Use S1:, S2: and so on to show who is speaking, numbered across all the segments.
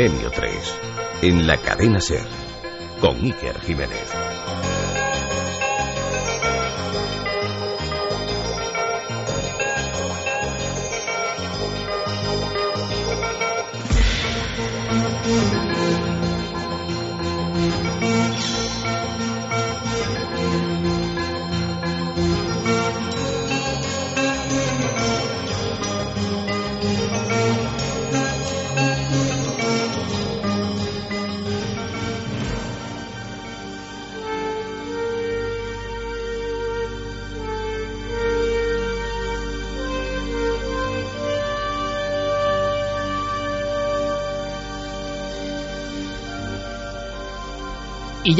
S1: Milenio 3, en la cadena Ser, con Iker Jiménez.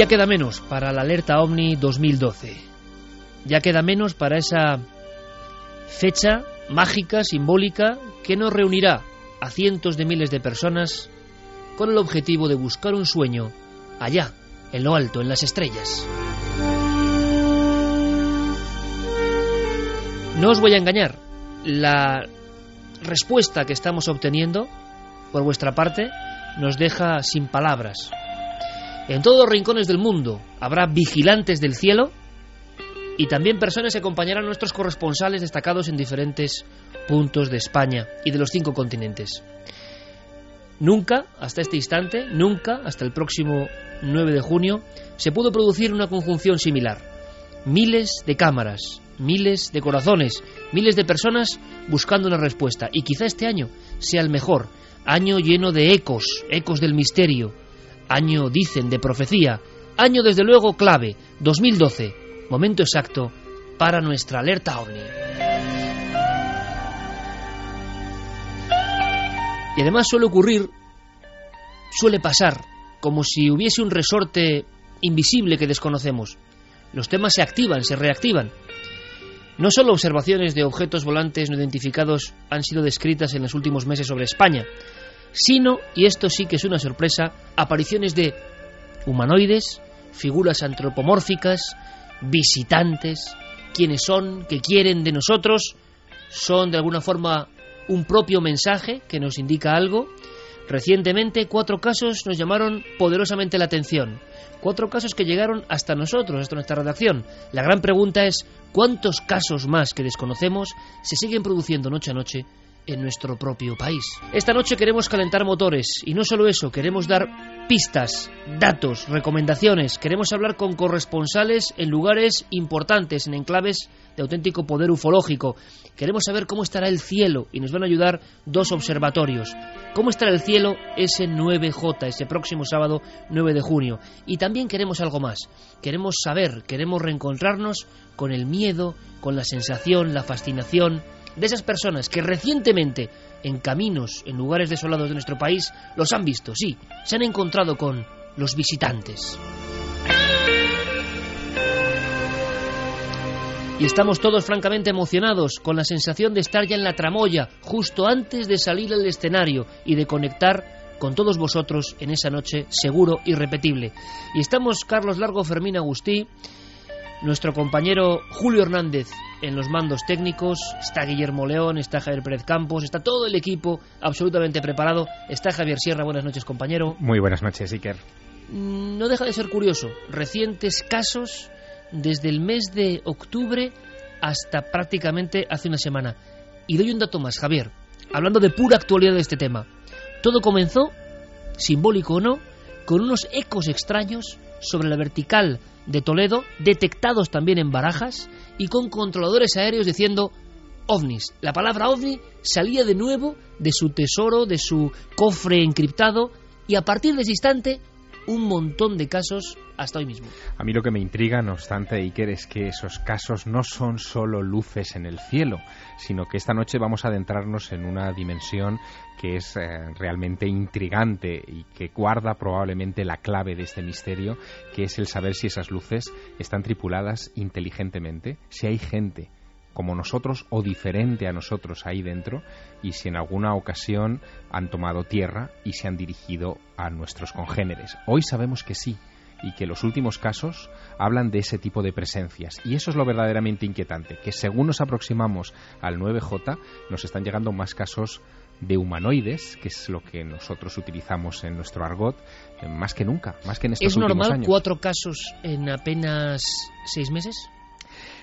S2: Ya queda menos para la alerta OVNI 2012. Ya queda menos para esa fecha mágica, simbólica, que nos reunirá a cientos de miles de personas con el objetivo de buscar un sueño allá, en lo alto, en las estrellas. No os voy a engañar, la respuesta que estamos obteniendo por vuestra parte nos deja sin palabras. En todos los rincones del mundo habrá vigilantes del cielo y también personas que acompañarán a nuestros corresponsales destacados en diferentes puntos de España y de los cinco continentes. Nunca, hasta este instante, nunca, hasta el próximo 9 de junio, se pudo producir una conjunción similar. Miles de cámaras, miles de corazones, miles de personas buscando una respuesta. Y quizá este año sea el mejor, año lleno de ecos, ecos del misterio, año, dicen, de profecía, año desde luego clave, 2012, momento exacto para nuestra alerta ovni. Y además suele ocurrir, suele pasar, como si hubiese un resorte invisible que desconocemos. Los temas se activan, se reactivan. No solo observaciones de objetos volantes no identificados han sido descritas en los últimos meses sobre España, sino, y esto sí que es una sorpresa, apariciones de humanoides, figuras antropomórficas, visitantes, quienes son, que quieren de nosotros, son de alguna forma un propio mensaje que nos indica algo. Recientemente cuatro casos nos llamaron poderosamente la atención. Cuatro casos que llegaron hasta nosotros, hasta nuestra redacción. La gran pregunta es, ¿cuántos casos más que desconocemos se siguen produciendo noche a noche en nuestro propio país. Esta noche queremos calentar motores y no solo eso, queremos dar pistas, datos, recomendaciones, queremos hablar con corresponsales en lugares importantes, en enclaves de auténtico poder ufológico. Queremos saber cómo estará el cielo y nos van a ayudar dos observatorios. ¿Cómo estará el cielo ese 9J, ese próximo sábado 9 de junio? Y también queremos algo más. Queremos saber, queremos reencontrarnos con el miedo, con la sensación, la fascinación, de esas personas que recientemente en caminos, en lugares desolados de nuestro país, los han visto, sí, se han encontrado con los visitantes. Y estamos todos francamente emocionados con la sensación de estar ya en la tramoya, justo antes de salir al escenario y de conectar con todos vosotros en esa noche seguro y repetible. Y estamos Carlos Largo, Fermín Agustí, nuestro compañero Julio Hernández en los mandos técnicos, está Guillermo León, está Javier Pérez Campos, está todo el equipo absolutamente preparado, está Javier Sierra, buenas noches compañero.
S3: Muy buenas noches, Iker.
S2: Mm, no deja de ser curioso, recientes casos desde el mes de octubre hasta prácticamente hace una semana. Y doy un dato más, Javier, hablando de pura actualidad de este tema. Todo comenzó, simbólico o no, con unos ecos extraños sobre la vertical de Toledo, detectados también en barajas y con controladores aéreos diciendo ovnis. La palabra ovni salía de nuevo de su tesoro, de su cofre encriptado y a partir de ese instante un montón de casos hasta hoy mismo.
S3: A mí lo que me intriga, no obstante, Iker, es que esos casos no son solo luces en el cielo, sino que esta noche vamos a adentrarnos en una dimensión que es eh, realmente intrigante y que guarda probablemente la clave de este misterio, que es el saber si esas luces están tripuladas inteligentemente, si hay gente como nosotros o diferente a nosotros ahí dentro y si en alguna ocasión han tomado tierra y se han dirigido a nuestros congéneres. Hoy sabemos que sí y que los últimos casos hablan de ese tipo de presencias. Y eso es lo verdaderamente inquietante, que según nos aproximamos al 9J nos están llegando más casos de humanoides, que es lo que nosotros utilizamos en nuestro argot, eh, más que nunca, más que en estos
S2: ¿Es
S3: últimos
S2: normal
S3: años.
S2: cuatro casos en apenas seis meses?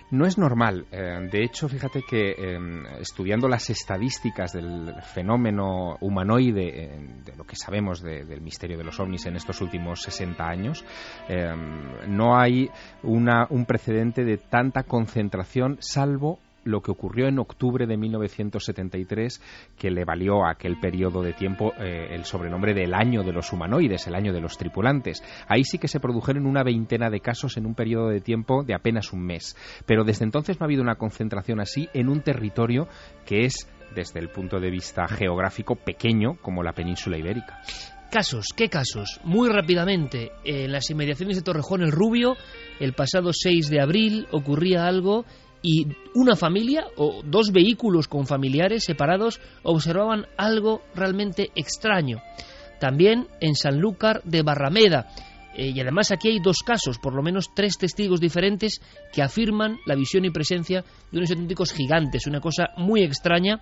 S3: No es normal. Eh, de hecho, fíjate que eh, estudiando las estadísticas del fenómeno humanoide, eh, de lo que sabemos de- del misterio de los ovnis en estos últimos 60 años, eh, no hay una- un precedente de tanta concentración, salvo lo que ocurrió en octubre de 1973, que le valió a aquel periodo de tiempo eh, el sobrenombre del año de los humanoides, el año de los tripulantes. Ahí sí que se produjeron una veintena de casos en un periodo de tiempo de apenas un mes. Pero desde entonces no ha habido una concentración así en un territorio que es, desde el punto de vista geográfico, pequeño como la península ibérica.
S2: Casos, ¿qué casos? Muy rápidamente, en las inmediaciones de Torrejón el Rubio, el pasado 6 de abril ocurría algo y una familia o dos vehículos con familiares separados observaban algo realmente extraño. También en Sanlúcar de Barrameda. Eh, y además aquí hay dos casos, por lo menos tres testigos diferentes que afirman la visión y presencia de unos auténticos gigantes, una cosa muy extraña.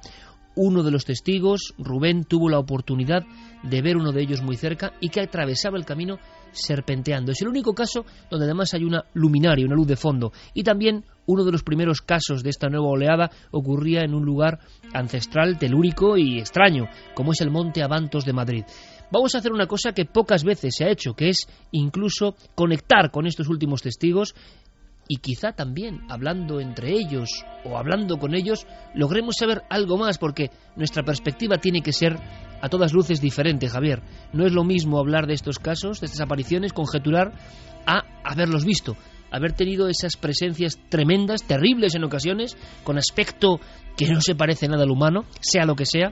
S2: Uno de los testigos, Rubén, tuvo la oportunidad de ver uno de ellos muy cerca y que atravesaba el camino serpenteando. Es el único caso donde además hay una luminaria, una luz de fondo. Y también uno de los primeros casos de esta nueva oleada ocurría en un lugar ancestral, telúrico y extraño, como es el Monte Avantos de Madrid. Vamos a hacer una cosa que pocas veces se ha hecho, que es incluso conectar con estos últimos testigos y quizá también hablando entre ellos o hablando con ellos logremos saber algo más porque nuestra perspectiva tiene que ser a todas luces diferente, Javier. No es lo mismo hablar de estos casos, de estas apariciones, conjeturar, a haberlos visto, haber tenido esas presencias tremendas, terribles en ocasiones, con aspecto que no se parece nada al humano, sea lo que sea,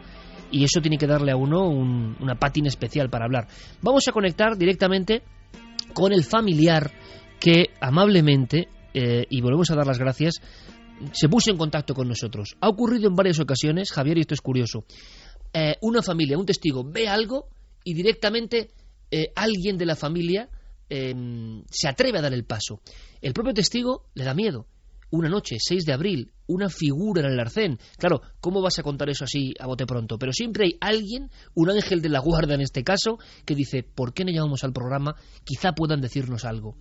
S2: y eso tiene que darle a uno un- una pátina especial para hablar. Vamos a conectar directamente con el familiar que amablemente, eh, y volvemos a dar las gracias, se puso en contacto con nosotros. Ha ocurrido en varias ocasiones, Javier, y esto es curioso. Eh, una familia, un testigo, ve algo y directamente eh, alguien de la familia eh, se atreve a dar el paso. El propio testigo le da miedo. Una noche, 6 de abril, una figura en el arcén. Claro, ¿cómo vas a contar eso así a bote pronto? Pero siempre hay alguien, un ángel de la guarda en este caso, que dice, ¿por qué no llamamos al programa? Quizá puedan decirnos algo.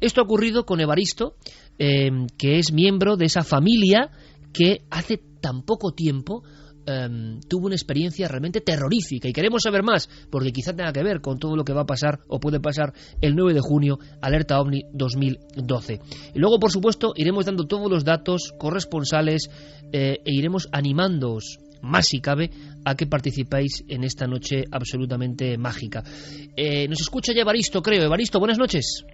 S2: Esto ha ocurrido con Evaristo, eh, que es miembro de esa familia que hace tan poco tiempo eh, tuvo una experiencia realmente terrorífica y queremos saber más porque quizá tenga que ver con todo lo que va a pasar o puede pasar el 9 de junio, Alerta OVNI 2012. Y luego, por supuesto, iremos dando todos los datos corresponsales eh, e iremos animándoos más si cabe a que participéis en esta noche absolutamente mágica. Eh, nos escucha ya Evaristo, creo. Evaristo, buenas noches.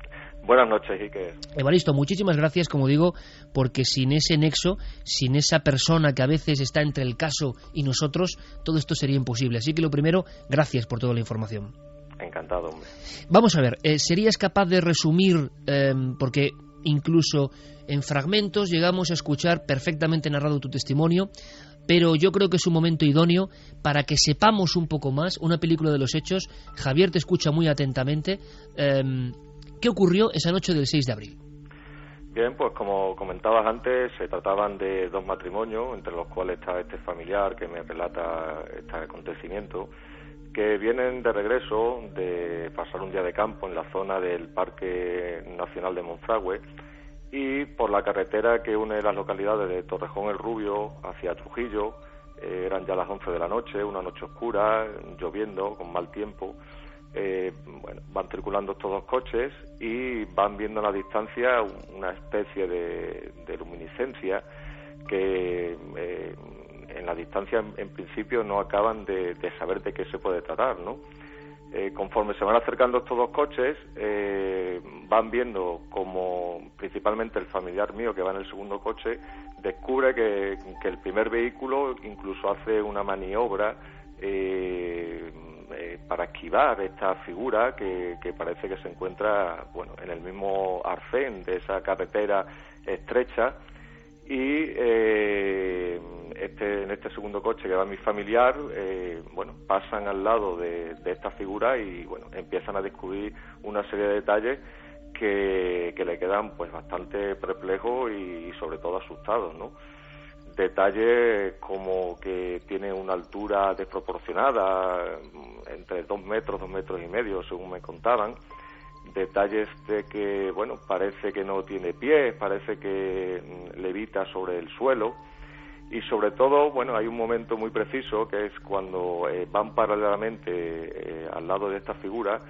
S4: Buenas noches, Iker.
S2: Evaristo, muchísimas gracias, como digo, porque sin ese nexo, sin esa persona que a veces está entre el caso y nosotros, todo esto sería imposible. Así que lo primero, gracias por toda la información.
S4: Encantado, hombre.
S2: Vamos a ver, eh, ¿serías capaz de resumir, eh, porque incluso en fragmentos llegamos a escuchar perfectamente narrado tu testimonio, pero yo creo que es un momento idóneo para que sepamos un poco más una película de los hechos. Javier te escucha muy atentamente. Eh, ¿Qué ocurrió esa noche del 6 de abril?
S4: Bien, pues como comentabas antes, se trataban de dos matrimonios, entre los cuales está este familiar que me relata este acontecimiento, que vienen de regreso de pasar un día de campo en la zona del Parque Nacional de Monfragüe y por la carretera que une las localidades de Torrejón el Rubio hacia Trujillo, eh, eran ya las 11 de la noche, una noche oscura, lloviendo, con mal tiempo, eh, van circulando estos dos coches y van viendo a la distancia una especie de, luminiscencia que eh, en la distancia en, principio no acaban de, saber de qué se puede tratar, ¿no? Eh, conforme se van acercando estos dos coches, eh, van viendo como principalmente el familiar mío que va en el segundo coche descubre que, el primer vehículo incluso hace una maniobra eh, para esquivar esta figura que, parece que se encuentra bueno en el mismo arcén de esa carretera estrecha. Y eh, este, en este segundo coche que va mi familiar eh, bueno pasan al lado de, esta figura y bueno empiezan a descubrir una serie de detalles que, le quedan pues bastante perplejos y sobre todo asustados no detalles como que tiene una altura desproporcionada, entre dos metros, dos metros y medio, según me contaban. Detalles de que, bueno, parece que no tiene pies, parece que mm, levita sobre el suelo. Y sobre todo, bueno, hay un momento muy preciso que es cuando eh, van paralelamente eh, al lado de esta figura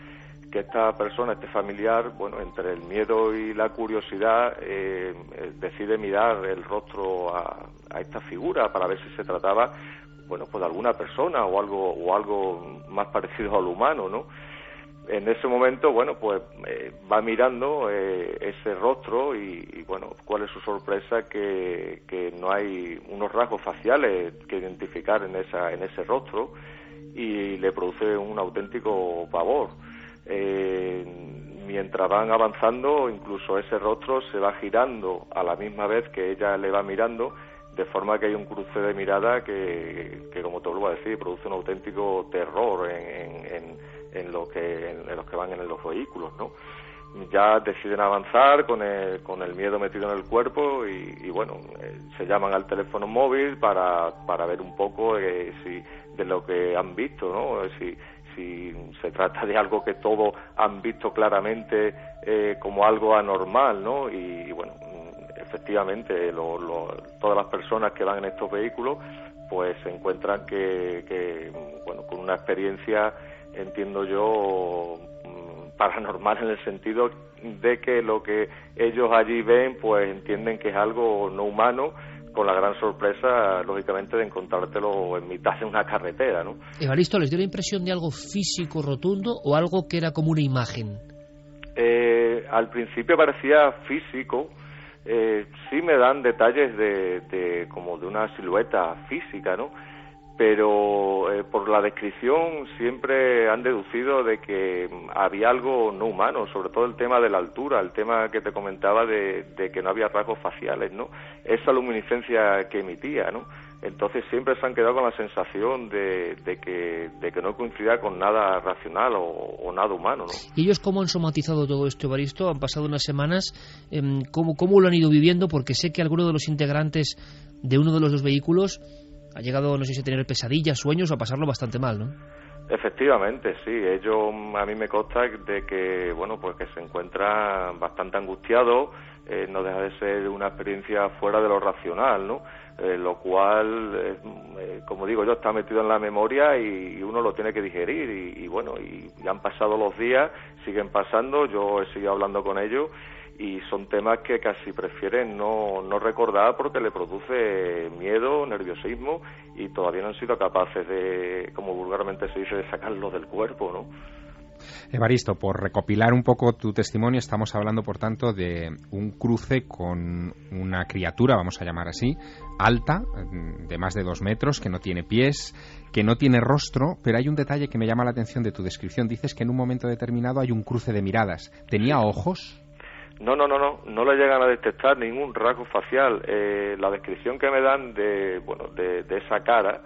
S4: que esta persona, este familiar, bueno, entre el miedo y la curiosidad, eh, decide mirar el rostro a, esta figura para ver si se trataba, bueno, pues de alguna persona o algo o algo más parecido al humano, ¿no? En ese momento, bueno, pues eh, va mirando eh, ese rostro y, bueno, cuál es su sorpresa que, que no hay unos rasgos faciales que identificar en esa en ese rostro y le produce un auténtico pavor eh, mientras van avanzando, incluso ese rostro se va girando a la misma vez que ella le va mirando, de forma que hay un cruce de mirada que, que como te vuelvo a decir, produce un auténtico terror en, en, en, lo que, en, los que van en los vehículos, ¿no? ya deciden avanzar con el, con el miedo metido en el cuerpo y, bueno, eh, se llaman al teléfono móvil para, para ver un poco eh, si, de lo que han visto, ¿no? Si, si se trata de algo que todos han visto claramente eh, como algo anormal, ¿no? Y, bueno, efectivamente, todas las personas que van en estos vehículos, pues se encuentran que, bueno, con una experiencia, entiendo yo, mm, paranormal en el sentido de que lo que ellos allí ven, pues entienden que es algo no humano con la gran sorpresa, lógicamente, de encontrártelo en mitad de una carretera, ¿no?
S2: Evaristo, ¿les dio la impresión de algo físico rotundo o algo que era como una imagen?
S4: Eh, al principio parecía físico, eh, sí me dan detalles de, de, como de una silueta física, ¿no? Pero eh, por la descripción siempre han deducido de que había algo no humano, sobre todo el tema de la altura, el tema que te comentaba de, que no había rasgos faciales, ¿no? Esa luminiscencia que emitía, ¿no? Entonces siempre se han quedado con la sensación de, que, de que no coincidía con nada racional o, nada humano, ¿no?
S2: ¿Y ellos cómo han somatizado todo esto, Evaristo? Han pasado unas semanas, em, ¿cómo, ¿cómo lo han ido viviendo? Porque sé que alguno de los integrantes de uno de los dos vehículos ha llegado, no sé si a tener pesadillas, sueños o a pasarlo bastante mal, ¿no?
S4: Efectivamente, sí. Ellos, a mí me consta de que, bueno, pues que se encuentra bastante angustiado, eh, no deja de ser una experiencia fuera de lo racional, ¿no? Eh, lo cual, eh, como digo yo, está metido en la memoria y, uno lo tiene que digerir. Y, y bueno, y ya han pasado los días, siguen pasando, yo he seguido hablando con ellos y son temas que casi prefieren no, no recordar porque le produce miedo, nerviosismo y todavía no han sido capaces de, como vulgarmente se dice, de sacarlo del cuerpo, ¿no?
S3: Evaristo, por recopilar un poco tu testimonio, estamos hablando, por tanto, de un cruce con una criatura, vamos a llamar así, alta, de más de dos metros, que no tiene pies, que no tiene rostro, pero hay un detalle que me llama la atención de tu descripción. Dices que en un momento determinado hay un cruce de miradas. ¿Tenía ojos?
S4: No, no, no, no, no le llegan a detectar ningún rasgo facial. Eh, la descripción que me dan de, bueno, de, esa cara,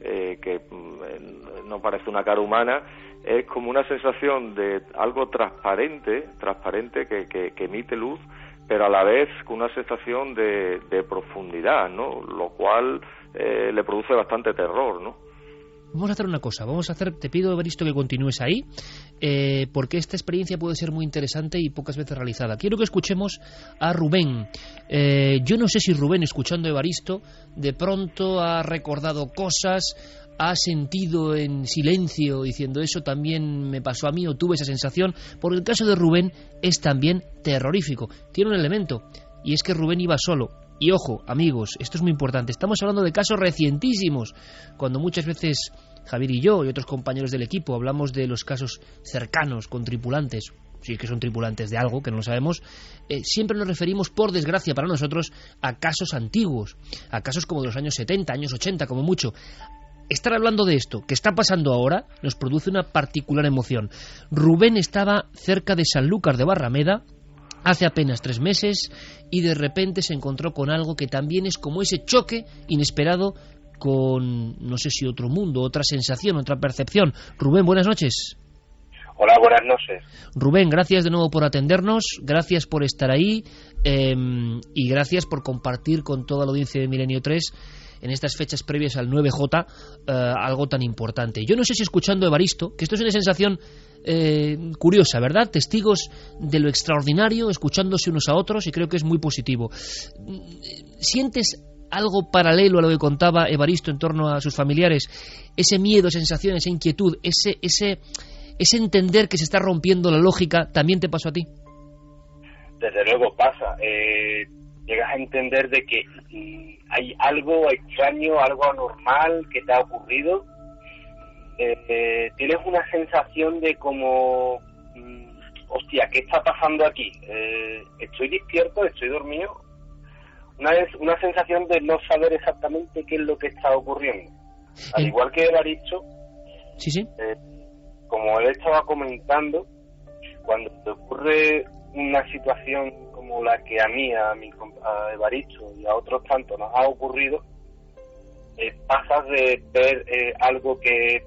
S4: eh, que mm, no parece una cara humana, es como una sensación de algo transparente, transparente que, que, emite luz, pero a la vez con una sensación de, de profundidad, ¿no? Lo cual eh, le produce bastante terror, ¿no?
S2: Vamos a hacer una cosa, vamos a hacer, te pido Evaristo que continúes ahí, eh, porque esta experiencia puede ser muy interesante y pocas veces realizada. Quiero que escuchemos a Rubén. Eh, yo no sé si Rubén, escuchando a Evaristo, de pronto ha recordado cosas, ha sentido en silencio diciendo eso también me pasó a mí o tuve esa sensación, porque el caso de Rubén es también terrorífico. Tiene un elemento, y es que Rubén iba solo y ojo, amigos, esto es muy importante, estamos hablando de casos recientísimos, cuando muchas veces Javier y yo y otros compañeros del equipo hablamos de los casos cercanos con tripulantes, si es que son tripulantes de algo, que no lo sabemos, eh, siempre nos referimos, por desgracia para nosotros, a casos antiguos, a casos como de los años 70, años 80, como mucho. Estar hablando de esto, que está pasando ahora, nos produce una particular emoción. Rubén estaba cerca de Sanlúcar de Barrameda, hace apenas tres meses y de repente se encontró con algo que también es como ese choque inesperado con, no sé si otro mundo, otra sensación, otra percepción. Rubén, buenas noches.
S5: Hola, buenas noches.
S2: Rubén, gracias de nuevo por atendernos, gracias por estar ahí em, y gracias por compartir con toda la audiencia de Milenio 3 en estas fechas previas al 9J eh, algo tan importante. Yo no sé si escuchando Evaristo, que esto es una sensación eh, curiosa, ¿verdad? Testigos de lo extraordinario, escuchándose unos a otros y creo que es muy positivo. ¿Sientes algo paralelo a lo que contaba Evaristo en torno a sus familiares? Ese miedo, sensación, esa inquietud, ese... ese ese entender que se está rompiendo la lógica, ¿también te pasó a ti?
S5: Desde luego pasa. Eh, llegas a entender de que mm, hay algo extraño, algo anormal que te ha ocurrido. Eh, eh, tienes una sensación de como, mm, hostia, ¿qué está pasando aquí? ¿Estoy despierto? ¿Estoy dormido? Una, una sensación de no saber exactamente qué es lo que está ocurriendo. Al igual que Evaristo,
S2: sí, sí
S5: como él estaba comentando, cuando te ocurre una situación como la que a mí, a mi a Evaristo y a otros tantos nos ha ocurrido, eh, pasas de ver eh, algo que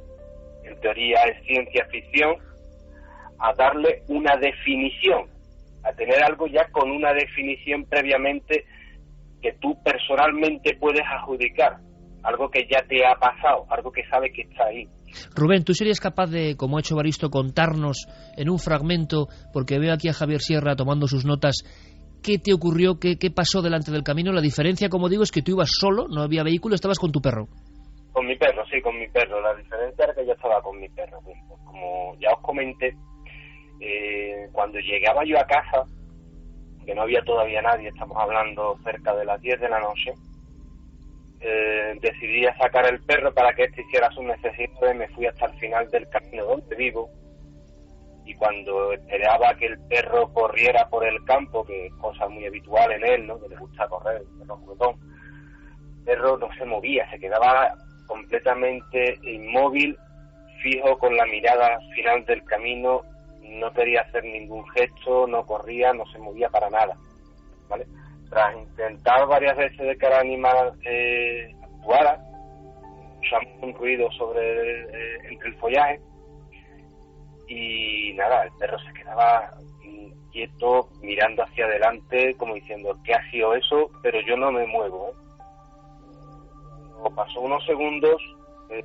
S5: en teoría es ciencia ficción a darle una definición, a tener algo ya con una definición previamente que tú personalmente puedes adjudicar, algo que ya te ha pasado, algo que sabes que está ahí.
S2: Rubén, ¿tú serías capaz de, como ha hecho Baristo, contarnos en un fragmento, porque veo aquí a Javier Sierra tomando sus notas, qué te ocurrió, qué, qué pasó delante del camino? La diferencia, como digo, es que tú ibas solo, no había vehículo, estabas con tu perro.
S5: Con mi perro, sí, con mi perro. La diferencia era que yo estaba con mi perro. Como ya os comenté, eh, cuando llegaba yo a casa, que no había todavía nadie, estamos hablando cerca de las 10 de la noche, eh, decidí sacar el perro para que éste hiciera sus necesidades, me fui hasta el final del camino donde vivo y cuando esperaba que el perro corriera por el campo, que es cosa muy habitual en él, ¿no? que le gusta correr, el perro el perro no se movía, se quedaba completamente inmóvil, fijo con la mirada final del camino, no quería hacer ningún gesto, no corría, no se movía para nada. ¿vale? tras intentar varias veces de que el animal eh, actuara, usamos un ruido sobre eh, entre el follaje y nada, el perro se quedaba quieto mirando hacia adelante como diciendo ¿qué ha sido eso? pero yo no me muevo ¿eh? Pasó unos segundos eh,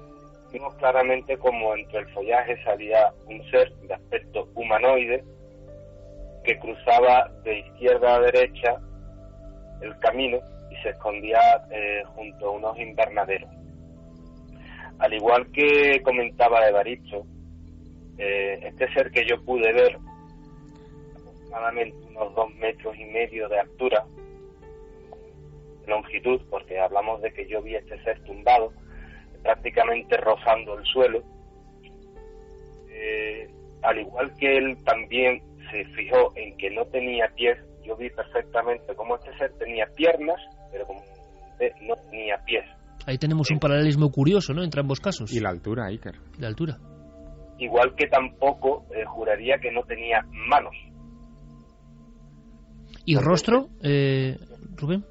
S5: vimos claramente como entre el follaje salía un ser de aspecto humanoide que cruzaba de izquierda a derecha el camino y se escondía eh, junto a unos invernaderos. Al igual que comentaba Evaristo, eh, este ser que yo pude ver, aproximadamente unos dos metros y medio de altura, longitud, porque hablamos de que yo vi este ser tumbado, prácticamente rozando el suelo, eh, al igual que él también se fijó en que no tenía pies, yo vi perfectamente cómo este ser tenía piernas, pero como no tenía pies.
S2: Ahí tenemos un paralelismo curioso, ¿no?, entre ambos casos.
S3: Y la altura, Iker.
S2: La altura.
S5: Igual que tampoco eh, juraría que no tenía manos.
S2: ¿Y rostro, eh, Rubén?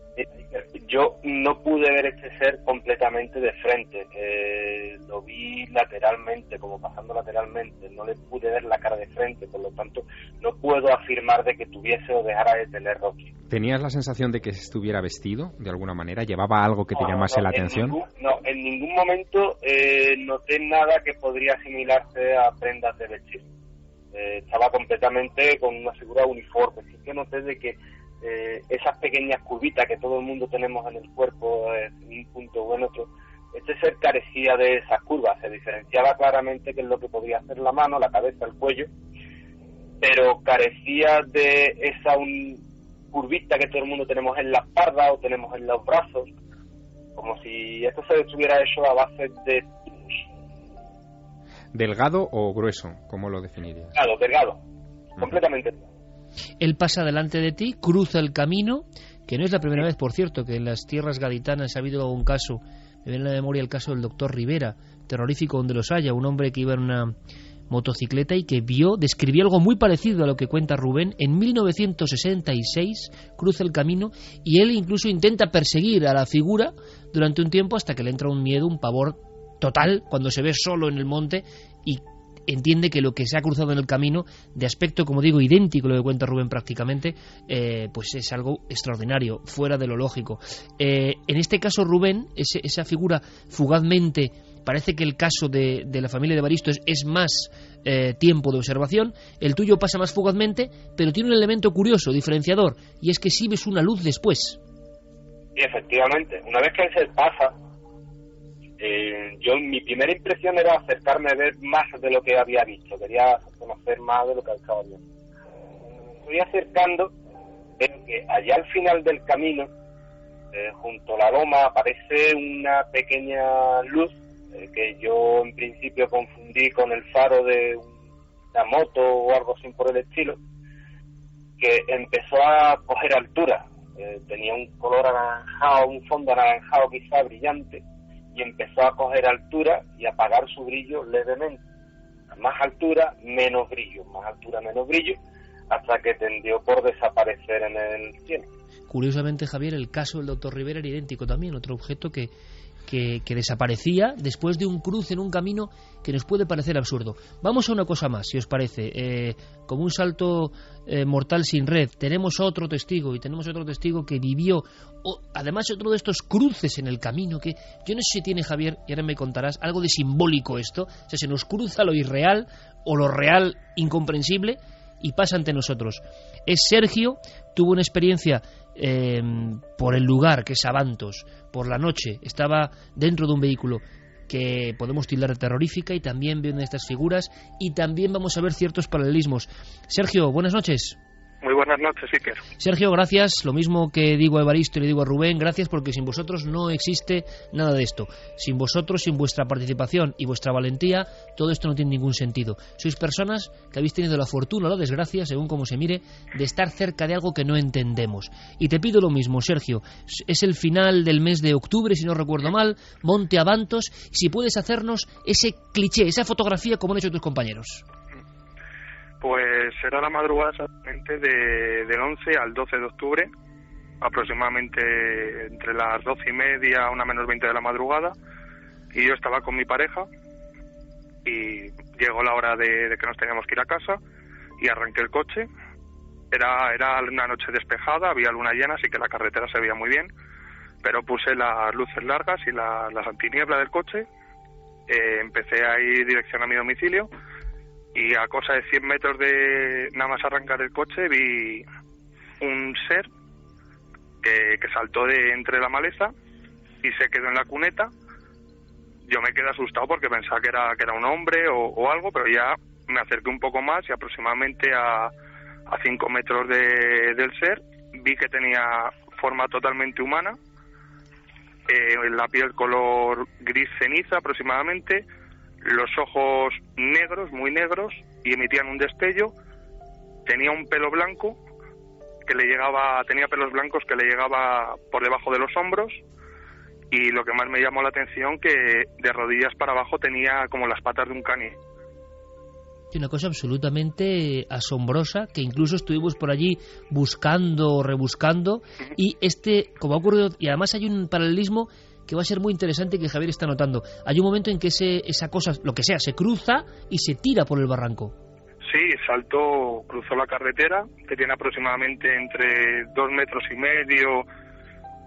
S5: Yo no pude ver este ser completamente de frente, eh, lo vi lateralmente, como pasando lateralmente, no le pude ver la cara de frente, por lo tanto no puedo afirmar de que tuviese o dejara de tener Rocky.
S3: ¿Tenías la sensación de que estuviera vestido de alguna manera? ¿Llevaba algo que te llamase la atención?
S5: no, en ningún momento eh, noté nada que podría asimilarse a prendas de vestir. Eh, estaba completamente con una figura uniforme, sí que noté de que eh, esas pequeñas curvitas que todo el mundo tenemos en el cuerpo en un punto o en otro, este ser carecía de esas curvas, se diferenciaba claramente que es lo que podía hacer la mano, la cabeza, el cuello, pero carecía de esa un, curvita que todo el mundo tenemos en la espalda o tenemos en los brazos, como si esto se estuviera hecho a base de...
S3: ¿Delgado o grueso? ¿Cómo lo definirías?
S5: Delgado, delgado, completamente
S2: él pasa delante de ti, cruza el camino, que no es la primera vez, por cierto, que en las tierras gaditanas ha habido un caso, me viene a la memoria el caso del doctor Rivera, terrorífico donde los haya, un hombre que iba en una motocicleta y que vio, describió algo muy parecido a lo que cuenta Rubén, en 1966 cruza el camino y él incluso intenta perseguir a la figura durante un tiempo hasta que le entra un miedo, un pavor total cuando se ve solo en el monte y entiende que lo que se ha cruzado en el camino, de aspecto, como digo, idéntico a lo que cuenta Rubén prácticamente, eh, pues es algo extraordinario, fuera de lo lógico. Eh, en este caso, Rubén, esa figura fugazmente, parece que el caso de, la familia de Baristo es, más eh, tiempo de observación, el tuyo pasa más fugazmente, pero tiene un elemento curioso, diferenciador, y es que sí ves una luz después.
S5: Y efectivamente, una vez que se pasa, eh, yo mi primera impresión era acercarme a ver más de lo que había visto, quería conocer más de lo que estaba viendo. Estoy acercando, veo que allá al final del camino, eh, junto a la loma, aparece una pequeña luz eh, que yo en principio confundí con el faro de una moto o algo así por el estilo, que empezó a coger altura. tenía un color anaranjado, un fondo anaranjado quizá brillante, y empezó a coger altura y a apagar su brillo levemente. Más altura, menos brillo, más altura, menos brillo, hasta que tendió por desaparecer en el cielo.
S2: Curiosamente, Javier, el caso del doctor Rivera era idéntico también, otro objeto que que, desaparecía después de un cruce en un camino que nos puede parecer absurdo. Vamos a una cosa más, si os parece. Eh, como un salto eh, mortal sin red, tenemos otro testigo y tenemos otro testigo que vivió, además otro de estos cruces en el camino que yo no sé si tiene Javier, y ahora me contarás, algo de simbólico esto, o sea, se nos cruza lo irreal o lo real incomprensible y pasa ante nosotros. Es Sergio, tuvo una experiencia eh, por el lugar, que es Avantos, por la noche, estaba dentro de un vehículo que podemos tildar de terrorífica y también vienen estas figuras y también vamos a ver ciertos paralelismos. Sergio, buenas noches.
S6: Muy buenas noches, Iker.
S2: Sergio, gracias. Lo mismo que digo a Evaristo y le digo a Rubén, gracias porque sin vosotros no existe nada de esto. Sin vosotros, sin vuestra participación y vuestra valentía, todo esto no tiene ningún sentido. Sois personas que habéis tenido la fortuna o la desgracia, según como se mire, de estar cerca de algo que no entendemos. Y te pido lo mismo, Sergio. Es el final del mes de octubre, si no recuerdo mal, Monte Avantos. Si puedes hacernos ese cliché, esa fotografía como han hecho tus compañeros.
S6: Pues será la madrugada exactamente de, del 11 al 12 de octubre, aproximadamente entre las 12 y media, una menos 20 de la madrugada, y yo estaba con mi pareja y llegó la hora de, que nos teníamos que ir a casa y arranqué el coche. Era, era una noche despejada, había luna llena, así que la carretera se veía muy bien, pero puse las luces largas y la, las antiniebla del coche, eh, empecé a ir dirección a mi domicilio y a cosa de 100 metros de nada más arrancar el coche vi un ser que, saltó de entre la maleza y se quedó en la cuneta. Yo me quedé asustado porque pensaba que era, que era un hombre o, algo, pero ya me acerqué un poco más y aproximadamente a, a 5 metros de, del ser vi que tenía forma totalmente humana, eh, la piel color gris ceniza aproximadamente, los ojos negros, muy negros, y emitían un destello. Tenía un pelo blanco que le llegaba, tenía pelos blancos que le llegaba por debajo de los hombros y lo que más me llamó la atención que de rodillas para abajo tenía como las patas de un cani.
S2: Una cosa absolutamente asombrosa que incluso estuvimos por allí buscando, rebuscando y este, como ha ocurrido, y además hay un paralelismo que va a ser muy interesante que Javier está notando. Hay un momento en que ese, esa cosa, lo que sea, se cruza y se tira por el barranco.
S6: Sí, saltó, cruzó la carretera, que tiene aproximadamente entre dos metros y medio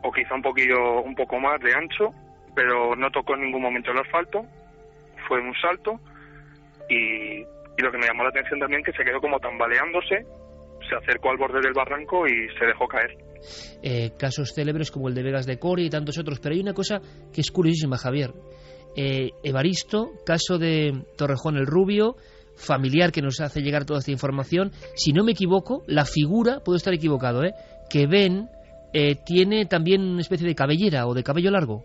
S6: o quizá un poquillo, un poco más de ancho, pero no tocó en ningún momento el asfalto, fue un salto y, y lo que me llamó la atención también que se quedó como tambaleándose, se acercó al borde del barranco y se dejó caer.
S2: Eh, casos célebres como el de Vegas de Coria y tantos otros, pero hay una cosa que es curiosísima, Javier. Eh, Evaristo, caso de Torrejón el Rubio, familiar que nos hace llegar toda esta información. Si no me equivoco, la figura, puedo estar equivocado, ¿eh? que ven eh, tiene también una especie de cabellera o de cabello largo.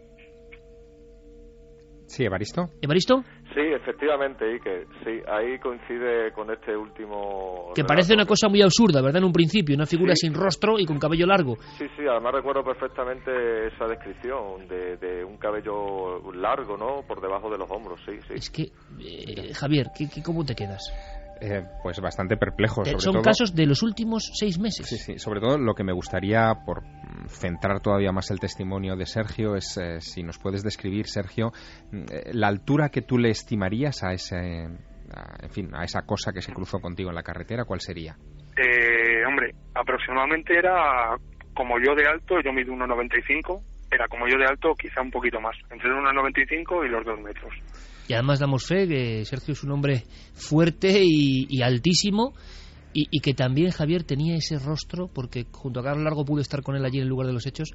S3: Sí, Evaristo.
S2: ¿Evaristo?
S4: Sí, efectivamente, Iker. Sí, ahí coincide con este último.
S2: Que parece una cosa muy absurda, ¿verdad? En un principio, una figura sin rostro y con cabello largo.
S4: Sí, sí, además recuerdo perfectamente esa descripción de, un cabello largo, ¿no? Por debajo de los hombros, sí, sí.
S2: Es que, eh, Javier, ¿qué, cómo te quedas?
S3: Eh, pues bastante perplejo.
S2: Son casos de los últimos seis meses.
S3: Sí, sí. Sobre todo lo que me gustaría, por centrar todavía más el testimonio de Sergio, es eh, si nos puedes describir, Sergio, mm, eh, la altura que tú le estimarías a ese en fin, a esa cosa que se cruzó contigo en la carretera, ¿cuál sería?
S6: Eh, hombre, aproximadamente era como yo de alto, yo mido 1,95, era como yo de alto, quizá un poquito más, entre 1,95 y los 2 metros.
S2: Y además damos fe que Sergio es un hombre fuerte y, altísimo. Y, que también Javier tenía ese rostro, porque junto a Carlos Largo pude estar con él allí en el lugar de los hechos,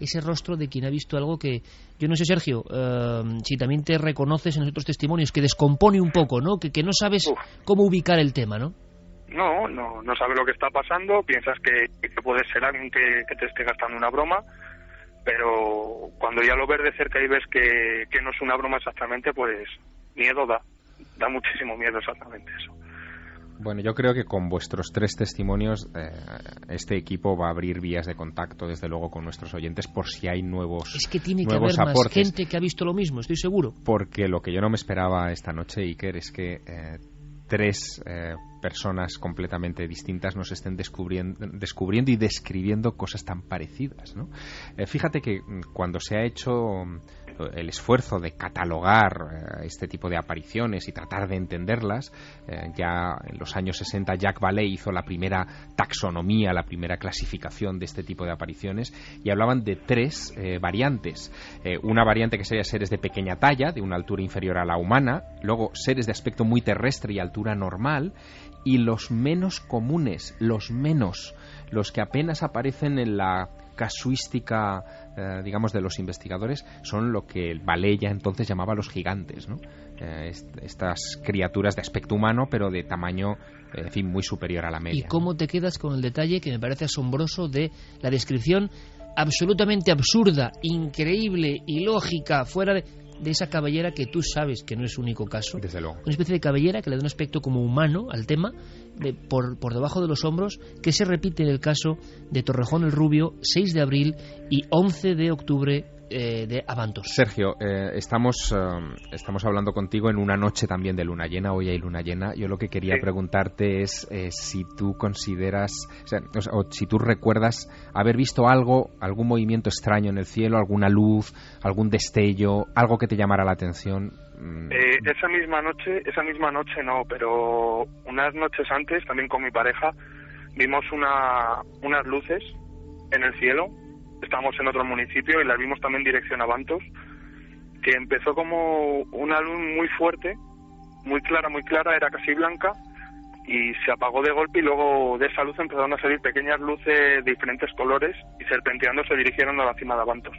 S2: ese rostro de quien ha visto algo que, yo no sé Sergio, eh, si también te reconoces en otros testimonios, que descompone un poco, ¿no? Que, que no sabes cómo ubicar el tema, ¿no?
S6: No, no, no sabes lo que está pasando, piensas que, puede ser alguien que, te esté gastando una broma, pero cuando ya lo ves de cerca y ves que, no es una broma exactamente, pues miedo da, da muchísimo miedo exactamente eso.
S3: Bueno, yo creo que con vuestros tres testimonios eh, este equipo va a abrir vías de contacto, desde luego, con nuestros oyentes por si hay nuevos
S2: Es que tiene que haber más gente que ha visto lo mismo, estoy seguro.
S3: Porque lo que yo no me esperaba esta noche, Iker, es que eh, tres eh, personas completamente distintas nos estén descubriendo, descubriendo y describiendo cosas tan parecidas. ¿no? Eh, fíjate que mm, cuando se ha hecho el esfuerzo de catalogar eh, este tipo de apariciones y tratar de entenderlas. Eh, ya en los años 60 Jack Vallée hizo la primera taxonomía, la primera clasificación de este tipo de apariciones y hablaban de tres eh, variantes. una variante que sería seres de pequeña talla, de una altura inferior a la humana, luego seres de aspecto muy terrestre y altura normal y los menos comunes, los menos, los que apenas aparecen en la casuística, eh, digamos, de los investigadores son lo que el ya entonces llamaba los gigantes, ¿no? Eh, estas criaturas de aspecto humano, pero de tamaño, eh, en fin, muy superior a la media.
S2: ¿Y cómo te quedas con el detalle que me parece asombroso de la descripción absolutamente absurda, increíble, ilógica, fuera de de esa cabellera que tú sabes que no es único caso.
S3: Desde luego.
S2: Una especie de cabellera que le da un aspecto como humano al tema, por, por debajo de los hombros, que se repite en el caso de Torrejón el Rubio, 6 de abril y 11 de octubre eh, de Avantos.
S3: Sergio, eh, estamos, eh, estamos hablando contigo en una noche también de luna llena, hoy hay luna llena. Yo lo que quería preguntarte es si tú consideras, o, o, si tú recuerdas haber visto algo, algún movimiento extraño en el cielo, alguna luz, algún destello, algo que te llamara la atención.
S6: Mm. esa misma noche, esa misma noche no, pero unas noches antes, también con mi pareja, vimos una, unas luces en el cielo estábamos en otro municipio y la vimos también dirección a Bantos, que empezó como una luz muy fuerte, muy clara, muy clara, era casi blanca, y se apagó de golpe y luego de esa luz empezaron a salir pequeñas luces de diferentes colores y serpenteando se dirigieron a la cima de Avantos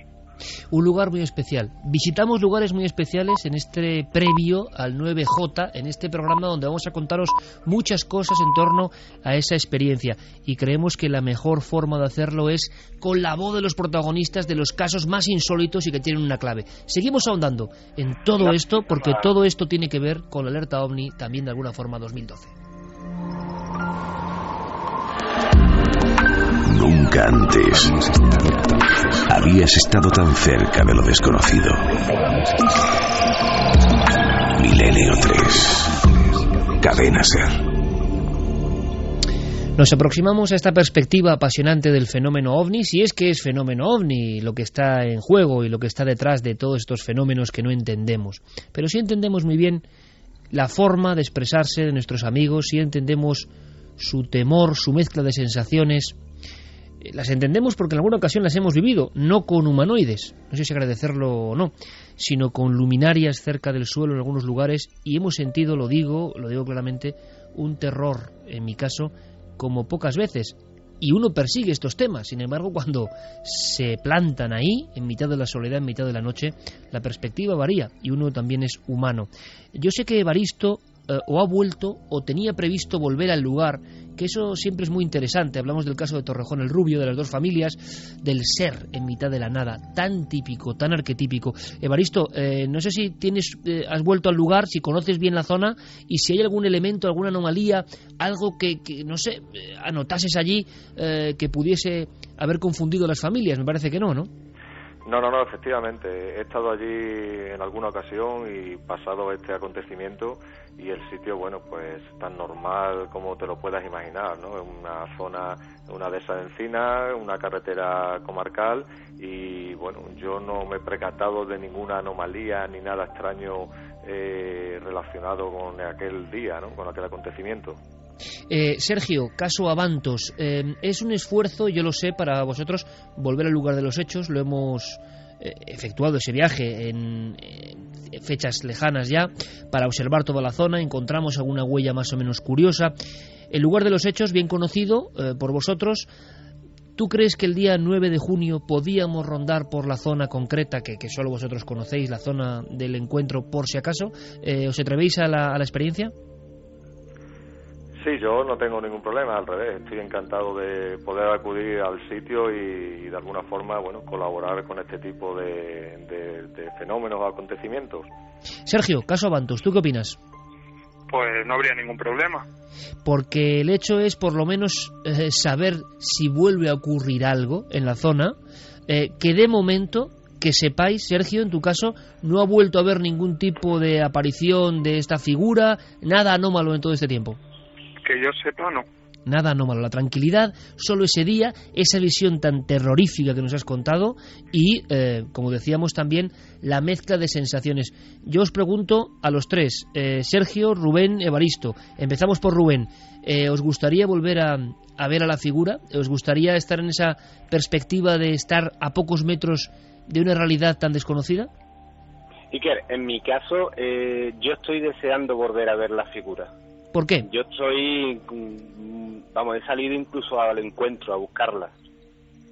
S2: un lugar muy especial. Visitamos lugares muy especiales en este previo al 9J, en este programa donde vamos a contaros muchas cosas en torno a esa experiencia. Y creemos que la mejor forma de hacerlo es con la voz de los protagonistas de los casos más insólitos y que tienen una clave. Seguimos ahondando en todo esto porque todo esto tiene que ver con la alerta OVNI también de alguna forma 2012.
S1: Nunca antes habías estado tan cerca de lo desconocido. Milenio 3. Cadena Ser.
S2: Nos aproximamos a esta perspectiva apasionante del fenómeno ovni, si es que es fenómeno ovni lo que está en juego y lo que está detrás de todos estos fenómenos que no entendemos. Pero sí entendemos muy bien la forma de expresarse de nuestros amigos, sí entendemos su temor, su mezcla de sensaciones, las entendemos porque en alguna ocasión las hemos vivido, no con humanoides, no sé si agradecerlo o no, sino con luminarias cerca del suelo en algunos lugares y hemos sentido, lo digo, lo digo claramente, un terror, en mi caso, como pocas veces. Y uno persigue estos temas, sin embargo, cuando se plantan ahí, en mitad de la soledad, en mitad de la noche, la perspectiva varía y uno también es humano. Yo sé que Evaristo eh, o ha vuelto o tenía previsto volver al lugar, que eso siempre es muy interesante. Hablamos del caso de Torrejón el Rubio, de las dos familias, del ser en mitad de la nada, tan típico, tan arquetípico. Evaristo, eh, no sé si tienes, eh, has vuelto al lugar, si conoces bien la zona y si hay algún elemento, alguna anomalía, algo que, que no sé, anotases allí que pudiese haber confundido las familias. Me parece que no, ¿no?
S4: No, no, no, efectivamente. He estado allí en alguna ocasión y pasado este acontecimiento y el sitio, bueno, pues tan normal como te lo puedas imaginar, ¿no? Es una zona, una de esas encinas, una carretera comarcal y, bueno, yo no me he precatado de ninguna anomalía ni nada extraño eh, relacionado con aquel día, ¿no? con aquel acontecimiento.
S2: Eh, Sergio, caso Avantos, eh, es un esfuerzo, yo lo sé, para vosotros volver al lugar de los hechos. Lo hemos eh, efectuado ese viaje en, en, fechas lejanas ya para observar toda la zona. Encontramos alguna huella más o menos curiosa. El lugar de los hechos, bien conocido por vosotros. ¿Tú crees que el día 9 de junio podíamos rondar por la zona concreta que, que solo vosotros conocéis, la zona del encuentro, por si acaso? ¿Os atrevéis a la, a la experiencia?
S4: Sí, yo no tengo ningún problema, al revés, estoy encantado de poder acudir al sitio y, y de alguna forma, bueno, colaborar con este tipo de, de, de fenómenos o acontecimientos.
S2: Sergio, caso Avantos, ¿tú qué opinas?
S6: Pues no habría ningún problema.
S2: Porque el hecho es, por lo menos, eh, saber si vuelve a ocurrir algo en la zona, eh, que de momento que sepáis, Sergio, en tu caso, no ha vuelto a haber ningún tipo de aparición de esta figura, nada anómalo en todo este tiempo.
S6: Que yo sepa, no.
S2: Nada anómalo. La tranquilidad, solo ese día, esa visión tan terrorífica que nos has contado y, eh, como decíamos también, la mezcla de sensaciones. Yo os pregunto a los tres, eh, Sergio, Rubén, Evaristo. Empezamos por Rubén. Eh, ¿Os gustaría volver a, a ver a la figura? ¿Os gustaría estar en esa perspectiva de estar a pocos metros de una realidad tan desconocida?
S5: Iker, en mi caso, eh, yo estoy deseando volver a ver la figura.
S2: ¿Por qué?
S5: Yo estoy, vamos, he salido incluso al encuentro a buscarla.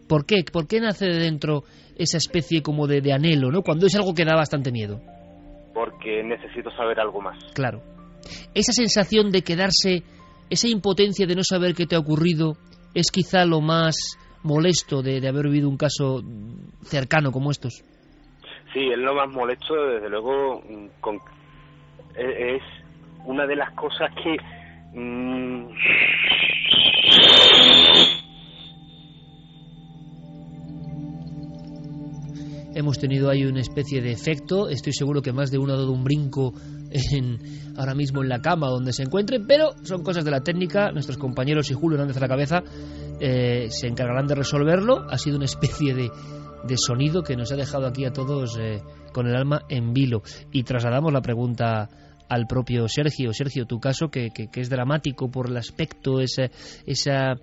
S2: ¿Por qué? ¿Por qué nace de dentro esa especie como de, de anhelo, ¿no? Cuando es algo que da bastante miedo.
S5: Porque necesito saber algo más.
S2: Claro. Esa sensación de quedarse, esa impotencia de no saber qué te ha ocurrido, es quizá lo más molesto de, de haber vivido un caso cercano como estos.
S5: Sí, es lo más molesto, desde luego, con, es una de las cosas que... Mmm...
S2: Hemos tenido ahí una especie de efecto, estoy seguro que más de uno ha dado un brinco en, ahora mismo en la cama donde se encuentre, pero son cosas de la técnica, nuestros compañeros y Julio Hernández a la cabeza eh, se encargarán de resolverlo, ha sido una especie de, de sonido que nos ha dejado aquí a todos eh, con el alma en vilo. Y trasladamos la pregunta al propio Sergio. Sergio, tu caso que, que, es dramático por el aspecto, esa, esa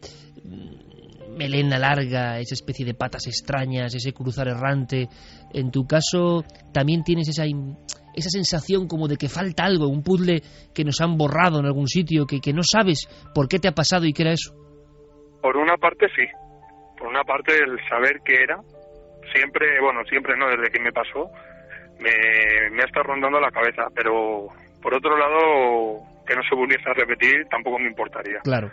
S2: melena larga, esa especie de patas extrañas, ese cruzar errante. En tu caso también tienes esa, esa sensación como de que falta algo, un puzzle que nos han borrado en algún sitio, que, que no sabes por qué te ha pasado y qué era eso.
S6: Por una parte sí, por una parte el saber qué era, siempre, bueno, siempre no, desde que me pasó, me, me ha estado rondando la cabeza, pero por otro lado, que no se volviese a repetir tampoco me importaría.
S2: Claro.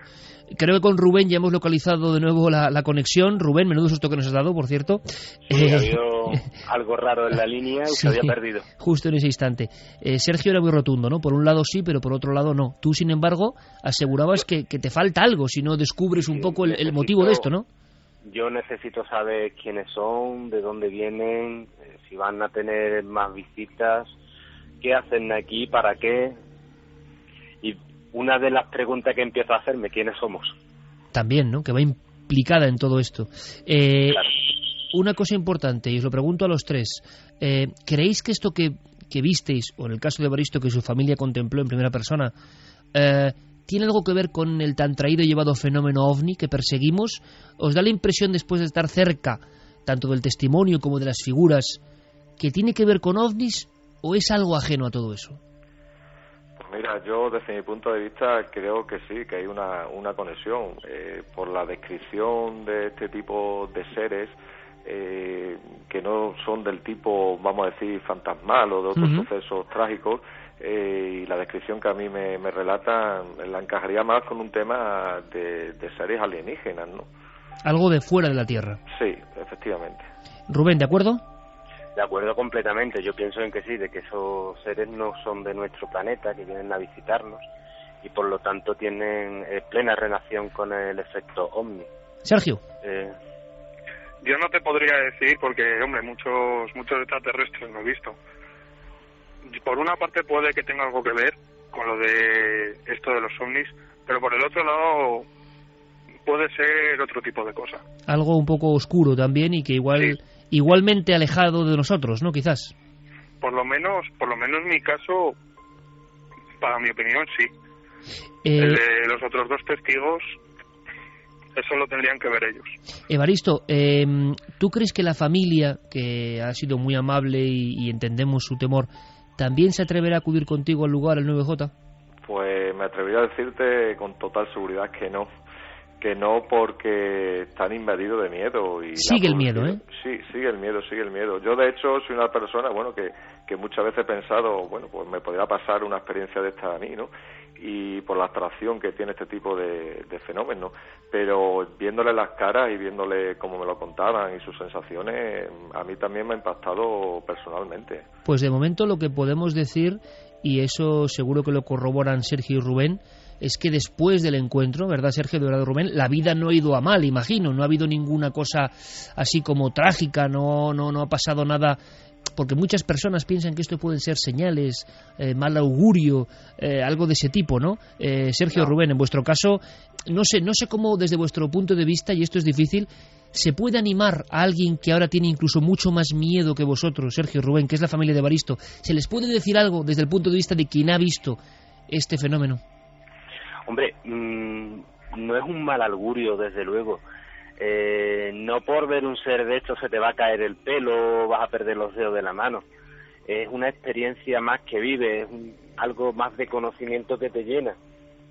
S2: Creo que con Rubén ya hemos localizado de nuevo la, la conexión. Rubén, menudo susto que nos has dado, por cierto.
S5: Sí, eh, ha habido algo raro en la línea y sí, se había perdido.
S2: Justo en ese instante. Eh, Sergio era muy rotundo, ¿no? Por un lado sí, pero por otro lado no. Tú, sin embargo, asegurabas que, que te falta algo si no descubres un poco el, el motivo de esto, ¿no?
S5: Yo necesito saber quiénes son, de dónde vienen, eh, si van a tener más visitas, qué hacen aquí, para qué. Y una de las preguntas que empiezo a hacerme, ¿quiénes somos?
S2: También, ¿no? Que va implicada en todo esto. Eh, claro. Una cosa importante, y os lo pregunto a los tres. Eh, ¿Creéis que esto que, que, visteis, o en el caso de Baristo que su familia contempló en primera persona, eh, tiene algo que ver con el tan traído y llevado fenómeno ovni que perseguimos? ¿Os da la impresión, después de estar cerca, tanto del testimonio como de las figuras, que tiene que ver con ovnis o es algo ajeno a todo eso?
S4: Pues mira, yo desde mi punto de vista creo que sí, que hay una, una conexión. Eh, por la descripción de este tipo de seres, eh, que no son del tipo, vamos a decir, fantasmal o de otros uh -huh. sucesos trágicos, eh, y la descripción que a mí me, me relata la encajaría más con un tema de, de seres alienígenas, ¿no?
S2: Algo de fuera de la Tierra.
S4: Sí, efectivamente.
S2: Rubén, ¿de acuerdo?
S5: De acuerdo completamente, yo pienso en que sí, de que esos seres no son de nuestro planeta, que vienen a visitarnos y por lo tanto tienen eh, plena relación con el efecto ovni.
S2: Sergio.
S6: Eh, yo no te podría decir porque, hombre, muchos muchos extraterrestres no he visto. Por una parte puede que tenga algo que ver con lo de esto de los ovnis, pero por el otro lado puede ser otro tipo de cosa.
S2: Algo un poco oscuro también y que igual sí. Igualmente alejado de nosotros, ¿no? Quizás.
S6: Por lo menos, por lo menos en mi caso para mi opinión, sí.
S2: Eh,
S6: El de los otros dos testigos, eso lo tendrían que ver ellos.
S2: Evaristo, eh, ¿tú crees que la familia, que ha sido muy amable y, y entendemos su temor, también se atreverá a acudir contigo al lugar, al 9J?
S4: Pues me atrevería a decirte con total seguridad que no. Que no porque están invadidos de miedo. y
S2: Sigue el miedo,
S4: policía- Sí, sigue el miedo, sigue el miedo. Yo, de hecho, soy una persona, bueno, que, que muchas veces he pensado, bueno, pues me podría pasar una experiencia de esta a mí, ¿no? Y por la abstracción que tiene este tipo de, de fenómenos. Pero viéndole las caras y viéndole cómo me lo contaban y sus sensaciones, a mí también me ha impactado personalmente.
S2: Pues de momento lo que podemos decir, y eso seguro que lo corroboran Sergio y Rubén, es que después del encuentro, ¿verdad, Sergio Dorado Rubén? La vida no ha ido a mal, imagino, no ha habido ninguna cosa así como trágica, no, no, no ha pasado nada. Porque muchas personas piensan que esto pueden ser señales, eh, mal augurio, eh, algo de ese tipo, ¿no? Eh, Sergio Rubén, en vuestro caso, no sé, no sé cómo desde vuestro punto de vista, y esto es difícil, ¿Se puede animar a alguien que ahora tiene incluso mucho más miedo que vosotros, Sergio Rubén, que es la familia de Baristo? ¿Se les puede decir algo desde el punto de vista de quien ha visto este fenómeno?
S5: Hombre, mm, no es un mal augurio, desde luego. Eh, no por ver un ser de estos se te va a caer el pelo, vas a perder los dedos de la mano. Es una experiencia más que vive, es un- algo más de conocimiento que te llena.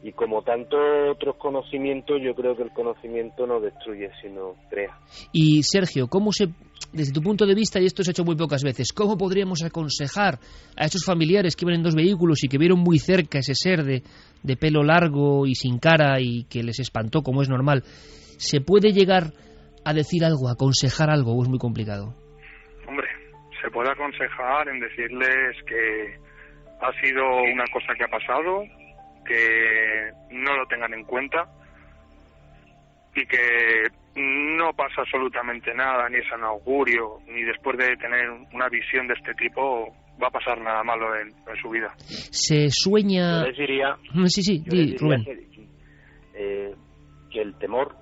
S5: Y como tantos otros conocimientos, yo creo que el conocimiento no destruye, sino crea.
S2: Y Sergio, ¿cómo se, desde tu punto de vista, y esto se ha hecho muy pocas veces, cómo podríamos aconsejar a esos familiares que iban en dos vehículos y que vieron muy cerca ese ser de, de pelo largo y sin cara y que les espantó, como es normal? ¿Se puede llegar a decir algo, aconsejar algo, o es muy complicado?
S6: Hombre, se puede aconsejar en decirles que ha sido una cosa que ha pasado, que no lo tengan en cuenta y que no pasa absolutamente nada, ni es un augurio, ni después de tener una visión de este tipo va a pasar nada malo en, en su vida.
S2: Se sueña...
S5: Yo les diría,
S2: Mm, Sí, sí,
S5: yo
S2: di,
S5: les diría
S2: Rubén.
S5: que, eh, que el temor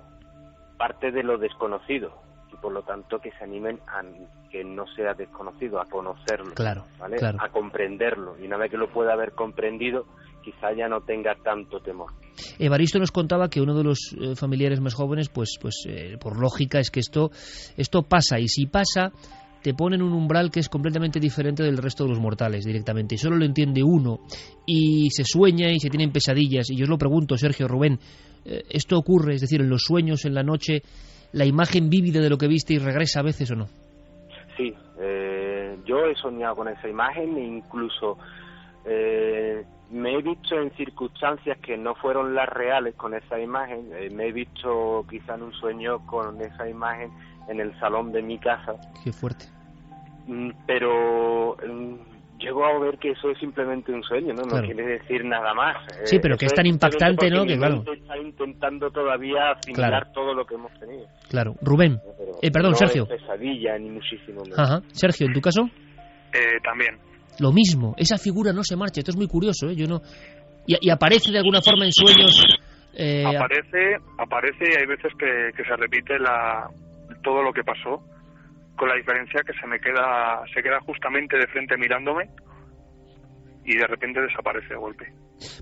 S5: parte de lo desconocido y por lo tanto que se animen a que no sea desconocido, a conocerlo,
S2: Claro,
S5: ¿vale?
S2: claro.
S5: a comprenderlo y una vez que lo pueda haber comprendido, quizá ya no tenga tanto temor.
S2: Evaristo nos contaba que uno de los eh, familiares más jóvenes, pues, pues eh, por lógica es que esto, esto pasa y si pasa te ponen un umbral que es completamente diferente del resto de los mortales directamente y solo lo entiende uno y se sueña y se tienen pesadillas y yo os lo pregunto Sergio Rubén eh, esto ocurre es decir en los sueños en la noche la imagen vívida de lo que viste y regresa a veces o no
S5: Sí, eh, yo he soñado con esa imagen e incluso eh, me he visto en circunstancias que no fueron las reales con esa imagen. Eh, me he visto quizá en un sueño con esa imagen en el salón de mi casa.
S2: qué fuerte
S5: Mm, Pero mm, llego a ver que eso es simplemente un sueño, ¿no? No
S2: Claro.
S5: quiere decir nada más.
S2: Sí,
S5: Eh,
S2: pero que es tan impactante, ¿no? Que claro.
S5: Está intentando todavía asimilar
S2: Claro.
S5: todo lo que hemos tenido.
S2: claro Rubén
S5: Pero
S2: eh, perdón
S5: no
S2: Sergio
S5: es pesadilla ni muchísimo menos.
S2: Ajá. Sergio en tu caso
S6: Eh, también,
S2: Lo mismo, esa figura no se marcha. Esto es muy curioso, ¿eh? Yo no... y, y aparece de alguna forma en sueños. eh,
S6: aparece, aparece y hay veces que, que se repite la, todo lo que pasó, con la diferencia que se me queda, se queda justamente de frente mirándome y de repente desaparece de golpe.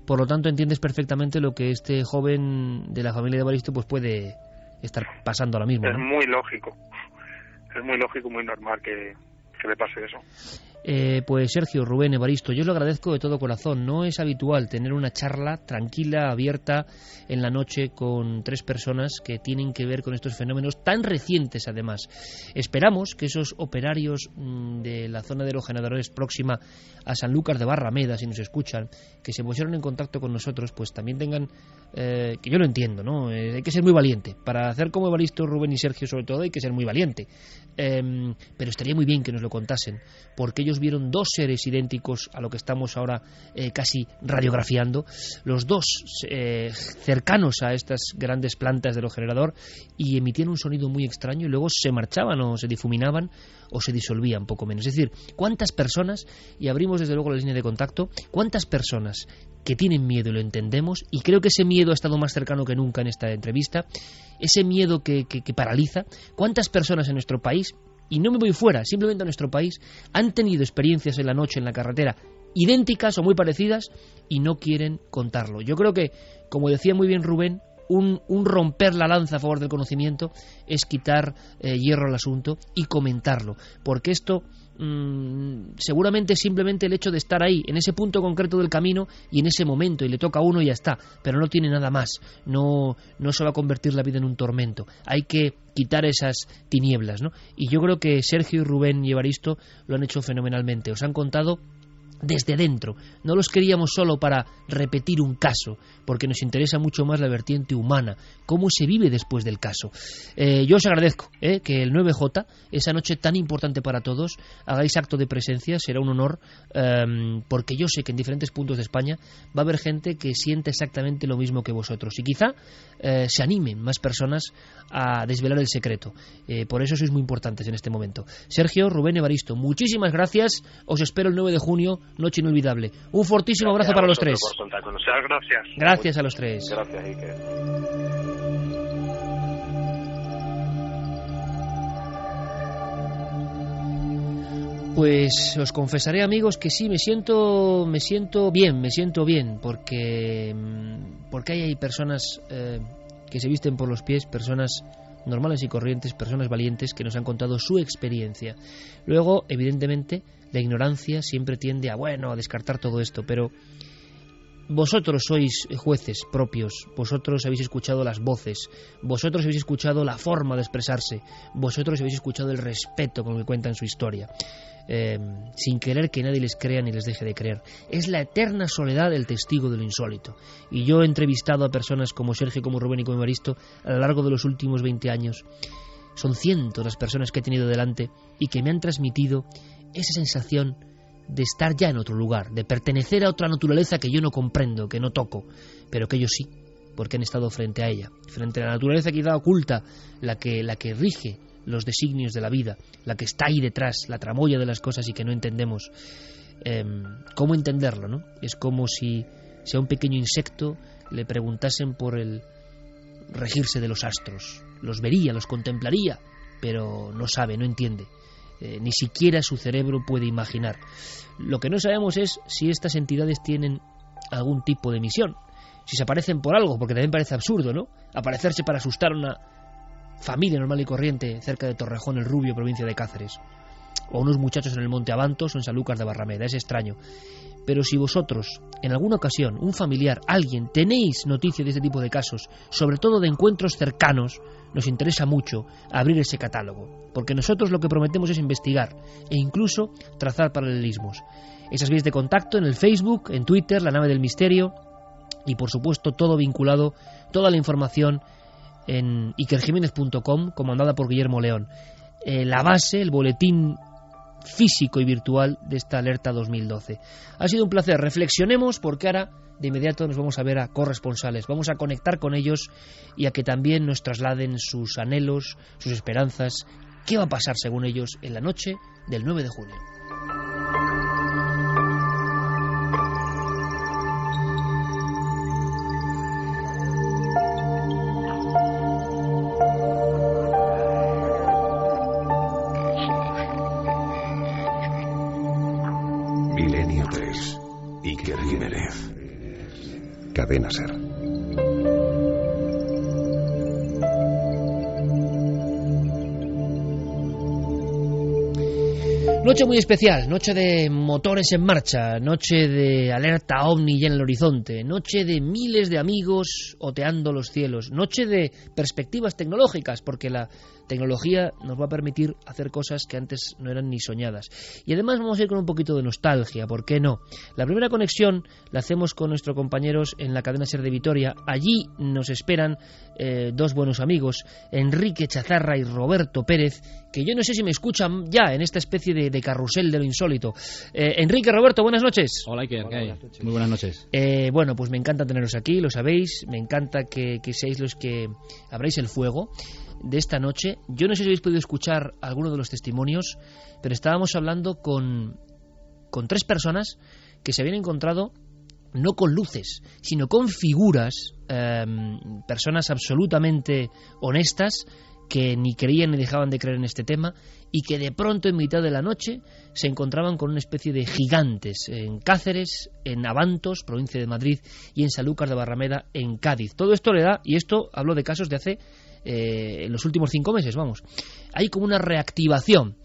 S2: por lo tanto, entiendes perfectamente lo que este joven de la familia de Baristo pues puede estar pasando ahora mismo.
S6: Es
S2: ¿no?
S6: muy lógico, es muy lógico, muy normal que, que le pase eso.
S2: Eh, pues Sergio, Rubén, Evaristo, yo lo agradezco de todo corazón. No es habitual tener una charla tranquila, abierta en la noche con tres personas que tienen que ver con estos fenómenos tan recientes además. Esperamos que esos operarios mm, de la zona de los generadores próxima a San Lucas de Barrameda, si nos escuchan, que se pusieron en contacto con nosotros, pues también tengan, eh, que yo lo entiendo, ¿no? Eh, hay que ser muy valiente. Para hacer como Evaristo, Rubén y Sergio sobre todo hay que ser muy valiente. Em, pero estaría muy bien que nos lo contasen, porque ellos vieron dos seres idénticos a lo que estamos ahora eh, casi radiografiando, los dos eh, cercanos a estas grandes plantas del generador y emitían un sonido muy extraño y luego se marchaban o se difuminaban o se disolvían poco menos. Es decir, ¿cuántas personas, y abrimos desde luego la línea de contacto, cuántas personas que tienen miedo y lo entendemos, y creo que ese miedo ha estado más cercano que nunca en esta entrevista, ese miedo que, que, que paraliza, cuántas personas en nuestro país, y no me voy fuera, simplemente a nuestro país, han tenido experiencias en la noche, en la carretera, idénticas o muy parecidas y no quieren contarlo. Yo creo que, como decía muy bien Rubén, un, romper la lanza a favor del conocimiento es quitar eh, hierro al asunto y comentarlo, porque esto mm, seguramente simplemente el hecho de estar ahí, en ese punto concreto del camino y en ese momento, y le toca a uno y ya está, pero no tiene nada más, no, no se va a convertir la vida en un tormento, hay que quitar esas tinieblas, ¿no? Y yo creo que Sergio y Rubén y Evaristo lo han hecho fenomenalmente, os han contado desde dentro. No los queríamos solo para repetir un caso, porque nos interesa mucho más la vertiente humana, cómo se vive después del caso. Eh, yo os agradezco eh, que el 9J, esa noche tan importante para todos, hagáis acto de presencia, será un honor, em, porque yo sé que en diferentes puntos de España va a haber gente que siente exactamente lo mismo que vosotros, y quizá eh, se animen más personas a desvelar el secreto. por eso sois muy importantes en este momento. Sergio, Rubén Evaristo, muchísimas gracias, os espero el 9 de junio noche inolvidable. Un fortísimo abrazo para los tres.
S6: gracias.
S2: Gracias a los tres.
S4: Gracias, Iker.
S2: Pues os confesaré, amigos, que sí me siento, me siento bien, me siento bien, porque mm, porque hay personas eh, que se visten por los pies, personas normales y corrientes, personas valientes que nos han contado su experiencia. Luego, evidentemente, la ignorancia siempre tiende a, bueno, a descartar todo esto, pero vosotros sois jueces propios, vosotros habéis escuchado las voces, vosotros habéis escuchado la forma de expresarse, vosotros habéis escuchado el respeto con el que cuentan su historia, eh, sin querer que nadie les crea ni les deje de creer. Es la eterna soledad del testigo de lo insólito. Y yo he entrevistado a personas como Sergio, como Rubén y como Evaristo a lo largo de los últimos 20 años. Son cientos las personas que he tenido delante y que me han transmitido esa sensación de estar ya en otro lugar, de pertenecer a otra naturaleza que yo no comprendo, que no toco, pero que ellos sí, porque han estado frente a ella, frente a la naturaleza da oculta, la que, la que rige los designios de la vida, la que está ahí detrás, la tramoya de las cosas y que no entendemos. Em, ¿Cómo entenderlo? no? Es como si, si a un pequeño insecto le preguntasen por el regirse de los astros. Los vería, los contemplaría, pero no sabe, no entiende. Eh, ni siquiera su cerebro puede imaginar. Lo que no sabemos es si estas entidades tienen algún tipo de misión, si se aparecen por algo, porque también parece absurdo, ¿no? Aparecerse para asustar a una familia normal y corriente cerca de Torrejón el Rubio, provincia de Cáceres, o unos muchachos en el Monte Avantos o en Sanlúcar de Barrameda, es extraño. Pero si vosotros, en alguna ocasión, un familiar, alguien, tenéis noticia de este tipo de casos, sobre todo de encuentros cercanos, nos interesa mucho abrir ese catálogo, porque nosotros lo que prometemos es investigar e incluso trazar paralelismos. Esas vías de contacto en el Facebook, en Twitter, la nave del misterio y por supuesto todo vinculado, toda la información en ikerjiménez.com, comandada por Guillermo León. Eh, la base, el boletín físico y virtual de esta alerta 2012. Ha sido un placer. Reflexionemos porque ahora de inmediato nos vamos a ver a corresponsales. Vamos a conectar con ellos y a que también nos trasladen sus anhelos, sus esperanzas. ¿Qué va a pasar según ellos en la noche del 9 de junio? Noche muy especial, noche de motores en marcha, noche de alerta ovni en el horizonte, noche de miles de amigos oteando los cielos, noche de perspectivas tecnológicas, porque la tecnología nos va a permitir hacer cosas que antes no eran ni soñadas. Y además vamos a ir con un poquito de nostalgia, ¿por qué no? La primera conexión la hacemos con nuestros compañeros en la cadena Ser de Vitoria. Allí nos esperan eh, dos buenos amigos, Enrique Chazarra y Roberto Pérez, que yo no sé si me escuchan ya en esta especie de, carrusel de lo insólito. Eh, Enrique, Roberto, buenas noches.
S7: Hola, Iker, Muy buenas noches.
S2: Eh, bueno, pues me encanta teneros aquí, lo sabéis, me encanta que, que seáis los que abráis el fuego de esta noche. Yo no sé si habéis podido escuchar alguno de los testimonios, pero estábamos hablando con, con tres personas que se habían encontrado no con luces, sino con figuras, em, personas absolutamente honestas, que ni creían ni dejaban de creer en este tema y que de pronto en mitad de la noche se encontraban con una especie de gigantes en Cáceres, en Avantos, provincia de Madrid, y en Sanlúcar de Barrameda, en Cádiz. Todo esto le da, y esto hablo de casos de hace eh, en los últimos cinco meses, vamos. Hay como una reactivación.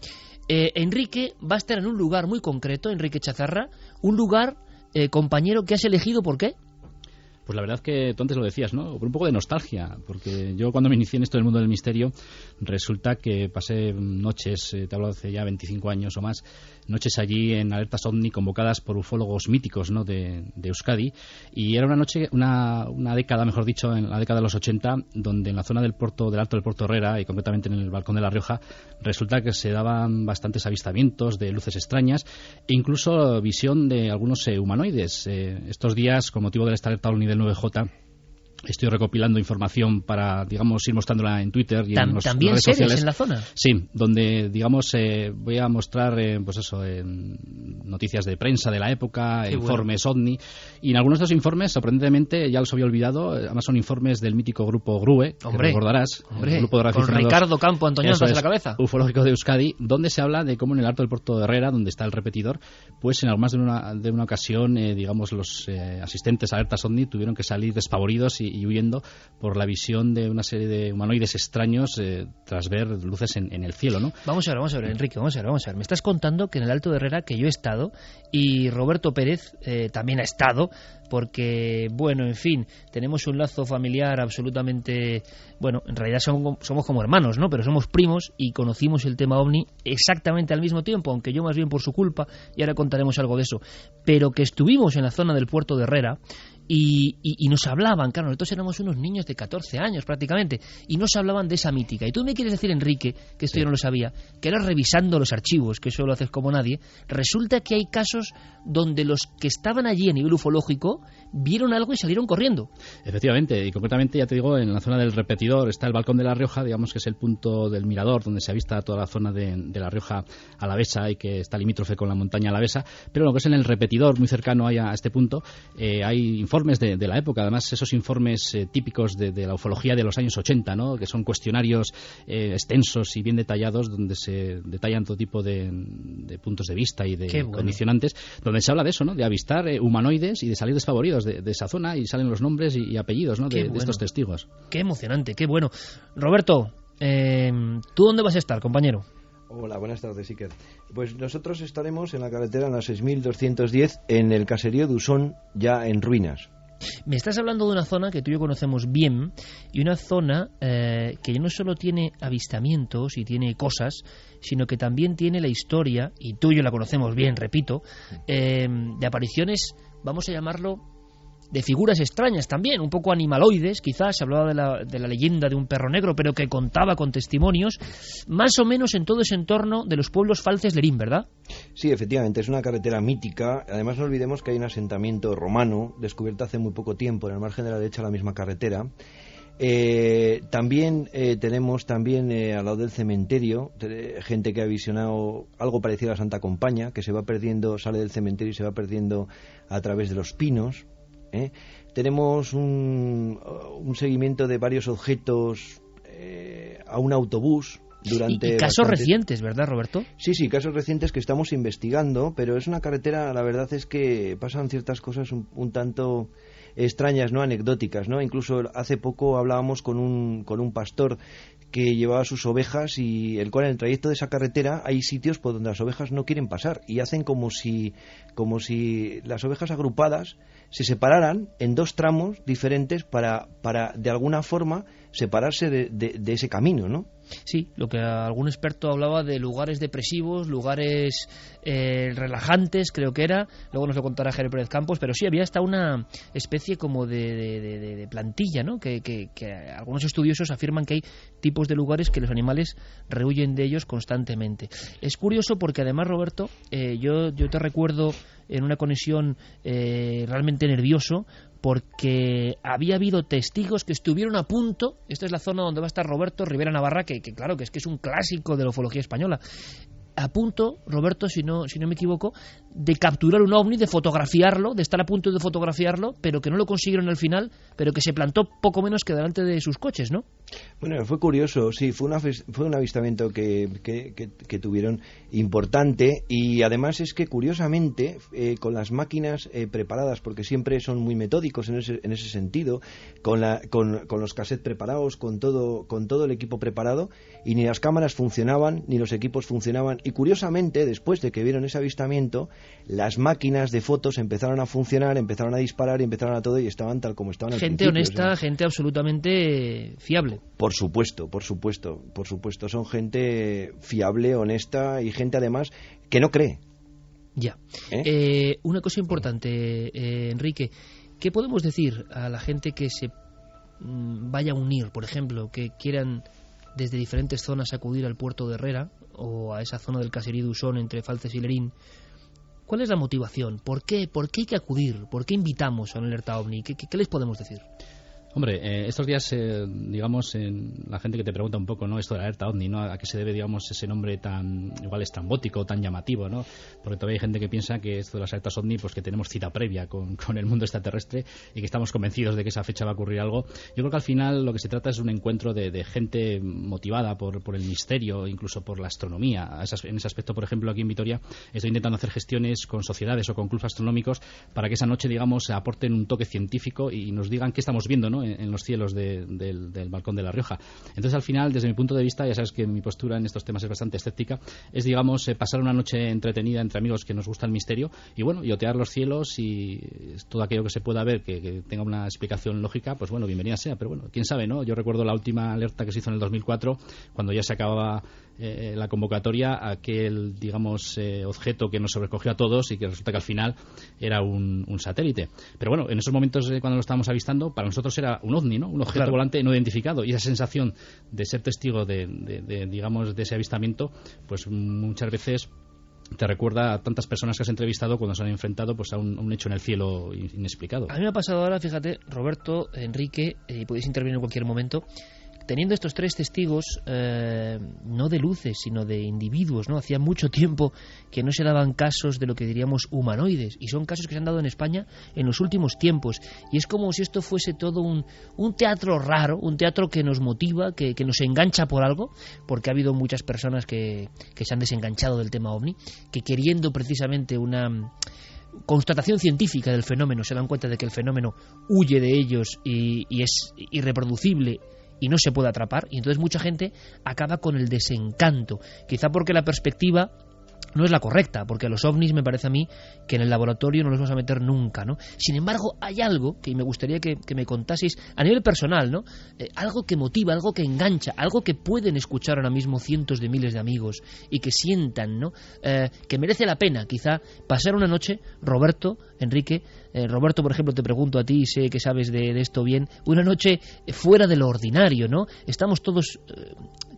S2: Eh, Enrique va a estar en un lugar muy concreto, Enrique Chazarra, un lugar, eh, compañero, que has elegido, ¿por qué?
S7: Pues la verdad que tú antes lo decías, ¿no? Por un poco de nostalgia, porque yo cuando me inicié en esto del mundo del misterio, resulta que pasé noches, te hablo hace ya 25 años o más, noches allí en alertas ovni convocadas por ufólogos míticos ¿no? de, Euskadi y era una noche, una, una, década, mejor dicho, en la década de los 80, donde en la zona del puerto, del Alto del Puerto Herrera y concretamente en el balcón de La Rioja, resulta que se daban bastantes avistamientos de luces extrañas e incluso visión de algunos eh, humanoides. Eh, estos días, con motivo de esta alerta ovni del 9J, Estoy recopilando información para, digamos, ir mostrándola en Twitter y en los,
S2: ¿También
S7: redes sociales.
S2: en la zona?
S7: Sí, donde, digamos, eh, voy a mostrar, eh, pues eso, noticias de prensa de la época, informes OVNI. Y en algunos de esos informes, sorprendentemente, ya los había olvidado, eh, además son informes del mítico grupo GRUE, que recordarás.
S2: Hombre, el grupo de con Ricardo Campo Antonio en la cabeza.
S7: Ufológico de Euskadi, donde se habla de cómo en el Alto del Puerto de Herrera, donde está el repetidor, pues en más de una, de una ocasión, digamos, los asistentes a alertas OVNI tuvieron que salir despavoridos y y, huyendo por la visión de una serie de humanoides extraños eh, tras ver luces en, el cielo, ¿no?
S2: Vamos a ver, vamos a ver, Enrique, vamos a ver, vamos a ver. Me estás contando que en el Alto de Herrera, que yo he estado, y Roberto Pérez eh, también ha estado, porque, bueno, en fin, tenemos un lazo familiar absolutamente, bueno, en realidad somos, somos, como hermanos, ¿no? Pero somos primos y conocimos el tema ovni exactamente al mismo tiempo, aunque yo más bien por su culpa, y ahora contaremos algo de eso, pero que estuvimos en la zona del puerto de Herrera y, nos hablaban, claro, nosotros éramos unos niños de 14 años prácticamente, y nos hablaban de esa mítica. Y tú me quieres decir, Enrique, que esto yo no lo sabía, que era revisando los archivos, que eso lo haces como nadie, resulta que hay casos donde los que estaban allí a nivel ufológico vieron algo y salieron corriendo.
S7: Efectivamente, y concretamente, ya te digo, en la zona del repetidor está el balcón de La Rioja, digamos que es el punto del mirador donde se avista toda la zona de, La Rioja Alavesa y que está limítrofe con la montaña Alavesa, pero lo que es en el repetidor, muy cercano a, a este punto, eh, hay informes informes de, la época, además esos informes eh, típicos de, la ufología de los años 80, ¿no? que son cuestionarios eh, extensos y bien detallados donde se detallan todo tipo de, puntos de vista y de condicionantes, donde se habla de eso, ¿no? de avistar eh, humanoides y de salir desfavoridos de, esa zona y salen los nombres y, apellidos ¿no? de, estos testigos.
S2: Qué emocionante, qué bueno. Roberto, ¿tú dónde vas a estar, compañero?
S8: Hola, buenas tardes, Iker. Pues nosotros estaremos en la carretera en la 6210 en el caserío de Usón, ya en ruinas.
S2: Me estás hablando de una zona que tú y yo conocemos bien y una zona eh, que no solo tiene avistamientos y tiene cosas, sino que también tiene la historia, y tú y yo la conocemos bien, repito, eh, de apariciones, vamos a llamarlo, de figuras extrañas también, un poco animaloides, quizás se hablaba de la, de la leyenda de un perro negro, pero que contaba con testimonios, más o menos en todo ese entorno de los pueblos falces Lerín, ¿verdad?
S8: Sí, efectivamente, es una carretera mítica. Además, no olvidemos que hay un asentamiento romano, descubierto hace muy poco tiempo, en el margen de la derecha de la misma carretera. Eh, también eh, tenemos también eh, al lado del cementerio gente que ha visionado algo parecido a Santa Compaña, que se va perdiendo, sale del cementerio y se va perdiendo a través de los pinos. ¿Eh? Tenemos un, seguimiento de varios objetos eh, a un autobús durante
S2: y, casos recientes, ¿verdad, Roberto?
S8: Sí, sí, casos recientes que estamos investigando, pero es una carretera, la verdad es que pasan ciertas cosas un, tanto extrañas, no anecdóticas, ¿no? Incluso hace poco hablábamos con un, con un pastor que llevaba sus ovejas y el cual en el trayecto de esa carretera hay sitios por donde las ovejas no quieren pasar y hacen como si como si las ovejas agrupadas se separaran en dos tramos diferentes para, para de alguna forma separarse de, de, ese camino, ¿no?
S2: Sí, lo que algún experto hablaba de lugares depresivos, lugares eh, relajantes, creo que era. Luego nos lo contará Jerez Pérez Campos, pero sí había hasta una especie como de, plantilla, ¿no? Que, que, algunos estudiosos afirman que hay tipos de lugares que los animales rehuyen de ellos constantemente. Es curioso porque además, Roberto, eh, yo, yo te recuerdo en una conexión eh, realmente nervioso porque había habido testigos que estuvieron a punto, esta es la zona donde va a estar Roberto Rivera Navarra, que, claro que es que es un clásico de la ufología española, a punto, Roberto, si no, si no me equivoco, de capturar un ovni, de fotografiarlo, de estar a punto de fotografiarlo, pero que no lo consiguieron al final, pero que se plantó poco menos que delante de sus coches, ¿no?
S8: Bueno, fue curioso, sí, fue, una, fue un avistamiento que, que, tuvieron importante y además es que curiosamente eh, con las máquinas eh, preparadas, porque siempre son muy metódicos en ese, en ese sentido, con, la, con, con los cassettes preparados, con todo, con todo el equipo preparado y ni las cámaras funcionaban, ni los equipos funcionaban y curiosamente después de que vieron ese avistamiento, las máquinas de fotos empezaron a funcionar, empezaron a disparar y empezaron a todo y estaban tal como estaban.
S2: Gente honesta, gente absolutamente fiable.
S8: Por supuesto, por supuesto, por supuesto. Son gente fiable, honesta y gente además que no cree.
S2: Ya. ¿Eh? Eh, una cosa importante, eh, Enrique. ¿Qué podemos decir a la gente que se mm, vaya a unir, por ejemplo, que quieran desde diferentes zonas acudir al puerto de Herrera o a esa zona del caserío de Usón entre Falces y Lerín? ¿Cuál es la motivación? ¿Por qué, ¿Por qué hay que acudir? ¿Por qué invitamos a un alerta OVNI? qué les podemos decir?
S7: Hombre, eh, estos días, eh, digamos, la gente que te pregunta un poco, ¿no? Esto de la alerta ovni, ¿no? ¿A qué se debe, digamos, ese nombre tan, igual es tan llamativo, ¿no? Porque todavía hay gente que piensa que esto de las alertas ovni, pues que tenemos cita previa con, el mundo extraterrestre y que estamos convencidos de que esa fecha va a ocurrir algo. Yo creo que al final lo que se trata es un encuentro de, gente motivada por, por, el misterio, incluso por la astronomía. En ese aspecto, por ejemplo, aquí en Vitoria estoy intentando hacer gestiones con sociedades o con clubes astronómicos para que esa noche, digamos, aporten un toque científico y nos digan qué estamos viendo, ¿no? En, los cielos del, balcón de La Rioja. Entonces, al final, desde mi punto de vista, ya sabes que mi postura en estos temas es bastante escéptica, es, digamos, eh, pasar una noche entretenida entre amigos que nos gusta el misterio y, bueno, y otear los cielos y todo aquello que se pueda ver que, tenga una explicación lógica, pues bueno, bienvenida sea. Pero bueno, quién sabe, ¿no? Yo recuerdo la última alerta que se hizo en el 2004, cuando ya se acababa eh, la convocatoria aquel, digamos, eh, objeto que nos sobrecogió a todos y que resulta que al final era un, satélite. Pero bueno, en esos momentos cuando lo estábamos avistando, para nosotros era un ovni, ¿no? Un objeto volante no identificado. Y esa sensación de ser testigo de, digamos, de ese avistamiento, pues muchas veces te recuerda a tantas personas que has entrevistado cuando se han enfrentado pues a un, hecho en el cielo inexplicado.
S2: A mí me ha pasado ahora, fíjate, Roberto, Enrique, y eh, podéis intervenir en cualquier momento, teniendo estos tres testigos, eh, no de luces, sino de individuos, ¿no? Hacía mucho tiempo que no se daban casos de lo que diríamos humanoides, y son casos que se han dado en España en los últimos tiempos. Y es como si esto fuese todo un, un teatro raro, un teatro que nos motiva, que, que, nos engancha por algo, porque ha habido muchas personas que, que se han desenganchado del tema ovni, que queriendo precisamente una constatación científica del fenómeno se dan cuenta de que el fenómeno huye de ellos y, y es irreproducible y no se puede atrapar y entonces mucha gente acaba con el desencanto, quizá porque la perspectiva no es la correcta, porque a los ovnis me parece a mí que en el laboratorio no los vamos a meter nunca, ¿no? Sin embargo, hay algo que me gustaría que, me contaseis a nivel personal, ¿no? Eh, algo que motiva, algo que engancha, algo que pueden escuchar ahora mismo cientos de miles de amigos y que sientan, ¿no? Eh, que merece la pena, quizá, pasar una noche, Roberto, Enrique, eh, Roberto, por ejemplo, te pregunto a ti, sé que sabes de, de, esto bien, una noche fuera de lo ordinario, ¿no? Estamos todos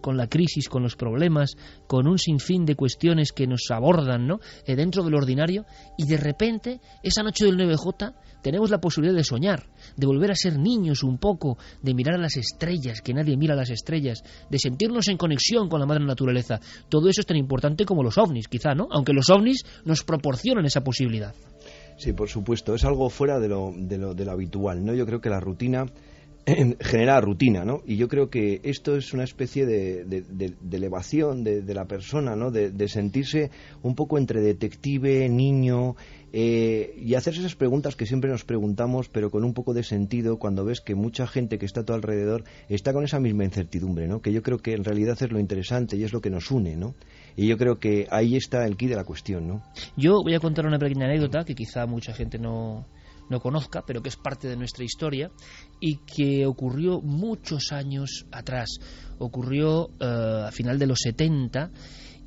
S2: con la crisis, con los problemas, con un sinfín de cuestiones que nos abordan ¿no? Eh, dentro del ordinario, y de repente, esa noche del 9J, tenemos la posibilidad de soñar, de volver a ser niños un poco, de mirar a las estrellas, que nadie mira a las estrellas, de sentirnos en conexión con la madre naturaleza. Todo eso es tan importante como los ovnis, quizá, ¿no? Aunque los ovnis nos proporcionan esa posibilidad.
S8: Sí, por supuesto, es algo fuera de lo, de lo, de lo habitual, ¿no? Yo creo que la rutina genera rutina, ¿no? Y yo creo que esto es una especie de, elevación de, la persona, ¿no? De, sentirse un poco entre detective, niño, eh, y hacerse esas preguntas que siempre nos preguntamos, pero con un poco de sentido cuando ves que mucha gente que está a tu alrededor está con esa misma incertidumbre, ¿no? Que yo creo que en realidad es lo interesante y es lo que nos une, ¿no? Y yo creo que ahí está el quid de la cuestión, ¿no?
S2: Yo voy a contar una pequeña anécdota que quizá mucha gente no no conozca, pero que es parte de nuestra historia y que ocurrió muchos años atrás. Ocurrió eh, a final de los 70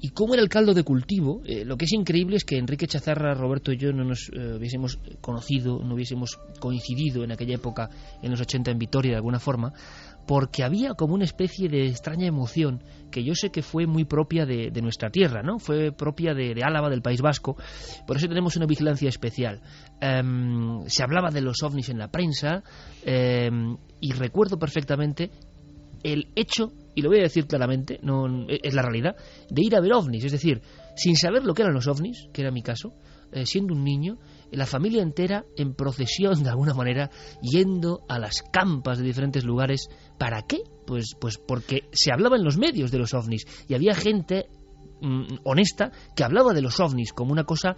S2: y cómo era el caldo de cultivo. Eh, lo que es increíble es que Enrique Chazarra, Roberto y yo no nos eh, hubiésemos conocido, no hubiésemos coincidido en aquella época, en los 80 en Vitoria de alguna forma, porque había como una especie de extraña emoción que yo sé que fue muy propia de, nuestra tierra, ¿no? Fue propia de, Álava, del País Vasco, por eso tenemos una vigilancia especial. Em, se hablaba de los ovnis en la prensa em, y recuerdo perfectamente el hecho y lo voy a decir claramente, no es la realidad, de ir a ver ovnis, es decir, sin saber lo que eran los ovnis, que era mi caso, eh, siendo un niño, la familia entera en procesión de alguna manera, yendo a las campas de diferentes lugares. ¿Para qué? Pues, pues porque se hablaba en los medios de los ovnis y había gente mm, honesta que hablaba de los ovnis como una cosa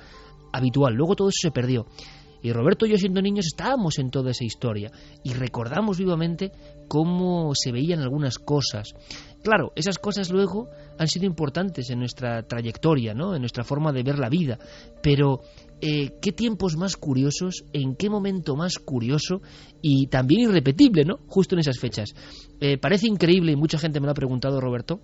S2: habitual. Luego todo eso se perdió. Y Roberto y yo siendo niños estábamos en toda esa historia y recordamos vivamente cómo se veían algunas cosas. Claro, esas cosas luego han sido importantes en nuestra trayectoria, ¿no? en nuestra forma de ver la vida, pero eh, qué tiempos más curiosos, en qué momento más curioso y también irrepetible, ¿no? Justo en esas fechas. Eh, parece increíble y mucha gente me lo ha preguntado, Roberto,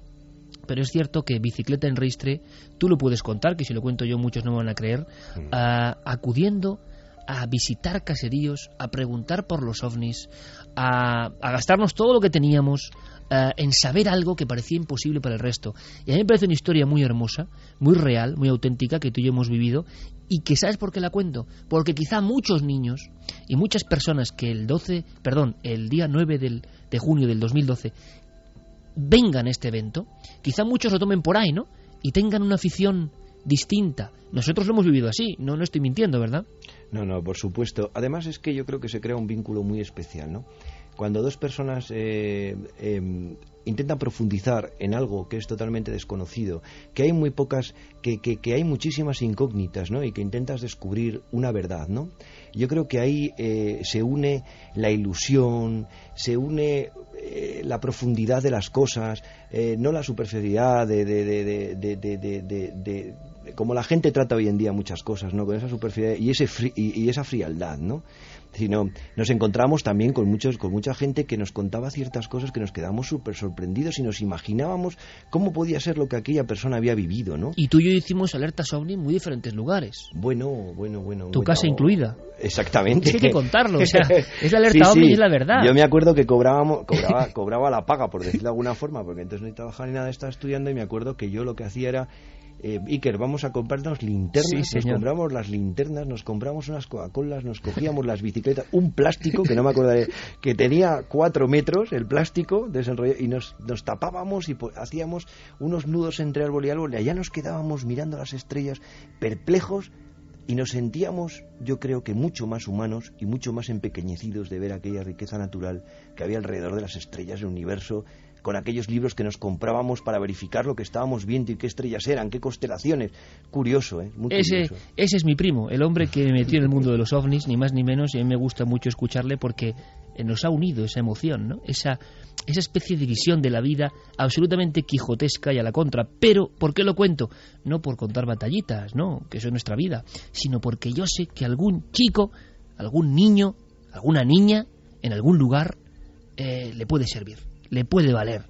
S2: pero es cierto que bicicleta en Reistre, tú lo puedes contar, que si lo cuento yo muchos no me van a creer, mm. acudiendo a visitar caseríos, a preguntar por los ovnis, a, gastarnos todo lo que teníamos eh, en saber algo que parecía imposible para el resto. Y a mí me parece una historia muy hermosa, muy real, muy auténtica, que tú y yo hemos vivido, y que ¿sabes por qué la cuento? Porque quizá muchos niños y muchas personas que el 12, perdón, el día 9 de junio del 2012 vengan a este evento, quizá muchos lo tomen por ahí, ¿no? Y tengan una afición distinta. Nosotros lo hemos vivido así, no, no estoy mintiendo, ¿verdad?
S8: No, no, por supuesto. Además es que yo creo que se crea un vínculo muy especial, ¿no? Cuando dos personas eh, em, intentan profundizar en algo que es totalmente desconocido, que hay muy pocas, que, que, hay muchísimas incógnitas, ¿no? Y que intentas descubrir una verdad, ¿no? Yo creo que ahí eh, se une la ilusión, se une eh, la profundidad de las cosas, no la superficialidad de, de, de, como la gente trata hoy en día muchas cosas, ¿no? Con esa superficie y, ese y, esa frialdad, ¿no? Sino nos encontramos también con muchos con mucha gente que nos contaba ciertas cosas que nos quedamos súper sorprendidos y nos imaginábamos cómo podía ser lo que aquella persona había vivido, ¿no?
S2: Y tú y yo hicimos alertas ovni en muy diferentes lugares.
S8: Bueno, bueno, bueno.
S2: Tu casa incluida.
S8: Exactamente.
S2: Es que hay que contarlo, o sea, es la alerta ovni y es la verdad.
S8: Yo me acuerdo que cobrábamos, cobraba, cobraba la paga, por decirlo de alguna forma, porque entonces no trabajaba ni nada, estaba estudiando y me acuerdo que yo lo que hacía era eh, Iker, vamos a comprarnos linternas, nos compramos las linternas, nos compramos unas Coca-Colas, nos cogíamos las bicicletas, un plástico, que no me acordaré, que tenía cuatro metros, el plástico, y nos, nos tapábamos y hacíamos unos nudos entre árbol y árbol, y allá nos quedábamos mirando las estrellas, perplejos, y nos sentíamos, yo creo que mucho más humanos y mucho más empequeñecidos de ver aquella riqueza natural que había alrededor de las estrellas del universo con aquellos libros que nos comprábamos para verificar lo que estábamos viendo y qué estrellas eran, qué constelaciones. Curioso, ¿eh?
S2: ese, ese es mi primo, el hombre que me metió en el mundo de los ovnis, ni más ni menos, y a mí me gusta mucho escucharle porque nos ha unido esa emoción, ¿no? Esa, esa especie de visión de la vida absolutamente quijotesca y a la contra. Pero, ¿por qué lo cuento? No por contar batallitas, no, que eso es nuestra vida, sino porque yo sé que algún chico, algún niño, alguna niña, en algún lugar, eh, le puede servir le puede valer,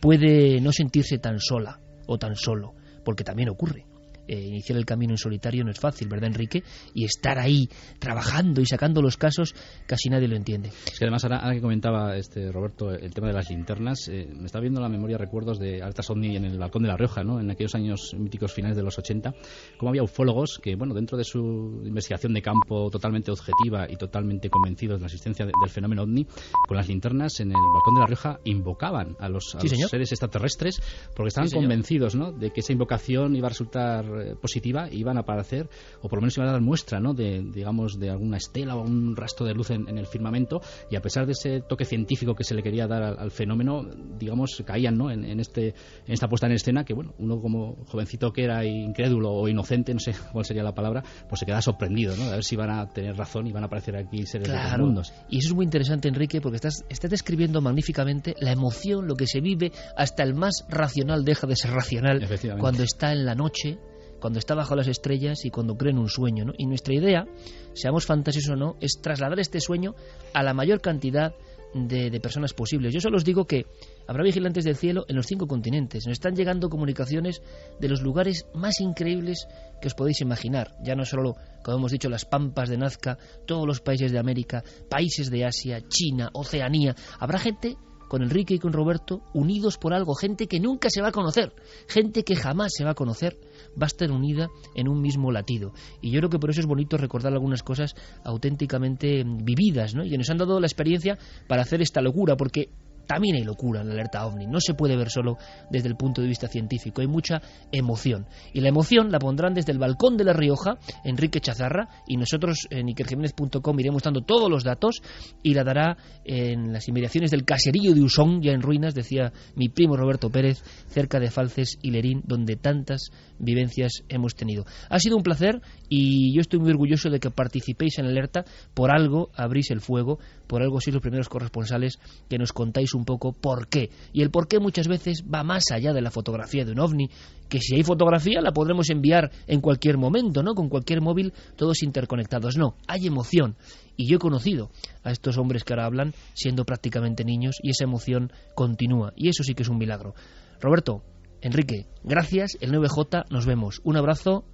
S2: puede no sentirse tan sola o tan solo, porque también ocurre. Eh, iniciar el camino en solitario no es fácil, ¿verdad, Enrique? Y estar ahí trabajando y sacando los casos, casi nadie lo entiende.
S7: Es que además, ahora, que comentaba este Roberto el tema de las linternas, eh, me está viendo la memoria recuerdos de Alta Omni en el balcón de la Rioja, ¿no? En aquellos años míticos finales de los 80, como había ufólogos que, bueno, dentro de su investigación de campo totalmente objetiva y totalmente convencidos de la existencia del fenómeno ovni, con las linternas en el balcón de la Rioja invocaban a los, seres extraterrestres porque estaban convencidos, ¿no? De que esa invocación iba a resultar positiva iban a aparecer, o por lo menos iban a dar muestra, ¿no? De, digamos, de alguna estela o un rastro de luz en, el firmamento, y a pesar de ese toque científico que se le quería dar al, fenómeno, digamos, caían, ¿no? En, este, en esta puesta en escena que, bueno, uno como jovencito que era incrédulo o inocente, no sé cuál sería la palabra, pues se queda sorprendido, ¿no? De ver si van a tener razón y van a aparecer aquí seres de los mundos.
S2: Y eso es muy interesante, Enrique, porque estás, estás describiendo magníficamente la emoción, lo que se vive, hasta el más racional deja de ser racional cuando está en la noche cuando está bajo las estrellas y cuando cree en un sueño. ¿no? Y nuestra idea, seamos fantasiosos o no, es trasladar este sueño a la mayor cantidad de, personas posibles. Yo solo os digo que habrá vigilantes del cielo en los cinco continentes. Nos están llegando comunicaciones de los lugares más increíbles que os podéis imaginar. Ya no solo, como hemos dicho, las pampas de Nazca, todos los países de América, países de Asia, China, Oceanía. Habrá gente con Enrique y con Roberto unidos por algo, gente que nunca se va a conocer, gente que jamás se va a conocer va a estar unida en un mismo latido. Y yo creo que por eso es bonito recordar algunas cosas auténticamente vividas, ¿no? Y nos han dado la experiencia para hacer esta locura, porque también hay locura en la alerta ovni. No se puede ver solo desde el punto de vista científico. Hay mucha emoción. Y la emoción la pondrán desde el balcón de La Rioja, Enrique Chazarra, y nosotros en ikerjiménez.com iremos dando todos los datos y la dará en las inmediaciones del caserío de Usón, ya en ruinas, decía mi primo Roberto Pérez, cerca de Falces y Lerín, donde tantas vivencias hemos tenido. Ha sido un placer y yo estoy muy orgulloso de que participéis en alerta. Por algo abrís el fuego, por algo sois los primeros corresponsales que nos contáis un poco por qué. Y el por qué muchas veces va más allá de la fotografía de un ovni, que si hay fotografía la podremos enviar en cualquier momento, ¿no? Con cualquier móvil, todos interconectados. No, hay emoción. Y yo he conocido a estos hombres que ahora hablan siendo prácticamente niños y esa emoción continúa. Y eso sí que es un milagro. Roberto, Enrique, gracias. El 9J, nos vemos. Un abrazo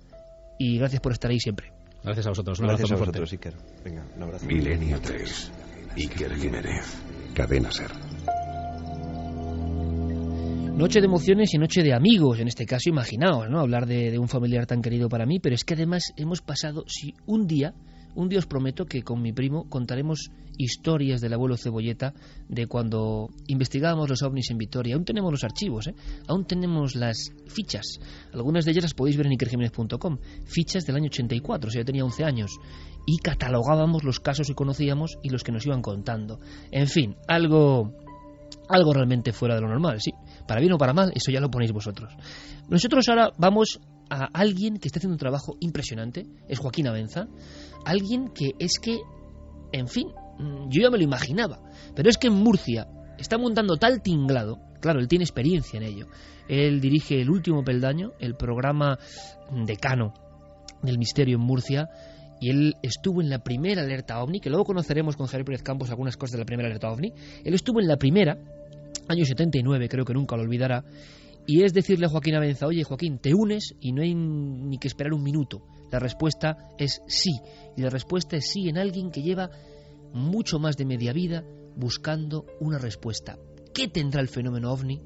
S2: y gracias por estar ahí siempre.
S7: Gracias a vosotros. Un
S8: Gracias a
S7: abrazo muy
S8: vosotros,
S7: fuerte.
S8: Iker. Venga, un abrazo.
S1: Milenio 3. Iker Jiménez. Cadena Ser.
S2: Noche de emociones y noche de amigos, en este caso, imaginaos, ¿no? Hablar de, de un familiar tan querido para mí, pero es que además hemos pasado, si un día, un día os prometo que con mi primo contaremos historias del abuelo Cebolleta de cuando investigábamos los ovnis en Vitoria. Aún tenemos los archivos, ¿eh? Aún tenemos las fichas. Algunas de ellas las podéis ver en ikerjiménez.com. Fichas del año 84, o sea, yo tenía 11 años. Y catalogábamos los casos que conocíamos y los que nos iban contando. En fin, algo algo realmente fuera de lo normal, sí. Para bien o para mal, eso ya lo ponéis vosotros. Nosotros ahora vamos a alguien que está haciendo un trabajo impresionante, es Joaquín Avenza, alguien que es que, en fin, mm, yo ya me lo imaginaba, pero es que en Murcia está montando tal tinglado, claro, él tiene experiencia en ello, él dirige el último peldaño, el programa decano del misterio en Murcia, y él estuvo en la primera alerta ovni, que luego conoceremos con Javier Pérez Campos algunas cosas de la primera alerta ovni. Él estuvo en la primera, año 79, creo que nunca lo olvidará, y es decirle a Joaquín Avenza, oye Joaquín, te unes y no hay ni que esperar un minuto. La respuesta es sí, y la respuesta es sí en alguien que lleva mucho más de media vida buscando una respuesta. ¿Qué tendrá el fenómeno ovni?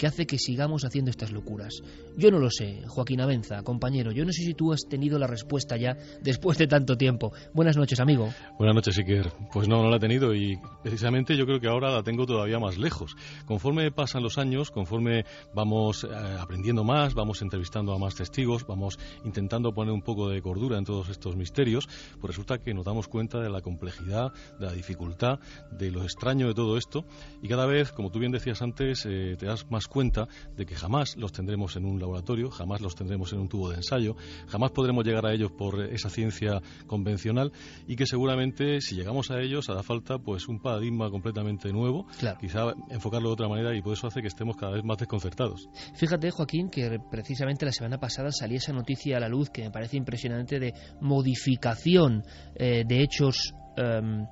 S2: Que hace que sigamos haciendo estas locuras. Yo no lo sé, Joaquín Avenza, compañero. Yo no sé si tú has tenido la respuesta ya después de tanto tiempo. Buenas noches, amigo.
S9: Buenas noches, Iker. Pues no, no la he tenido y precisamente yo creo que ahora la tengo todavía más lejos. Conforme pasan los años, conforme vamos eh, aprendiendo más, vamos entrevistando a más testigos, vamos intentando poner un poco de cordura en todos estos misterios, pues resulta que nos damos cuenta de la complejidad, de la dificultad, de lo extraño de todo esto y cada vez, como tú bien decías antes, eh, te das más cuenta de que jamás los tendremos en un laboratorio, jamás los tendremos en un tubo de ensayo, jamás podremos llegar a ellos por esa ciencia convencional y que seguramente si llegamos a ellos hará falta pues un paradigma completamente nuevo,
S2: Claro.
S9: quizá enfocarlo de otra manera y por eso hace que estemos cada vez más desconcertados.
S2: Fíjate, Joaquín, que precisamente la semana pasada salía esa noticia a la luz que me parece impresionante de modificación eh, de hechos em,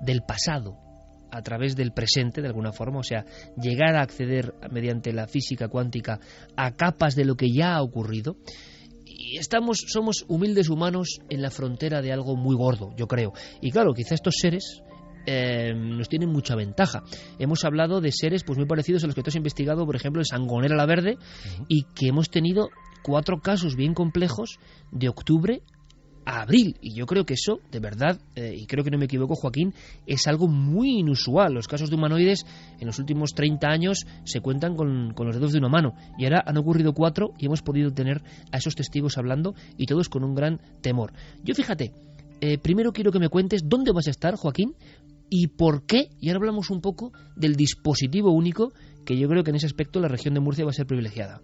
S2: del pasado a través del presente, de alguna forma, o sea, llegar a acceder mediante la física cuántica a capas de lo que ya ha ocurrido. Y estamos, somos humildes humanos en la frontera de algo muy gordo, yo creo. Y claro, quizá estos seres eh, nos tienen mucha ventaja. Hemos hablado de seres pues muy parecidos a los que tú has investigado, por ejemplo, en Sangonera la Verde, y que hemos tenido cuatro casos bien complejos de octubre abril. Y yo creo que eso, de verdad, eh, y creo que no me equivoco, Joaquín, es algo muy inusual. Los casos de humanoides en los últimos 30 años se cuentan con, con los dedos de una mano. Y ahora han ocurrido cuatro y hemos podido tener a esos testigos hablando y todos con un gran temor. Yo fíjate, eh, primero quiero que me cuentes dónde vas a estar, Joaquín, y por qué, y ahora hablamos un poco del dispositivo único, que yo creo que en ese aspecto la región de Murcia va a ser privilegiada.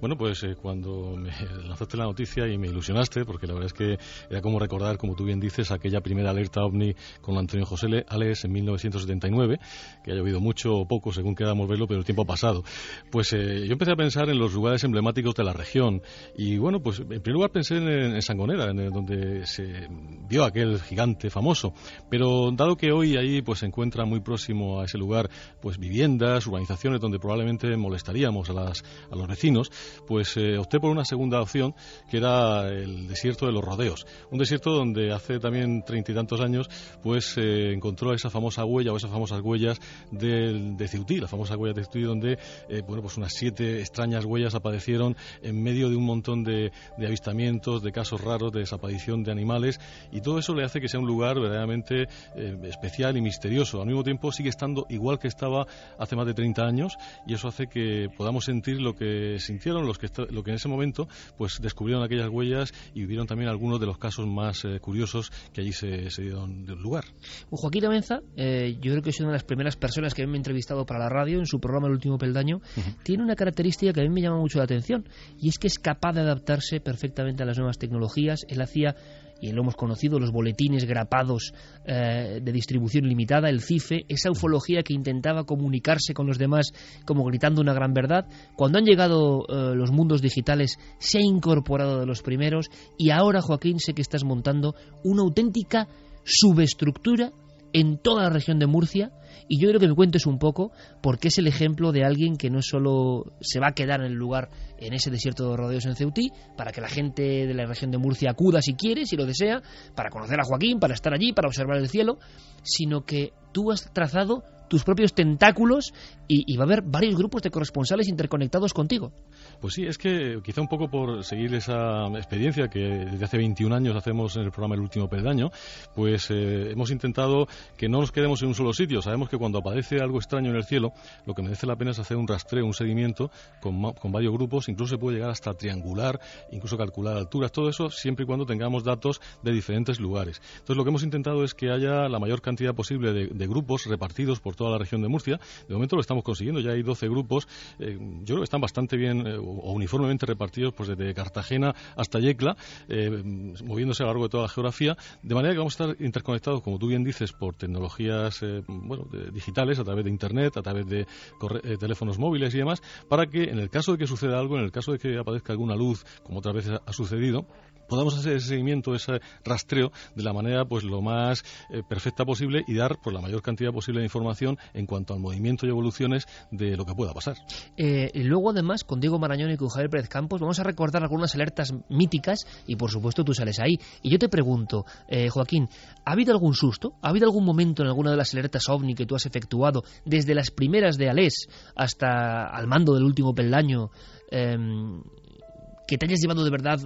S9: Bueno, pues eh, cuando me lanzaste la noticia y me ilusionaste, porque la verdad es que era como recordar, como tú bien dices, aquella primera alerta ovni con Antonio José Le- en 1979, que ha llovido mucho o poco según queramos verlo, pero el tiempo ha pasado. Pues eh, yo empecé a pensar en los lugares emblemáticos de la región y bueno, pues en primer lugar pensé en, en Sangonera, en donde se vio aquel gigante famoso, pero dado que hoy ahí pues se encuentra muy próximo a ese lugar, pues viviendas, urbanizaciones donde probablemente molestaríamos a, las, a los vecinos, pues eh, opté por una segunda opción, que era el desierto de los rodeos. Un desierto donde hace también treinta y tantos años, pues eh, encontró esa famosa huella o esas famosas huellas de, de Ceutí, la famosa huella de Ceutí, donde, eh, bueno, pues unas siete extrañas huellas aparecieron en medio de un montón de, de avistamientos, de casos raros, de desaparición de animales, y todo eso le hace que sea un lugar verdaderamente especial y misterioso. Al mismo tiempo sigue estando igual que estaba hace más de 30 años, y eso hace que podamos sentir lo que sintieron los que, lo que en ese momento pues descubrieron aquellas huellas y vivieron también algunos de los casos más eh, curiosos que allí se, se dieron lugar.
S2: Joaquín Amenza, eh, yo creo que es una de las primeras personas que me ha entrevistado para la radio en su programa El último peldaño, tiene una característica que a mí me llama mucho la atención y es que es capaz de adaptarse perfectamente a las nuevas tecnologías. Él hacía y lo hemos conocido, los boletines grapados eh, de distribución limitada, el CIFE, esa ufología que intentaba comunicarse con los demás como gritando una gran verdad. Cuando han llegado eh, los mundos digitales, se ha incorporado de los primeros y ahora, Joaquín, sé que estás montando una auténtica subestructura en toda la región de Murcia y yo quiero que me cuentes un poco porque es el ejemplo de alguien que no solo se va a quedar en el lugar, en ese desierto de rodeos en Ceutí, para que la gente de la región de Murcia acuda si quiere, si lo desea, para conocer a Joaquín, para estar allí, para observar el cielo, sino que tú has trazado tus propios tentáculos y, va a haber varios grupos de corresponsales interconectados contigo.
S9: Pues sí, es que quizá un poco por seguir esa experiencia que desde hace 21 años hacemos en el programa El Último Peldaño, pues eh, hemos intentado que no nos quedemos en un solo sitio. Sabemos que cuando aparece algo extraño en el cielo, lo que merece la pena es hacer un rastreo, un seguimiento con, con varios grupos, incluso se puede llegar hasta triangular, incluso calcular alturas, todo eso siempre y cuando tengamos datos de diferentes lugares. Entonces lo que hemos intentado es que haya la mayor cantidad posible de, grupos repartidos por toda la región de Murcia. De momento lo estamos consiguiendo, ya hay 12 grupos, eh, yo creo que están bastante bien eh, o uniformemente repartidos pues desde Cartagena hasta Yecla, eh, moviéndose a lo largo de toda la geografía, de manera que vamos a estar interconectados, como tú bien dices, por tecnologías bueno, digitales, a través de Internet, a través de teléfonos móviles y demás, para que en el caso de que suceda algo, en el caso de que aparezca alguna luz, como otras veces ha sucedido, podamos hacer ese seguimiento, ese rastreo de la manera pues lo más eh, perfecta posible y dar pues, la mayor cantidad posible de información en cuanto al movimiento y evoluciones de lo que pueda pasar.
S2: Eh, y luego además con Diego Marañón y con Javier Pérez Campos vamos a recordar algunas alertas míticas y por supuesto tú sales ahí. Y yo te pregunto, eh, Joaquín, ¿ha habido algún susto? ¿Ha habido algún momento en alguna de las alertas OVNI que tú has efectuado desde las primeras de Alés hasta al mando del último peldaño em, que te hayas llevado de verdad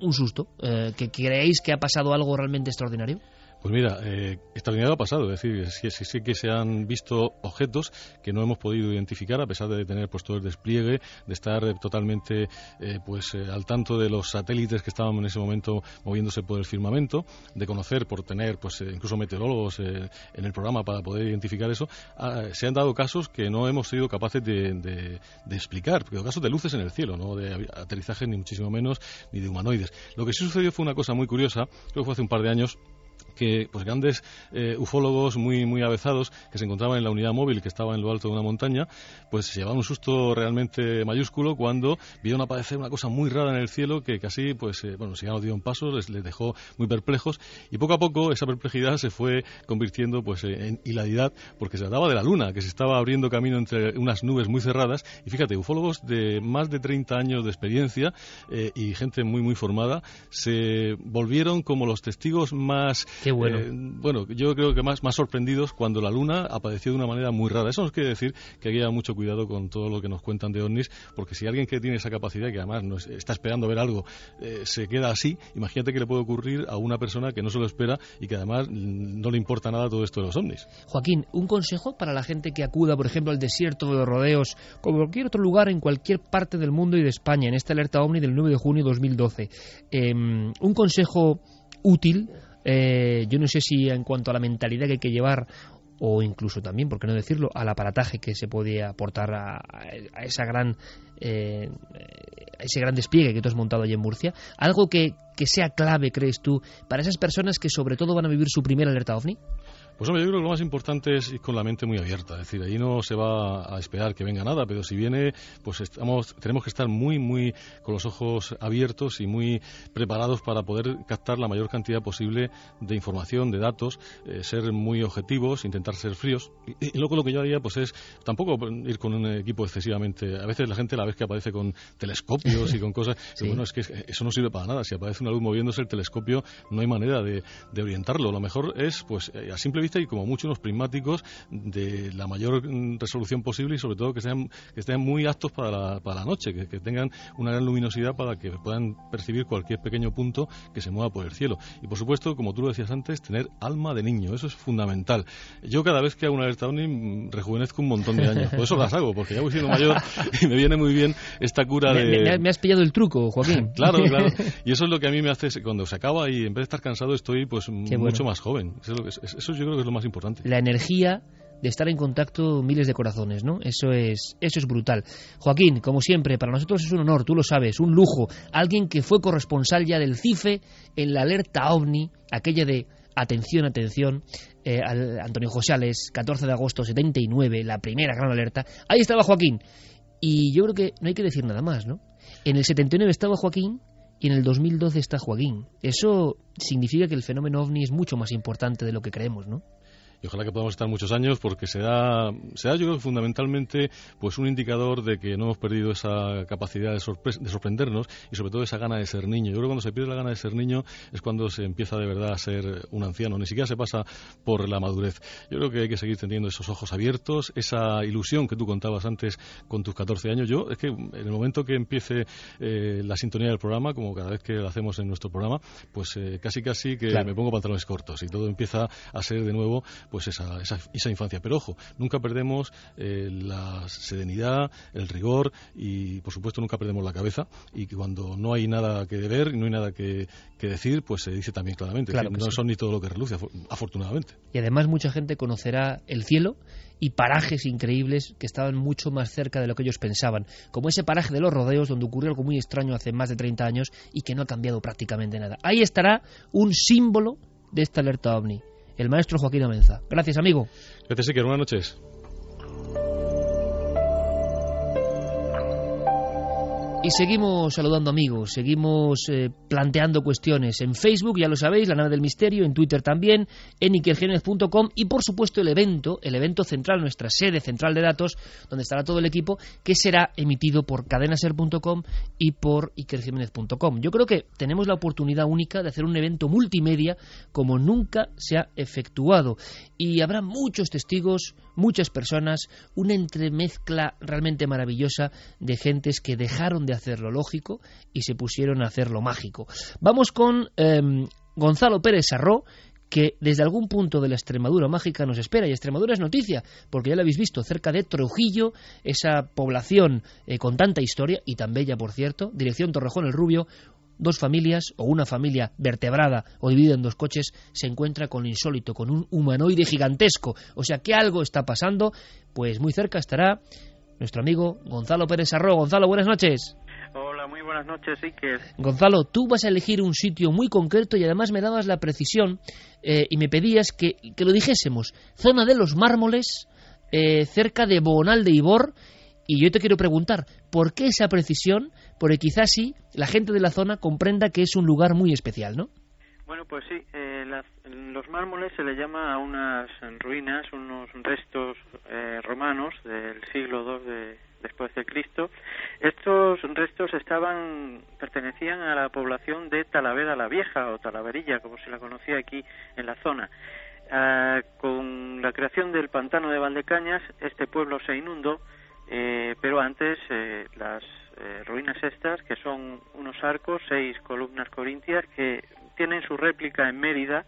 S2: un susto? Eh, ¿Que creéis que ha pasado algo realmente extraordinario?
S9: Pues mira, eh, extraordinario ha pasado, es decir, sí, sí, que se han visto objetos que no hemos podido identificar a pesar de tener pues todo el despliegue, de estar eh, totalmente eh, pues eh, al tanto de los satélites que estaban en ese momento moviéndose por el firmamento, de conocer por tener pues incluso meteorólogos en el programa para poder identificar eso, ah, se han dado casos que no hemos sido capaces de, de, explicar, porque casos de luces en el cielo, no de aterrizajes ni muchísimo menos ni de humanoides. Lo que sí sucedió fue una cosa muy curiosa, creo que fue hace un par de años que pues grandes eh, ufólogos muy muy avezados que se encontraban en la unidad móvil que estaba en lo alto de una montaña pues se llevaban un susto realmente mayúsculo cuando vieron aparecer una cosa muy rara en el cielo que casi pues eh, bueno si ya nos dieron pasos les, les, dejó muy perplejos y poco a poco esa perplejidad se fue convirtiendo pues en hilaridad porque se trataba de la luna que se estaba abriendo camino entre unas nubes muy cerradas y fíjate ufólogos de más de 30 años de experiencia eh, y gente muy muy formada se volvieron como los testigos más
S2: bueno.
S9: Eh, bueno, yo creo que más, más sorprendidos cuando la luna apareció de una manera muy rara. Eso nos quiere decir que hay que mucho cuidado con todo lo que nos cuentan de ovnis, porque si alguien que tiene esa capacidad, que además está esperando ver algo, eh, se queda así, imagínate que le puede ocurrir a una persona que no se lo espera y que además no le importa nada todo esto de los ovnis.
S2: Joaquín, un consejo para la gente que acuda, por ejemplo, al desierto de los rodeos, como cualquier otro lugar en cualquier parte del mundo y de España, en esta alerta ovni del 9 de junio de 2012. Em, un consejo útil eh, yo no sé si en cuanto a la mentalidad que hay que llevar o incluso también, por qué no decirlo, al aparataje que se podía aportar a, esa gran eh, ese gran despliegue que tú has montado allí en Murcia, algo que, que sea clave, crees tú, para esas personas que sobre todo van a vivir su primera alerta ovni?
S9: Pues hombre, yo creo que lo más importante es ir con la mente muy abierta, es decir, ahí no se va a esperar que venga nada, pero si viene, pues estamos, tenemos que estar muy, muy con los ojos abiertos y muy preparados para poder captar la mayor cantidad posible de información, de datos, eh, ser muy objetivos, intentar ser fríos. Y, luego lo que yo haría, pues es tampoco ir con un equipo excesivamente. A veces la gente la vez que aparece con telescopios y con cosas, bueno, es que eso no sirve para nada. Si aparece una luz moviéndose el telescopio, no hay manera de, de orientarlo. Lo mejor es, pues, eh, a simple y como mucho unos prismáticos de la mayor resolución posible y sobre todo que sean, que estén muy aptos para la, para la noche, que, tengan una gran luminosidad para que puedan percibir cualquier pequeño punto que se mueva por el cielo. Y por supuesto, como tú lo decías antes, tener alma de niño, eso es fundamental. Yo cada vez que hago una alerta OVNI mm, rejuvenezco un montón de años, por eso las hago, porque ya voy siendo mayor y me viene muy bien esta cura
S2: de... Me, has pillado el truco, Joaquín.
S9: claro, claro. Y eso es lo que a mí me hace, cuando se acaba y en vez de estar cansado estoy pues mucho más joven. Eso, eso yo creo es lo más importante.
S2: La energía de estar en contacto miles de corazones, ¿no? Eso es, eso es brutal. Joaquín, como siempre, para nosotros es un honor, tú lo sabes, un lujo. Alguien que fue corresponsal ya del CIFE en la alerta OVNI, aquella de atención, atención, eh, Antonio Josales, 14 de agosto 79, la primera gran alerta. Ahí estaba Joaquín. Y yo creo que no hay que decir nada más, ¿no? En el 79 estaba Joaquín y en el 2012 está Joaquín. Eso significa que el fenómeno ovni es mucho más importante de lo que creemos, ¿no?
S9: Y ojalá que podamos estar muchos años porque se da, se da yo creo fundamentalmente pues un indicador de que no hemos perdido esa capacidad de, de, sorprendernos y sobre todo esa gana de ser niño. Yo creo que cuando se pierde la gana de ser niño es cuando se empieza de verdad a ser un anciano, ni siquiera se pasa por la madurez. Yo creo que hay que seguir teniendo esos ojos abiertos, esa ilusión que tú contabas antes con tus 14 años. Yo es que en el momento que empiece eh, la sintonía del programa, como cada vez que lo hacemos en nuestro programa, pues eh, casi casi que me pongo pantalones cortos y todo empieza a ser de nuevo pues esa, esa, infancia. Pero ojo, nunca perdemos eh, la serenidad, el rigor y por supuesto nunca perdemos la cabeza y que cuando no hay nada que ver y no hay nada que, decir, pues se dice también claramente. no son ni todo lo que reluce, afortunadamente.
S2: Y además mucha gente conocerá el cielo y parajes increíbles que estaban mucho más cerca de lo que ellos pensaban, como ese paraje de los rodeos donde ocurrió algo muy extraño hace más de 30 años y que no ha cambiado prácticamente nada. Ahí estará un símbolo de esta alerta ovni el maestro Joaquín Amenza. Gracias, amigo.
S9: Gracias, Iker. Buenas noches.
S2: Y seguimos saludando amigos, seguimos eh, planteando cuestiones en Facebook, ya lo sabéis, la nave del misterio, en Twitter también, en ikergenez.com y por supuesto el evento, el evento central, nuestra sede central de datos, donde estará todo el equipo, que será emitido por cadenaser.com y por ikerjiménez.com. Yo creo que tenemos la oportunidad única de hacer un evento multimedia como nunca se ha efectuado y habrá muchos testigos, muchas personas, una entremezcla realmente maravillosa de gentes que dejaron de hacer lo lógico y se pusieron a hacer lo mágico. Vamos con em, Gonzalo Pérez Sarró, que desde algún punto de la Extremadura mágica nos espera. Y Extremadura es noticia, porque ya lo habéis visto, cerca de Trujillo, esa población eh, con tanta historia, y tan bella, por cierto, dirección Torrejón el Rubio, dos familias o una familia vertebrada o dividida en dos coches se encuentra con lo insólito, con un humanoide gigantesco. O sea que algo está pasando, pues muy cerca estará nuestro amigo Gonzalo Pérez Arro. Gonzalo, buenas noches.
S10: Hola, muy buenas noches, Iker.
S2: Gonzalo, tú vas a elegir un sitio muy concreto y además me dabas la precisión eh, y me pedías que, lo dijésemos. Zona de los mármoles, eh, cerca de Bonal de Ibor. Y yo te quiero preguntar, ¿por qué esa precisión? Porque quizás sí, la gente de la zona comprenda que es un lugar muy especial, ¿no?
S10: Bueno, pues sí, eh, los mármoles se le llama a unas ruinas, unos restos eh, romanos del siglo II de, después de Cristo. Estos restos estaban pertenecían a la población de Talavera la Vieja o Talaverilla, como se la conocía aquí en la zona. Ah, con la creación del pantano de Valdecañas, este pueblo se inundó, eh, pero antes las ruinas estas, que son unos arcos, seis columnas corintias, que tienen su réplica en Mérida,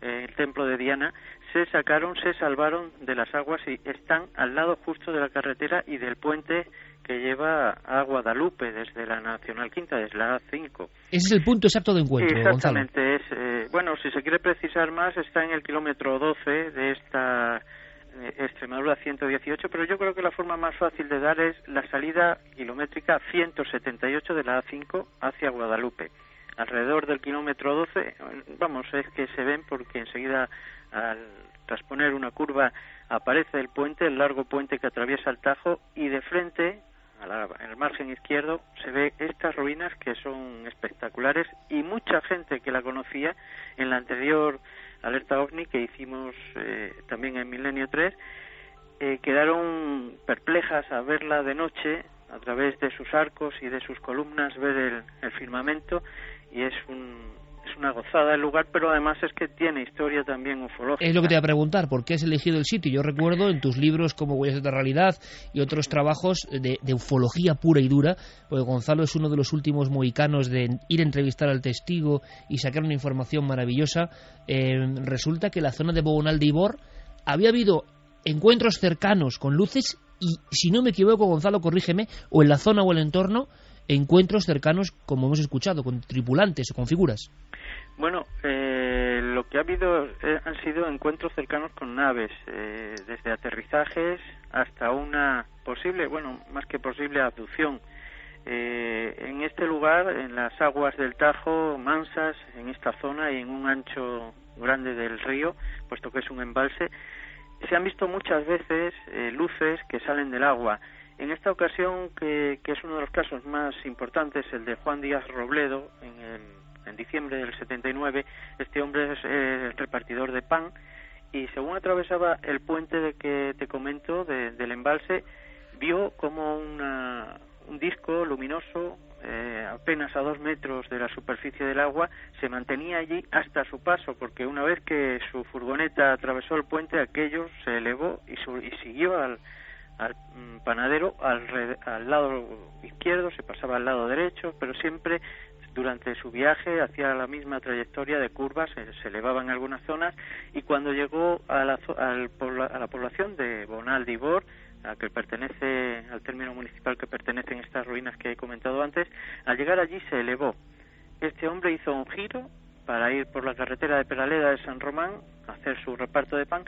S10: eh, el templo de Diana, se sacaron, se salvaron de las aguas y están al lado justo de la carretera y del puente que lleva a Guadalupe desde la Nacional Quinta, desde la A5.
S2: Ese es el punto exacto de encuentro.
S10: exactamente. Es, eh, bueno, si se quiere precisar más, está en el kilómetro 12 de esta eh, Extremadura 118, pero yo creo que la forma más fácil de dar es la salida kilométrica 178 de la A5 hacia Guadalupe alrededor del kilómetro 12, vamos, es que se ven porque enseguida al tras poner una curva aparece el puente, el largo puente que atraviesa el Tajo y de frente, en el margen izquierdo, se ve estas ruinas que son espectaculares y mucha gente que la conocía en la anterior alerta ovni que hicimos eh, también en Milenio 3 eh, quedaron perplejas a verla de noche a través de sus arcos y de sus columnas ver el, el firmamento y es un, es una gozada el lugar, pero además es que tiene historia también ufológica.
S2: Es lo que te iba a preguntar, ¿por qué has elegido el sitio? Yo recuerdo en tus libros como Huellas de la Realidad y otros trabajos de, ufología pura y dura, porque Gonzalo es uno de los últimos mohicanos de ir a entrevistar al testigo y sacar una información maravillosa. Eh, resulta que la zona de Bobonal de Ibor había habido encuentros cercanos con luces y, si no me equivoco, Gonzalo, corrígeme, o en la zona o el entorno, encuentros cercanos, como hemos escuchado, con tripulantes o con figuras.
S10: Bueno, eh, lo que ha habido eh, han sido encuentros cercanos con naves, eh, desde aterrizajes hasta una posible, bueno, más que posible abducción. en este lugar, en las aguas del Tajo, mansas, en esta zona y en un ancho grande del río, puesto que es un embalse, se han visto muchas veces luces que salen del agua. En esta ocasión, que, que, es uno de los casos más importantes, el de Juan Díaz Robledo, en el en diciembre del 79, este hombre es eh, repartidor de pan y según atravesaba el puente de que te comento del embalse, vio como una, un disco luminoso eh, apenas a dos metros de la superficie del agua se mantenía allí hasta su paso, porque una vez que su furgoneta atravesó el puente, aquello se elevó y, y siguió al, al mm, panadero al, al, lado izquierdo, se pasaba al lado derecho, pero siempre durante su viaje hacía la misma trayectoria de curvas, se, elevaba en algunas zonas y cuando llegó a la, a la población de Bonal de a que pertenece al término municipal que pertenecen estas ruinas que he comentado antes, al llegar allí se elevó. Este hombre hizo un giro para ir por la carretera de Peraleda de San Román, hacer su reparto de pan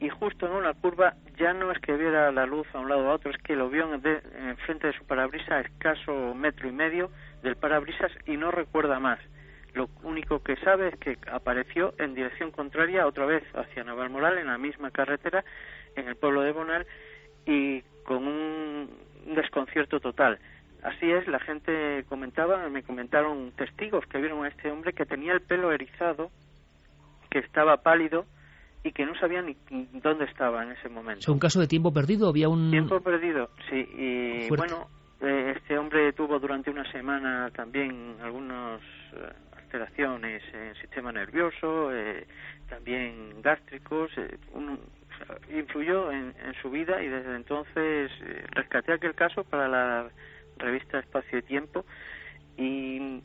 S10: y justo en una curva ya no es que viera la luz a un lado o a otro, es que lo vio en, en frente de su parabrisas a escaso metro y medio del parabrisas y no recuerda más. Lo único que sabe es que apareció en dirección contraria otra vez hacia Navalmoral en la misma carretera en el pueblo de Bonal y con un desconcierto total. Así es, la gente comentaba, me comentaron testigos que vieron a este hombre que tenía el pelo erizado, que estaba pálido, y que no sabía ni dónde estaba en ese momento.
S2: ¿Es un caso de tiempo perdido? ¿Había un...?
S10: Tiempo perdido, sí. Y bueno, eh, este hombre tuvo durante una semana también algunas eh, alteraciones en el sistema nervioso, eh, también gástricos. influyó en, en, su vida y desde entonces rescaté aquel caso para la revista Espacio y Tiempo y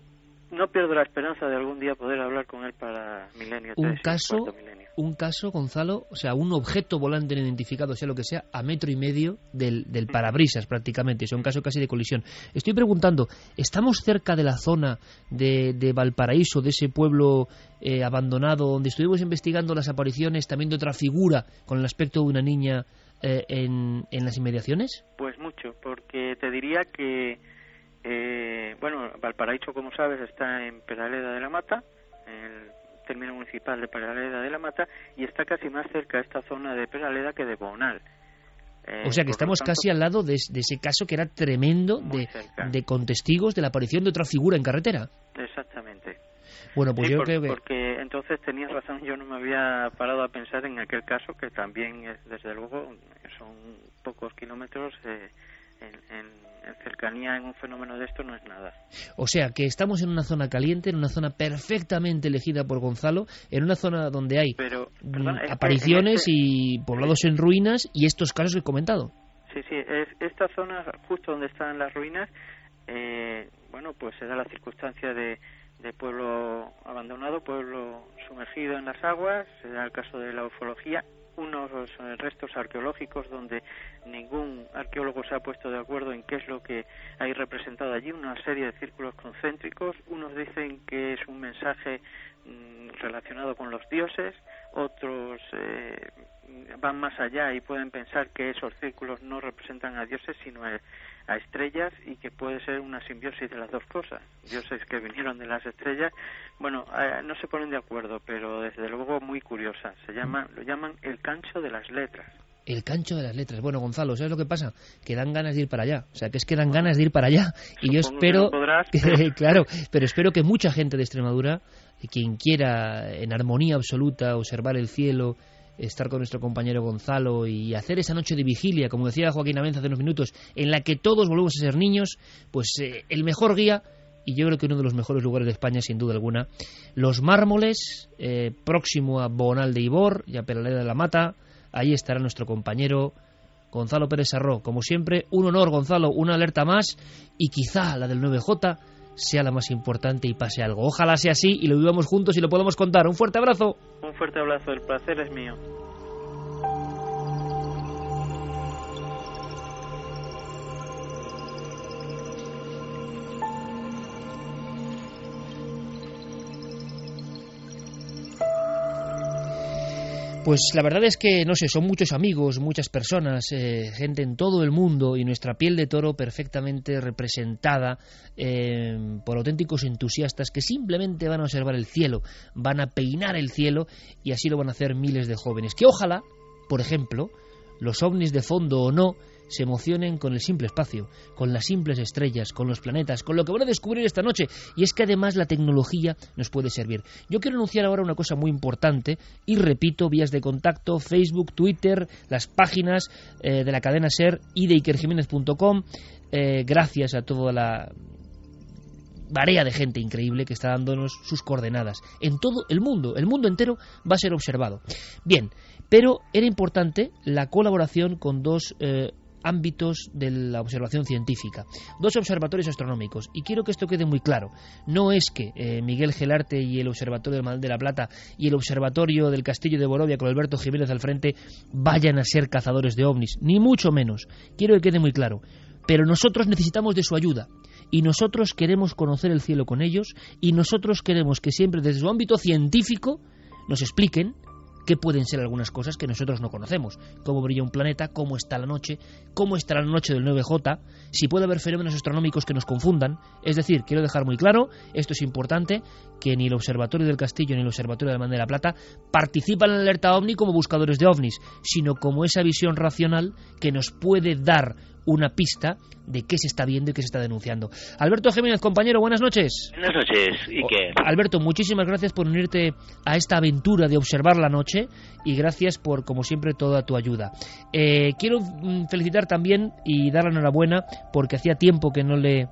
S10: no pierdo la esperanza de algún día poder hablar con él para Milenio 3.
S2: Un caso, un caso, Gonzalo, o sea, un objeto volante no identificado, sea lo que sea, a metro y medio del, del parabrisas prácticamente, es un caso casi de colisión. Estoy preguntando, ¿estamos cerca de la zona de, de Valparaíso, de ese pueblo eh, abandonado, donde estuvimos investigando las apariciones también de otra figura con el aspecto de una niña eh, en, en las inmediaciones?
S10: Pues mucho, porque te diría que eh, bueno, Valparaíso, como sabes, está en Peraleda de la Mata, el término municipal de Peraleda de la Mata, y está casi más cerca esta zona de Peraleda que de Bonal.
S2: Eh, o sea que estamos casi al lado de, ese caso que era tremendo de, de, con testigos de la aparición de otra figura en carretera.
S10: Exactamente.
S2: Bueno, pues yo creo que...
S10: Porque entonces tenías razón, yo no me había parado a pensar en aquel caso que también, desde luego, son pocos kilómetros eh, en en cercanía en un fenómeno de esto no es nada.
S2: O sea, que estamos en una zona caliente, en una zona perfectamente elegida por Gonzalo, en una zona donde hay mm, apariciones este y poblados en ruinas y estos casos que he comentado.
S10: Sí, sí, es, esta zona justo donde están las ruinas, eh, bueno, pues se da la circunstancia de, de pueblo abandonado, pueblo sumergido en las aguas, se da el caso de la ufología unos eh, restos arqueológicos donde ningún arqueólogo se ha puesto de acuerdo en qué es lo que hay representado allí, una serie de círculos concéntricos, unos dicen que es un mensaje mm, relacionado con los dioses, otros eh, van más allá y pueden pensar que esos círculos no representan a dioses sino a, estrellas y que puede ser una simbiosis de las dos cosas. Dioses que vinieron de las estrellas, bueno, eh, no se ponen de acuerdo, pero desde luego muy curiosas. Se llama, lo llaman el cancho de las letras
S2: el cancho de las letras. Bueno, Gonzalo, ¿sabes lo que pasa? Que dan ganas de ir para allá. O sea, que es que dan ganas de ir para allá. Y yo espero, claro, pero espero que mucha gente de Extremadura, quien quiera en armonía absoluta observar el cielo, estar con nuestro compañero Gonzalo y hacer esa noche de vigilia, como decía Joaquín Amenza hace unos minutos, en la que todos volvemos a ser niños, pues eh, el mejor guía y yo creo que uno de los mejores lugares de España, sin duda alguna. Los Mármoles, eh, próximo a Bonal de Ibor y a Peraleda de la Mata, Ahí estará nuestro compañero Gonzalo Pérez Sarró. Como siempre, un honor, Gonzalo, una alerta más y quizá la del 9J sea la más importante y pase algo. Ojalá sea así y lo vivamos juntos y lo podamos contar. Un fuerte abrazo.
S10: Un fuerte abrazo, el placer es mío.
S2: Pues la verdad es que, no sé, son muchos amigos, muchas personas, eh, gente en todo el mundo y nuestra piel de toro perfectamente representada eh, por auténticos entusiastas que simplemente van a observar el cielo, van a peinar el cielo y así lo van a hacer miles de jóvenes. Que ojalá, por ejemplo, los ovnis de fondo o no, se emocionen con el simple espacio, con las simples estrellas, con los planetas, con lo que van a descubrir esta noche. Y es que además la tecnología nos puede servir. Yo quiero anunciar ahora una cosa muy importante y repito, vías de contacto, Facebook, Twitter, las páginas eh, de la cadena SER y de ikerjiménez.com. Eh, gracias a toda la marea de gente increíble que está dándonos sus coordenadas. En todo el mundo, el mundo entero va a ser observado. Bien, pero era importante la colaboración con dos eh, ámbitos de la observación científica. Dos observatorios astronómicos. Y quiero que esto quede muy claro. No es que eh, Miguel Gelarte y el Observatorio del Mar de la Plata y el Observatorio del Castillo de Borovia con Alberto Jiménez al frente vayan a ser cazadores de ovnis. Ni mucho menos. Quiero que quede muy claro. Pero nosotros necesitamos de su ayuda. Y nosotros queremos conocer el cielo con ellos. Y nosotros queremos que siempre desde su ámbito científico nos expliquen qué pueden ser algunas cosas que nosotros no conocemos. Cómo brilla un planeta, cómo está la noche, cómo estará la noche del 9J, si puede haber fenómenos astronómicos que nos confundan. Es decir, quiero dejar muy claro, esto es importante, que ni el Observatorio del Castillo ni el Observatorio de la de la Plata participan en la alerta ovni como buscadores de ovnis, sino como esa visión racional que nos puede dar una pista de qué se está viendo y qué se está denunciando. Alberto Jiménez, compañero, buenas noches.
S11: Buenas noches, ¿y qué?
S2: Alberto, muchísimas gracias por unirte a esta aventura de observar la noche y gracias por, como siempre, toda tu ayuda. Eh, quiero mm, felicitar también y dar la enhorabuena porque hacía tiempo que no le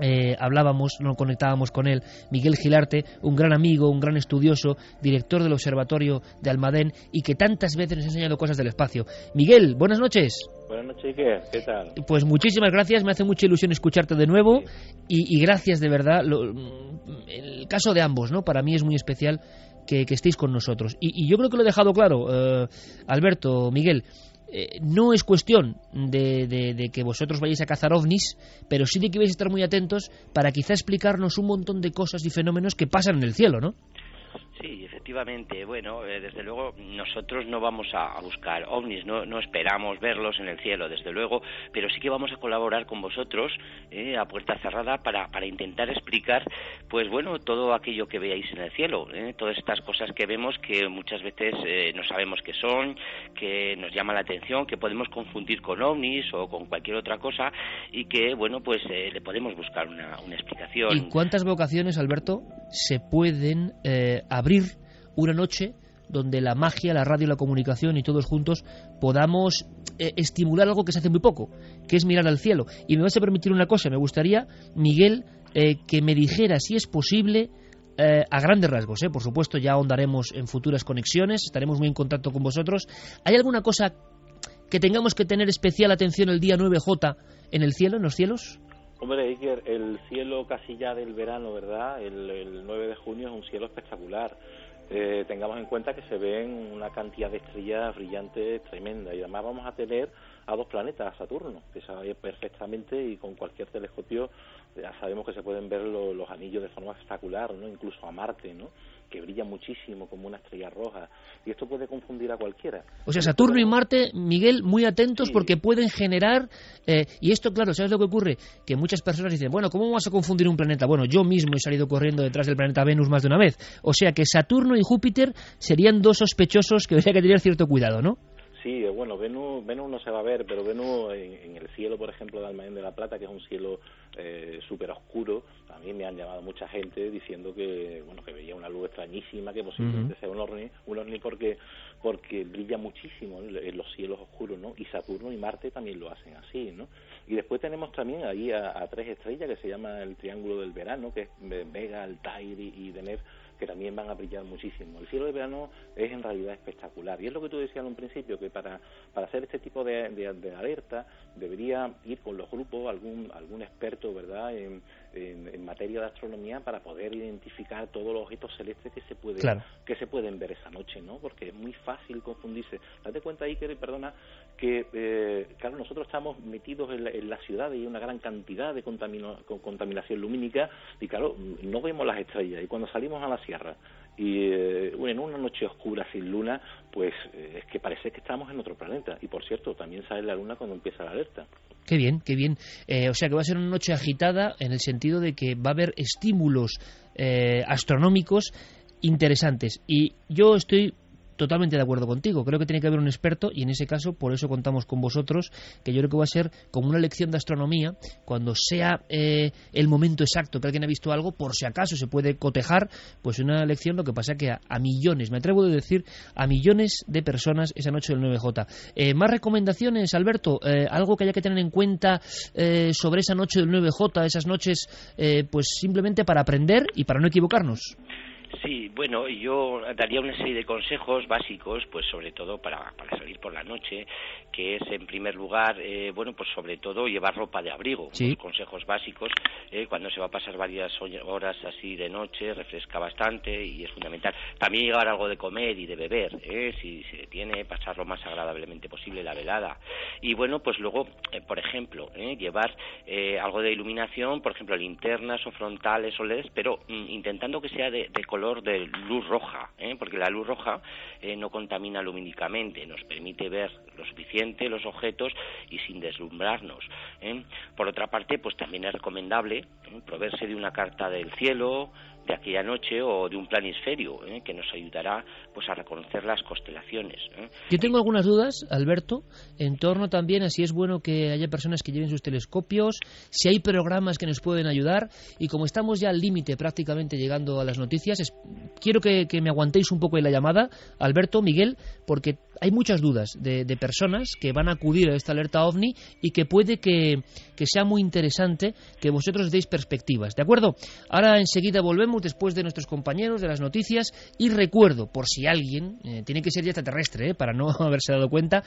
S2: eh, hablábamos, no conectábamos con él, Miguel Gilarte, un gran amigo, un gran estudioso, director del Observatorio de Almadén y que tantas veces nos ha enseñado cosas del espacio. Miguel, buenas noches.
S12: Buenas noches, ¿qué tal?
S2: Pues muchísimas gracias, me hace mucha ilusión escucharte de nuevo y, gracias de verdad. el caso de ambos, ¿no? Para mí es muy especial que, estéis con nosotros. Y, yo creo que lo he dejado claro, eh, Alberto, Miguel. Eh, no es cuestión de, que vosotros vayáis a cazar ovnis, pero sí de que vais a estar muy atentos para quizá explicarnos un montón de cosas y fenómenos que pasan en el cielo, ¿no?
S11: Sí, efectivamente. Bueno, eh, desde luego nosotros no vamos a, buscar ovnis, no, no, esperamos verlos en el cielo, desde luego, pero sí que vamos a colaborar con vosotros eh, a puerta cerrada para, para intentar explicar, pues bueno, todo aquello que veáis en el cielo, eh, todas estas cosas que vemos que muchas veces no sabemos qué son, que nos llama la atención, que podemos confundir con ovnis o con cualquier otra cosa y que, bueno, pues le podemos buscar una, una explicación.
S2: ¿Y cuántas vocaciones, Alberto, se pueden abrir una noche donde la magia, la radio, la comunicación y todos juntos podamos eh, estimular algo que se hace muy poco, que es mirar al cielo. Y me vas a permitir una cosa, me gustaría, Miguel, eh, que me dijera si es posible, eh, a grandes rasgos, por supuesto ya ahondaremos en futuras conexiones, estaremos muy en contacto con vosotros. ¿Hay alguna cosa que tengamos que tener especial atención el día 9J en el cielo, en los cielos?
S12: Hombre, Iker, el cielo casi ya del verano, ¿verdad? El, el 9 de junio es un cielo espectacular eh, tengamos en cuenta que se ven una cantidad de estrellas brillantes tremenda y además vamos a tener a dos planetas, a Saturno, que se ve perfectamente y con cualquier telescopio ya sabemos que se pueden ver los anillos de forma espectacular, ¿no? Incluso a Marte, ¿no? Que brilla muchísimo como una estrella roja y esto puede confundir a cualquiera.
S2: O sea, Saturno y Marte, Miguel, muy atentos porque pueden generar eh, y esto, claro, ¿sabes lo que ocurre? Que muchas personas dicen, bueno, ¿cómo vamos a confundir un planeta? Bueno, yo mismo he salido corriendo detrás del planeta Venus más de una vez. O sea que Saturno y Júpiter serían dos sospechosos que habría que tener cierto cuidado, ¿no?
S12: Sí, bueno, Venus, Venus no se va a ver, pero Venus en, el cielo, por ejemplo, de Almaén de la Plata, que es un cielo eh, súper oscuro, a mí me han llamado mucha gente diciendo que, bueno, que veía una luz extrañísima, que posiblemente sea un ovni, un ovni porque, porque brilla muchísimo en los cielos oscuros, ¿no? Y Saturno y Marte también lo hacen así, ¿no? Y después tenemos también ahí a, tres estrellas que se llama el Triángulo del Verano, que es Vega, Altair y, y Deneb, que también van a brillar muchísimo. El cielo de verano es en realidad espectacular y es lo que tú decías en un principio, que para, para hacer este tipo de, de, alerta debería ir con los grupos algún, algún experto verdad en, en, materia de astronomía para poder identificar todos los objetos celestes que se pueden que se pueden ver esa noche, ¿no? Porque es muy fácil confundirse. Date cuenta ahí que perdona que eh, claro nosotros estamos metidos en la, en la, ciudad y hay una gran cantidad de contaminación lumínica y claro no vemos las estrellas y cuando salimos a la sierra y eh, en una noche oscura sin luna, pues eh, es que parece que estamos en otro planeta. Y por cierto, también sale la luna cuando empieza la alerta.
S2: Qué bien, qué bien. Eh, o sea que va a ser una noche agitada en el sentido de que va a haber estímulos eh, astronómicos interesantes. Y yo estoy totalmente de acuerdo contigo. Creo que tiene que haber un experto y en ese caso por eso contamos con vosotros, que yo creo que va a ser como una lección de astronomía cuando sea eh, el momento exacto que alguien ha visto algo, por si acaso se puede cotejar, pues una lección lo que pasa que a, millones, me atrevo a decir, a millones de personas esa noche del 9J. Eh, más recomendaciones, Alberto, eh, algo que haya que tener en cuenta sobre esa noche del 9J, esas noches, pues simplemente para aprender y para no equivocarnos.
S11: Sí, bueno, yo daría una serie de consejos básicos, pues sobre todo para, para salir por la noche, que es en primer lugar, eh, bueno, pues sobre todo llevar ropa de abrigo. Sí. consejos básicos, eh, cuando se va a pasar varias horas así de noche, refresca bastante y es fundamental. También llevar algo de comer y de beber, eh, si se tiene, pasar lo más agradablemente posible la velada. Y bueno, pues luego, eh, por ejemplo, eh, llevar eh, algo de iluminación, por ejemplo, linternas o frontales o LEDs, pero mm, intentando que sea de, de color de luz roja, ¿eh? porque la luz roja eh, no contamina lumínicamente, nos permite ver lo suficiente los objetos y sin deslumbrarnos. ¿eh? Por otra parte, pues también es recomendable proveerse de una carta del cielo, de aquella noche o de un planisferio ¿eh? que nos ayudará pues a reconocer las constelaciones. ¿eh?
S2: Yo tengo algunas dudas, Alberto, en torno también a si es bueno que haya personas que lleven sus telescopios, si hay programas que nos pueden ayudar y como estamos ya al límite prácticamente llegando a las noticias, quiero que, que, me aguantéis un poco en la llamada, Alberto, Miguel, porque hay muchas dudas de, de, personas que van a acudir a esta alerta OVNI y que puede que, que sea muy interesante que vosotros deis perspectivas, ¿de acuerdo? Ahora enseguida volvemos después de nuestros compañeros, de las noticias, y recuerdo, por si alguien, eh, tiene que ser ya extraterrestre, eh, para no haberse dado cuenta,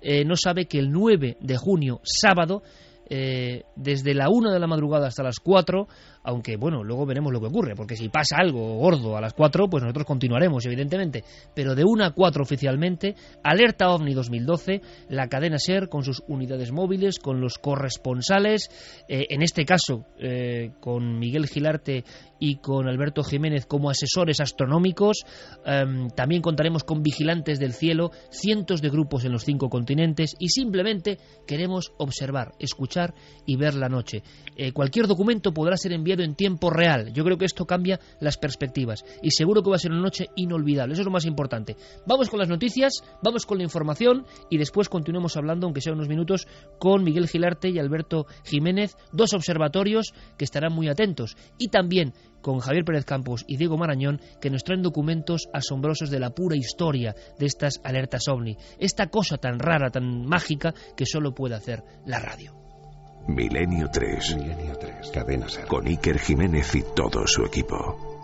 S2: eh, no sabe que el 9 de junio, sábado, desde la 1 de la madrugada hasta las 4 aunque bueno, luego veremos lo que ocurre, porque si pasa algo gordo a las 4, pues nosotros continuaremos, evidentemente, pero de 1 a 4 oficialmente, Alerta OVNI 2012, la cadena SER con sus unidades móviles, con los corresponsales, eh, en este caso eh, con Miguel Gilarte y con Alberto Jiménez como asesores astronómicos, em, también contaremos con vigilantes del cielo, cientos de grupos en los cinco continentes y simplemente queremos observar, escuchar y ver la noche. Eh, cualquier documento podrá ser enviado en tiempo real. Yo creo que esto cambia las perspectivas y seguro que va a ser una noche inolvidable. Eso es lo más importante. Vamos con las noticias, vamos con la información y después continuemos hablando, aunque sea unos minutos, con Miguel Gilarte y Alberto Jiménez, dos observatorios que estarán muy atentos y también con Javier Pérez Campos y Diego Marañón, que nos traen documentos asombrosos de la pura historia de estas alertas ovni. Esta cosa tan rara, tan mágica, que solo puede hacer la radio.
S1: Milenio 3. Milenio 3. Cadena Con Iker Jiménez y todo su equipo.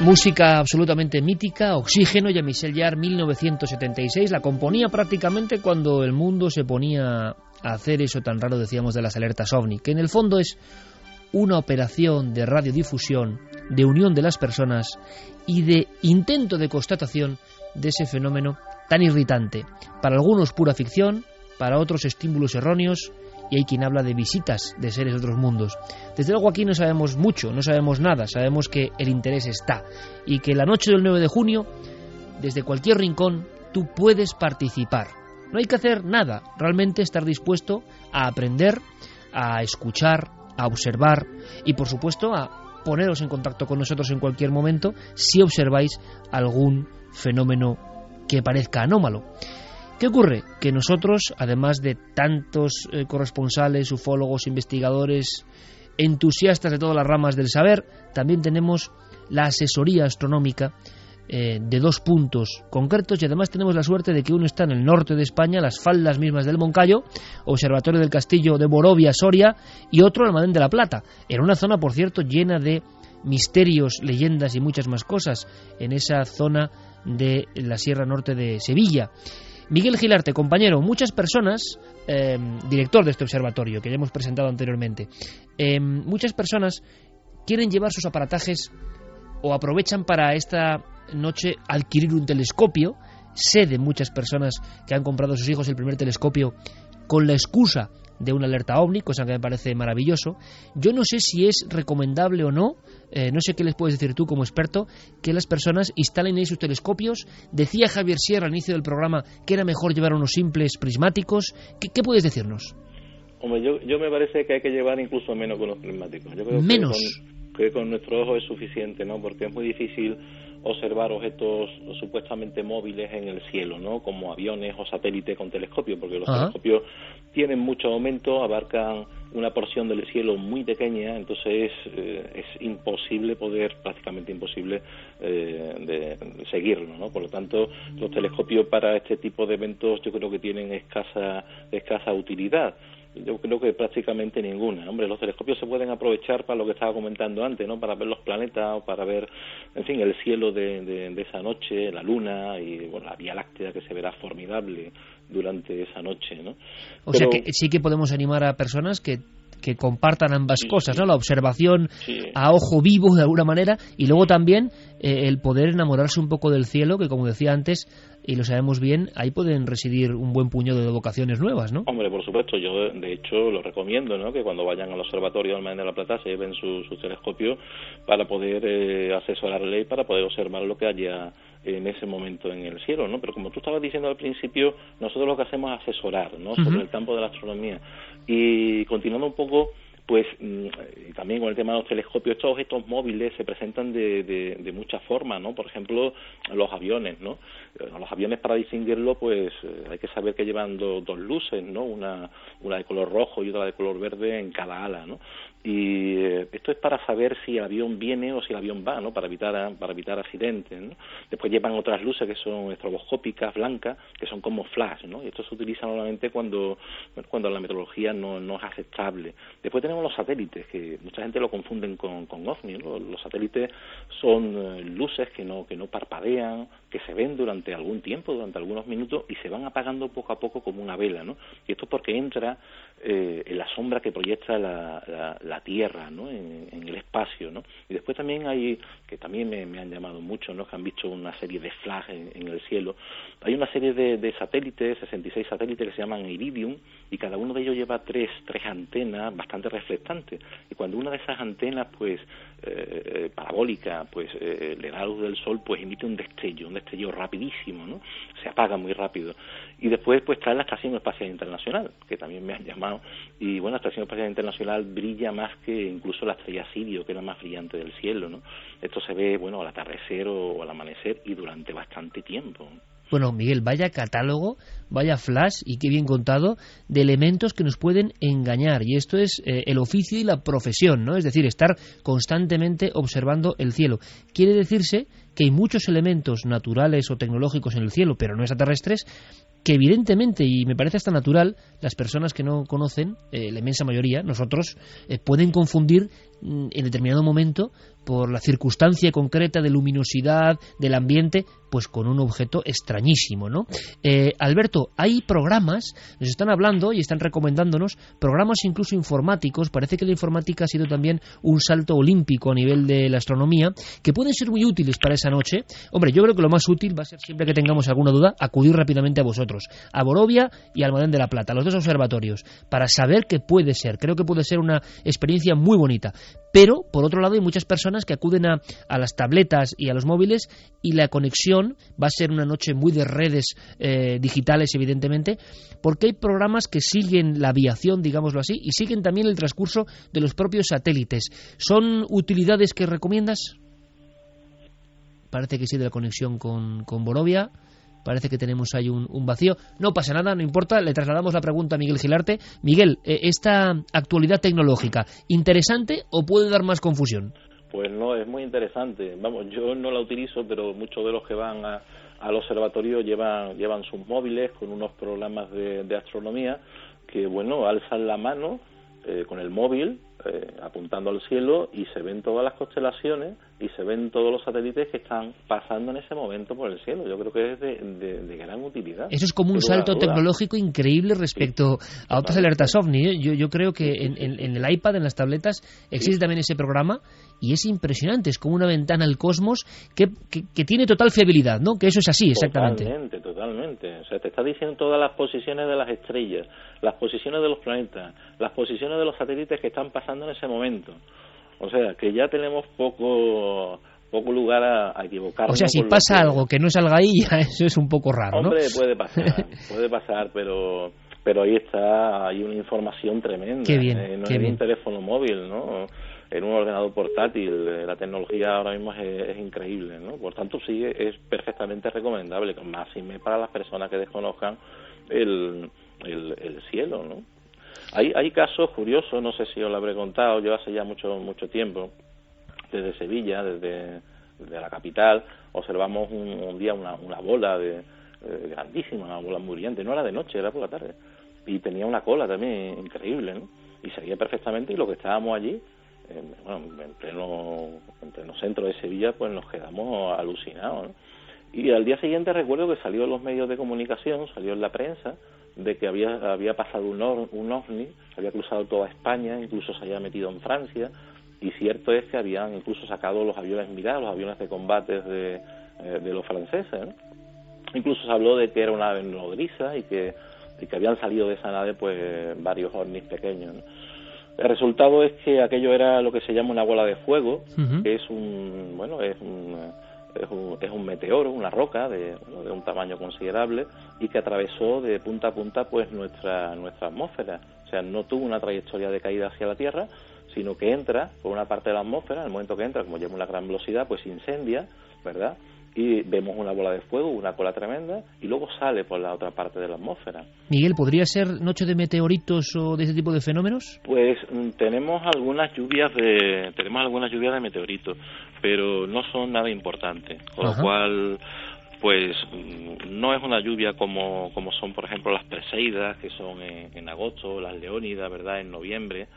S2: Música absolutamente mítica, Oxígeno, Jean-Michel Jarre, 1976, la componía prácticamente cuando el mundo se ponía hacer eso tan raro, decíamos, de las alertas ovni, que en el fondo es una operación de radiodifusión, de unión de las personas y de intento de constatación de ese fenómeno tan irritante. Para algunos pura ficción, para otros estímulos erróneos, y hay quien habla de visitas de seres de otros mundos. Desde luego aquí no sabemos mucho, no sabemos nada, sabemos que el interés está y que la noche del 9 de junio, desde cualquier rincón, tú puedes participar. No hay que hacer nada, realmente estar dispuesto a aprender, a escuchar, a observar y por supuesto a poneros en contacto con nosotros en cualquier momento si observáis algún fenómeno que parezca anómalo. ¿Qué ocurre? Que nosotros, además de tantos eh, corresponsales, ufólogos, investigadores, entusiastas de todas las ramas del saber, también tenemos la asesoría astronómica eh, de dos puntos concretos y además tenemos la suerte de que uno está en el norte de España, las faldas mismas del Moncayo, Observatorio del Castillo de Morovia, Soria, y otro Almadén de la Plata, en una zona, por cierto, llena de misterios, leyendas y muchas más cosas, en esa zona de la Sierra Norte de Sevilla. Miguel Gilarte, compañero, muchas personas, eh, director de este observatorio que ya hemos presentado anteriormente, eh, muchas personas quieren llevar sus aparatajes o aprovechan para esta noche adquirir un telescopio. Sé de muchas personas que han comprado a sus hijos el primer telescopio con la excusa de una alerta ovni, cosa que me parece maravilloso. Yo no sé si es recomendable o no, eh, no sé qué les puedes decir tú como experto, que las personas instalen ahí sus telescopios. Decía Javier Sierra al inicio del programa que era mejor llevar unos simples prismáticos. ¿Qué, puedes decirnos?
S12: Hombre, yo, yo me parece que hay que llevar incluso menos con los prismáticos.
S2: menos.
S12: Que con, nuestro ojo es suficiente, ¿no? Porque es muy difícil observar objetos supuestamente móviles en el cielo, ¿no? Como aviones o satélites con telescopio, porque los telescopios tienen mucho aumento, abarcan una porción del cielo muy pequeña, entonces eh, es imposible poder, prácticamente imposible, eh, de seguirlo, ¿no? Por lo tanto, los telescopios para este tipo de eventos yo creo que tienen escasa, escasa utilidad yo creo que prácticamente ninguna. Hombre, los telescopios se pueden aprovechar para lo que estaba comentando antes, ¿no? Para ver los planetas o para ver, en fin, el cielo de, de, esa noche, la luna y bueno, la Vía Láctea que se verá formidable durante esa noche, ¿no?
S2: O sea que sí que podemos animar a personas que que compartan ambas cosas, ¿no? La observación a ojo vivo de alguna manera y luego también eh, el poder enamorarse un poco del cielo, que como decía antes, y lo sabemos bien, ahí pueden residir un buen puñado de vocaciones nuevas, ¿no?
S12: Hombre, por supuesto, yo de hecho lo recomiendo, ¿no? Que cuando vayan al observatorio del Mar de la Plata se lleven su, telescopio para poder eh, asesorarle y para poder observar lo que haya en ese momento en el cielo, ¿no? Pero como tú estabas diciendo al principio, nosotros lo que hacemos es asesorar, ¿no? Sobre el campo de la astronomía. Y continuando un poco, pues mm, también con el tema de los telescopios, estos objetos móviles se presentan de, de, muchas formas, ¿no? Por ejemplo, los aviones, ¿no? Eh, los aviones para distinguirlo, pues eh, hay que saber que llevan dos luces, ¿no? Una, una de color rojo y otra de color verde en cada ala, ¿no? Y eh, esto es para saber si el avión viene o si el avión va, ¿no? Para evitar para evitar accidentes, ¿no? Después llevan otras luces que son estroboscópicas, blancas, que son como flash, ¿no? Y esto se utiliza normalmente cuando cuando la meteorología no, no es aceptable. Después tenemos los satélites, que mucha gente lo confunden con, con ovni, Los satélites son eh, luces que no que no parpadean, que se ven durante algún tiempo, durante algunos minutos y se van apagando poco a poco como una vela, ¿no? Y esto porque entra eh, en la sombra que proyecta la, la, Tierra ¿no? En, el espacio. ¿no? Y después también hay, que también me, han llamado mucho, ¿no? que han visto una serie de flash en, el cielo, hay una serie de, de, satélites, 66 satélites que se llaman Iridium, y cada uno de ellos lleva tres, tres antenas bastante reflectantes. Y cuando una de esas antenas, pues, eh, parabólica, pues, eh, le da luz del sol, pues emite un destello, un destello rapidísimo, ¿no? Se apaga muy rápido. Y después, pues, trae la Estación Espacial Internacional, que también me han llamado y bueno, la Estación Espacial Internacional brilla más que incluso la estrella Sirio, que es la más brillante del cielo, ¿no? Esto se ve, bueno, al atardecer o al amanecer y durante bastante tiempo.
S2: Bueno, Miguel, vaya catálogo, vaya flash y qué bien contado de elementos que nos pueden engañar. Y esto es eh, el oficio y la profesión, ¿no? Es decir, estar constantemente observando el cielo. Quiere decirse que hay muchos elementos naturales o tecnológicos en el cielo, pero no extraterrestres, que evidentemente, y me parece hasta natural, las personas que no conocen, eh, la inmensa mayoría, nosotros, eh, pueden confundir en determinado momento por la circunstancia concreta de luminosidad del ambiente, pues con un objeto extrañísimo, ¿no? Eh, Alberto, hay programas, nos están hablando y están recomendándonos programas incluso informáticos, parece que la informática ha sido también un salto olímpico a nivel de la astronomía, que pueden ser muy útiles para esa noche. Hombre, yo creo que lo más útil va a ser siempre que tengamos alguna duda, acudir rápidamente a vosotros, a Borovia y al Almadén de la Plata, los dos observatorios, para saber qué puede ser. Creo que puede ser una experiencia muy bonita. Pero, por otro lado, hay muchas personas que acuden a, las tabletas y a los móviles y la conexión va a ser una noche muy de redes eh, digitales, evidentemente, porque hay programas que siguen la aviación, digámoslo así, y siguen también el transcurso de los propios satélites. ¿Son utilidades que recomiendas? Parece que sí de la conexión con, con Borovia parece que tenemos ahí un, vacío. No pasa nada, no importa, le trasladamos la pregunta a Miguel Gilarte. Miguel, eh, ¿esta actualidad tecnológica, interesante o puede dar más confusión?
S12: Pues no, es muy interesante. Vamos, yo no la utilizo, pero muchos de los que van al observatorio llevan, llevan sus móviles con unos programas de, de astronomía que, bueno, alzan la mano eh, con el móvil eh, apuntando al cielo y se ven todas las constelaciones y se ven todos los satélites que están pasando en ese momento por el cielo. Yo creo que es de, gran utilidad.
S2: Eso es como un salto tecnológico increíble respecto a otras alertas OVNI. ¿eh? Yo, yo creo que en, en, el iPad, en las tabletas, existe también ese programa y es impresionante. Es como una ventana al cosmos que, que, tiene total fiabilidad, ¿no? Que eso es así, exactamente.
S12: Totalmente, totalmente. O sea, te está diciendo todas las posiciones de las estrellas, las posiciones de los planetas, las posiciones de los satélites que están pasando en ese momento. O sea, que ya tenemos poco poco lugar a, equivocarnos.
S2: O sea, si pasa algo que no salga ahí, ya eso es un poco raro,
S12: Hombre, puede pasar, puede pasar, pero pero ahí está, hay una información tremenda.
S2: Qué bien,
S12: eh, no
S2: qué
S12: en
S2: bien.
S12: un teléfono móvil, ¿no? En un ordenador portátil, eh, la tecnología ahora mismo es, increíble, ¿no? Por tanto, sí, es perfectamente recomendable, más y para las personas que desconozcan el, el cielo, ¿no? Hay, hay casos curiosos, no sé si os lo habré contado, yo hace ya mucho, mucho tiempo, desde Sevilla, desde, la capital, observamos un, día una, bola de, eh, grandísima, una bola muy brillante, no era de noche, era por la tarde, y tenía una cola también increíble, ¿no? Y se perfectamente y lo que estábamos allí, bueno, en pleno, en centro de Sevilla, pues nos quedamos alucinados, Y al día siguiente recuerdo que salió en los medios de comunicación, salió en la prensa, de que había, había pasado un, un ovni, había cruzado toda España, incluso se había metido en Francia, y cierto es que habían incluso sacado los aviones Mirage, los aviones de combates de, eh, de los franceses. Incluso se habló de que era una nave nodriza y que, y que habían salido de esa nave pues varios ovnis pequeños. El resultado es que aquello era lo que se llama una bola de fuego, que es un, bueno, es un es un, es un meteoro, una roca de, un tamaño considerable y que atravesó de punta a punta pues nuestra, nuestra atmósfera. O sea, no tuvo una trayectoria de caída hacia la Tierra, sino que entra por una parte de la atmósfera, en el momento que entra, como lleva una gran velocidad, pues incendia, ¿verdad? Y vemos una bola de fuego, una cola tremenda, y luego sale por la otra parte de la atmósfera.
S2: Miguel, ¿podría ser noche de meteoritos o de ese tipo de fenómenos?
S12: Pues mm, tenemos algunas lluvias de tenemos algunas lluvias de meteoritos, pero no son nada importantes, con lo cual pues mm, no es una lluvia como, como son, por ejemplo, las Perseidas, que son en, en agosto, las Leónidas, ¿verdad?, en noviembre.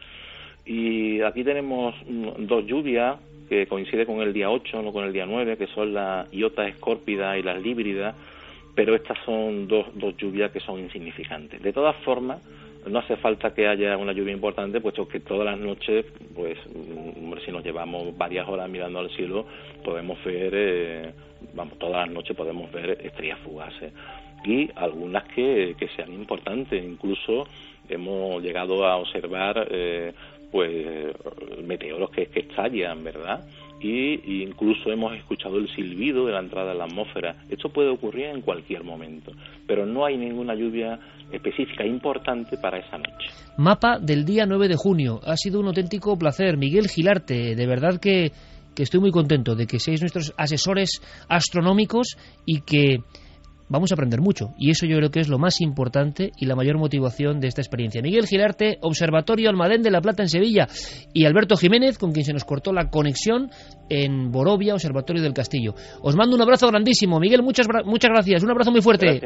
S12: Y aquí tenemos mm, dos lluvias que coincide con el día 8, no con el día 9, que son la Iota escórpida y las líbridas, pero estas son dos, dos lluvias que son insignificantes. De todas formas, no hace falta que haya una lluvia importante, puesto que todas las noches, pues, hombre, si nos llevamos varias horas mirando al cielo, podemos ver, eh, vamos, todas las noches podemos ver estrellas fugaces y algunas que, que sean importantes, incluso hemos llegado a observar eh, pues meteoros que, estallan, ¿verdad? Y, incluso hemos escuchado el silbido de la entrada de la atmósfera. Esto puede ocurrir en cualquier momento, pero no hay ninguna lluvia específica importante para esa noche.
S2: Mapa del día 9 de junio. Ha sido un auténtico placer. Miguel Gilarte, de verdad que, que estoy muy contento de que seáis nuestros asesores astronómicos y que vamos a aprender mucho. Y eso yo creo que es lo más importante y la mayor motivación de esta experiencia. Miguel Girarte, Observatorio Almadén de la Plata en Sevilla, y Alberto Jiménez, con quien se nos cortó la conexión en Borovia, Observatorio del Castillo. Os mando un abrazo grandísimo. Miguel, muchas, muchas gracias. Un abrazo muy fuerte.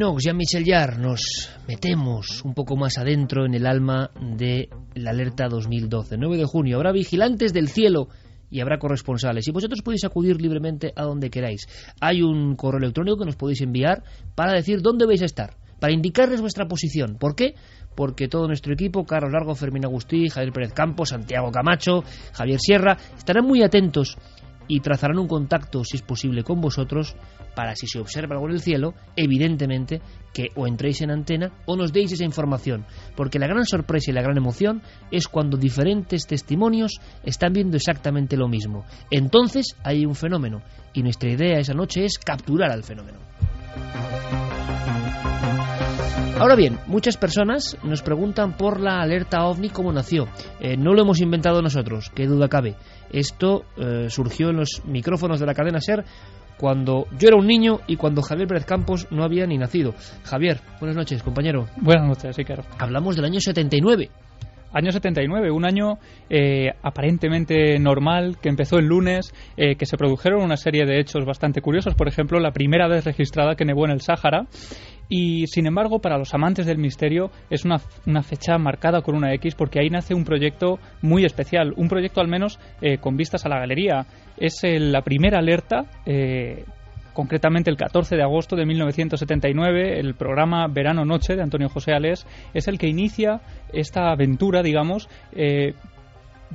S2: Equinox, Jean-Michel Jarre, nos metemos un poco más adentro en el alma de la alerta 2012. 9 de junio, habrá vigilantes del cielo y habrá corresponsales. Y vosotros podéis acudir libremente a donde queráis. Hay un correo electrónico que nos podéis enviar para decir dónde vais a estar, para indicarles vuestra posición. ¿Por qué? Porque todo nuestro equipo, Carlos Largo, Fermín Agustí, Javier Pérez Campos, Santiago Camacho, Javier Sierra, estarán muy atentos y trazarán un contacto, si es posible, con vosotros para si se observa algo en el cielo, evidentemente que o entréis en antena o nos deis esa información, porque la gran sorpresa y la gran emoción es cuando diferentes testimonios están viendo exactamente lo mismo. Entonces hay un fenómeno y nuestra idea esa noche es capturar al fenómeno. Ahora bien, muchas personas nos preguntan por la alerta ovni cómo nació. Eh, no lo hemos inventado nosotros, qué duda cabe. Esto eh, surgió en los micrófonos de la cadena SER cuando yo era un niño y cuando Javier Pérez Campos no había ni nacido. Javier, buenas noches, compañero.
S13: Buenas noches, sí, claro.
S2: Hablamos del año 79.
S13: Año 79, un año eh, aparentemente normal, que empezó el lunes, eh, que se produjeron una serie de hechos bastante curiosos. Por ejemplo, la primera vez registrada que nevó en el Sáhara. Y sin embargo, para los amantes del misterio es una, una, fecha marcada con una X porque ahí nace un proyecto muy especial, un proyecto al menos eh, con vistas a la galería. Es la primera alerta eh, concretamente el 14 de agosto de 1979, el programa Verano Noche de Antonio José Alés es el que inicia esta aventura, digamos, eh,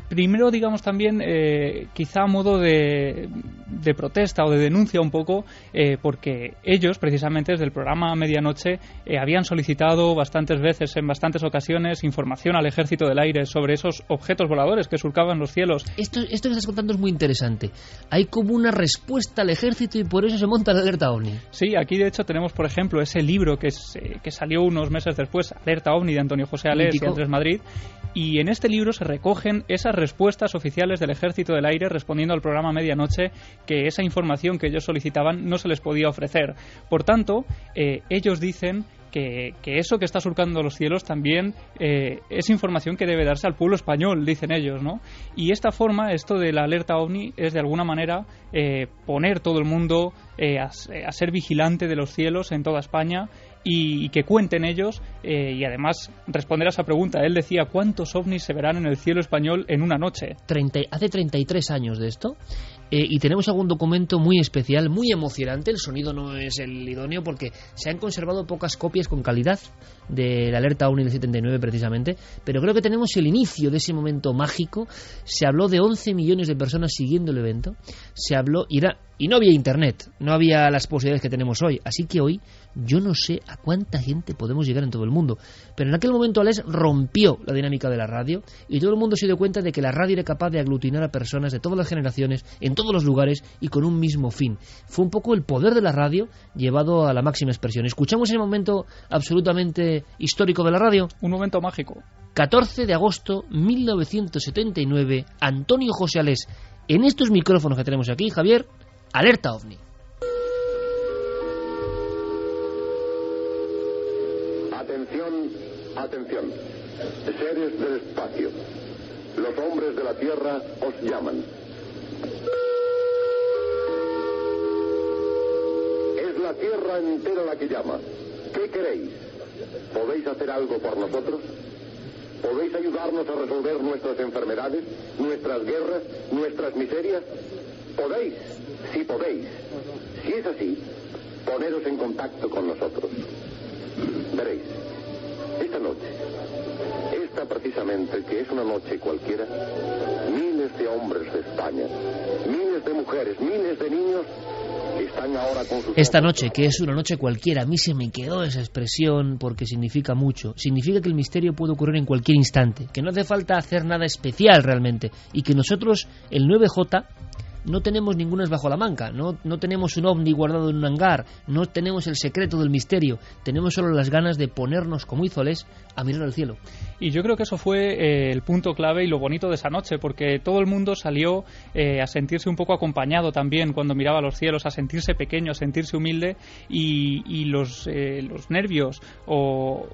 S13: primero, digamos también, eh, quizá a modo de, de, protesta o de denuncia un poco, eh, porque ellos, precisamente desde el programa Medianoche, eh, habían solicitado bastantes veces, en bastantes ocasiones, información al Ejército del Aire sobre esos objetos voladores que surcaban los cielos.
S2: Esto, esto que estás contando es muy interesante. Hay como una respuesta al Ejército y por eso se monta la alerta OVNI.
S13: Sí, aquí de hecho tenemos, por ejemplo, ese libro que, es, que salió unos meses después, Alerta OVNI de Antonio José Alés y Andrés Madrid, y en este libro se recogen esas respuestas oficiales del Ejército del Aire respondiendo al programa Medianoche que esa información que ellos solicitaban no se les podía ofrecer. Por tanto, eh, ellos dicen que, eso que está surcando los cielos también eh, es información que debe darse al pueblo español, dicen ellos, ¿no? Y esta forma, esto de la alerta ovni, es de alguna manera eh, poner todo el mundo eh, a, ser vigilante de los cielos en toda España y, que cuenten ellos eh, y además responder a esa pregunta. Él decía, ¿cuántos ovnis se verán en el cielo español en una noche?
S2: 30, hace 33 años de esto. Eh, y tenemos algún documento muy especial, muy emocionante. El sonido no es el idóneo porque se han conservado pocas copias con calidad de la alerta OVNI del 79 precisamente, pero creo que tenemos el inicio de ese momento mágico. Se habló de 11 millones de personas siguiendo el evento. Se habló y, era, y no había internet, no había las posibilidades que tenemos hoy. Así que hoy yo no sé a cuánta gente podemos llegar en todo el mundo, pero en aquel momento Alex rompió la dinámica de la radio y todo el mundo se dio cuenta de que la radio era capaz de aglutinar a personas de todas las generaciones, en todos los lugares y con un mismo fin. Fue un poco el poder de la radio llevado a la máxima expresión. Escuchamos ese momento absolutamente histórico de la radio.
S13: Un momento mágico.
S2: 14 de agosto 1979, Antonio José Alés. En estos micrófonos que tenemos aquí, Javier, alerta ovni.
S14: Atención, atención. Seres del espacio. Los hombres de la Tierra os llaman. Es la Tierra entera la que llama. ¿Qué queréis? ¿Podéis hacer algo por nosotros? ¿Podéis ayudarnos a resolver nuestras enfermedades, nuestras guerras, nuestras miserias? ¿Podéis? Sí podéis. Si es así, poneros en contacto con nosotros. Veréis, esta noche, esta precisamente, que es una noche cualquiera, miles de hombres de España, miles de mujeres, miles de niños están ahora con sus
S2: Esta noche, que es una noche cualquiera, a mí se me quedó esa expresión porque significa mucho. Significa que el misterio puede ocurrir en cualquier instante, que no hace falta hacer nada especial realmente y que nosotros, el 9J, no tenemos ningunas bajo la manga, no, no tenemos un ovni guardado en un hangar, no tenemos el secreto del misterio, tenemos solo las ganas de ponernos como hizo Les a mirar al cielo.
S13: Y yo creo que eso fue eh, el punto clave y lo bonito de esa noche, porque todo el mundo salió eh, a sentirse un poco acompañado también cuando miraba los cielos, a sentirse pequeño, a sentirse humilde y, y los, eh, los nervios o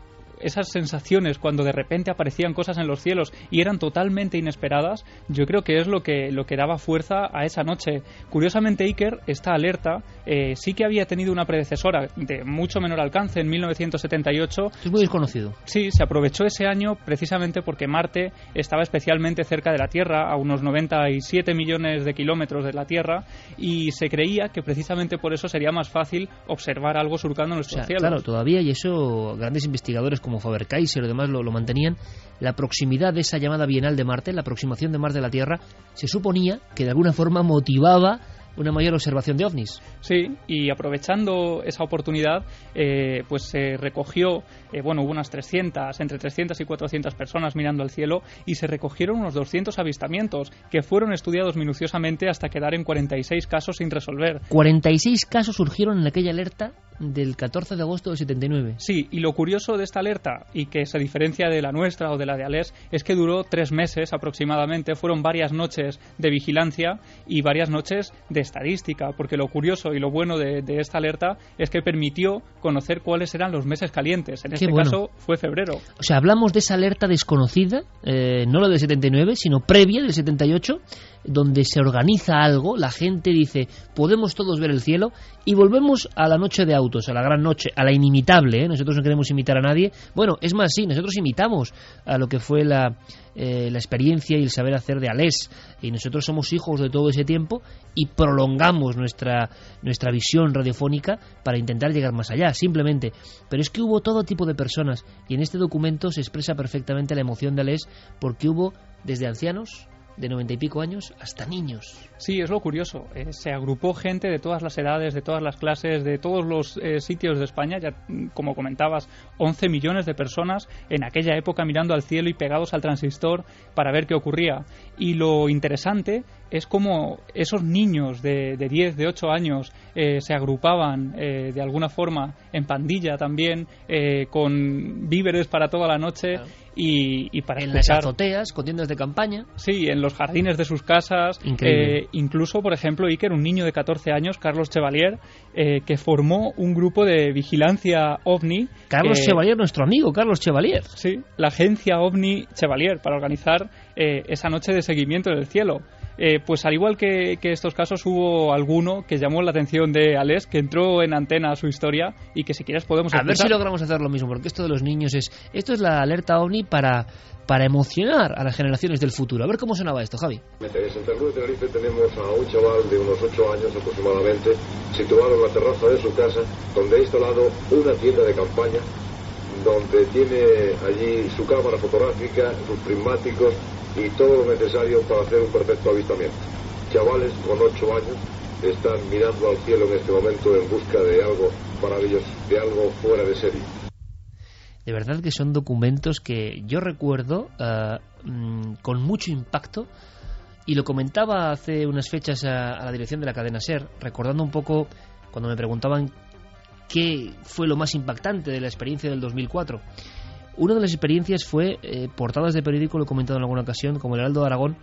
S13: esas sensaciones cuando de repente aparecían cosas en los cielos y eran totalmente inesperadas, yo creo que es lo que, lo que daba fuerza a esa noche. Curiosamente, Iker, esta alerta eh, sí que había tenido una predecesora de mucho menor alcance en 1978.
S2: Es muy desconocido.
S13: Sí, se aprovechó ese año precisamente porque Marte estaba especialmente cerca de la Tierra, a unos 97 millones de kilómetros de la Tierra, y se creía que precisamente por eso sería más fácil observar algo surcando nuestro cielo.
S2: Claro, todavía, y eso grandes investigadores como Faber-Kaiser y demás lo, lo mantenían, la proximidad de esa llamada bienal de Marte, la aproximación de Marte a la Tierra, se suponía que de alguna forma motivaba una mayor observación de ovnis.
S13: Sí, y aprovechando esa oportunidad, eh, pues se recogió, eh, bueno, hubo unas 300, entre 300 y 400 personas mirando al cielo y se recogieron unos 200 avistamientos que fueron estudiados minuciosamente hasta quedar en 46 casos sin resolver.
S2: 46 casos surgieron en aquella alerta del 14 de agosto del 79.
S13: Sí, y lo curioso de esta alerta, y que se diferencia de la nuestra o de la de Alés, es que duró tres meses aproximadamente, fueron varias noches de vigilancia y varias noches de estadística, porque lo curioso y lo bueno de, de esta alerta es que permitió conocer cuáles eran los meses calientes. En
S2: Qué
S13: este
S2: bueno.
S13: caso fue febrero.
S2: O sea, hablamos de esa alerta desconocida, eh, no la del 79, sino previa del 78, donde se organiza algo, la gente dice, podemos todos ver el cielo, y volvemos a la noche de autos, a la gran noche, a la inimitable, ¿eh? nosotros no queremos imitar a nadie. Bueno, es más, sí, nosotros imitamos a lo que fue la, eh, la experiencia y el saber hacer de Alés, y nosotros somos hijos de todo ese tiempo y prolongamos nuestra, nuestra visión radiofónica para intentar llegar más allá, simplemente. Pero es que hubo todo tipo de personas, y en este documento se expresa perfectamente la emoción de Alés, porque hubo desde ancianos, de noventa y pico años, hasta niños.
S13: Sí, es lo curioso. Eh, se agrupó gente de todas las edades, de todas las clases, de todos los eh, sitios de España. Ya, mm, como comentabas, 11 millones de personas en aquella época mirando al cielo y pegados al transistor para ver qué ocurría. Y lo interesante es cómo esos niños de, de 10, de 8 años eh, se agrupaban de alguna forma en pandilla también, con víveres para toda la noche. Y, y para
S2: En las azoteas, con tiendas de campaña.
S13: Sí, en los jardines de sus casas. Eh, incluso, por ejemplo, Iker, un niño de 14 años, Carlos Chevalier, eh, que formó un grupo de vigilancia ovni.
S2: Carlos
S13: eh,
S2: Chevalier, nuestro amigo, Carlos Chevalier.
S13: Sí, la agencia OVNI Chevalier para organizar eh, esa noche de seguimiento del cielo. Eh, pues al igual que, que estos casos hubo alguno que llamó la atención de Alex, que entró en antena a su historia y que si quieres podemos
S2: A ver si logramos hacer lo mismo, porque esto de los niños es. Esto es la alerta ovni para, para emocionar a las generaciones del futuro. A ver cómo sonaba esto, Javi.
S14: En Santa Cruz de Tenerife tenemos a un chaval de unos 8 años aproximadamente, situado en la terraza de su casa, donde ha instalado una tienda de campaña, donde tiene allí su cámara fotográfica, sus prismáticos y todo lo necesario para hacer un perfecto avistamiento. Chavales con 8 años están mirando al cielo en este momento en busca de algo maravilloso, de algo fuera de serie.
S2: De verdad que son documentos que yo recuerdo ah, mm, con mucho impacto. Y lo comentaba hace unas fechas a la dirección de la cadena SER, recordando un poco cuando me preguntaban qué fue lo más impactante de la experiencia del 2004. Una de las experiencias fue eh, portadas de periódico, lo he comentado en alguna ocasión, como el Heraldo de Aragón,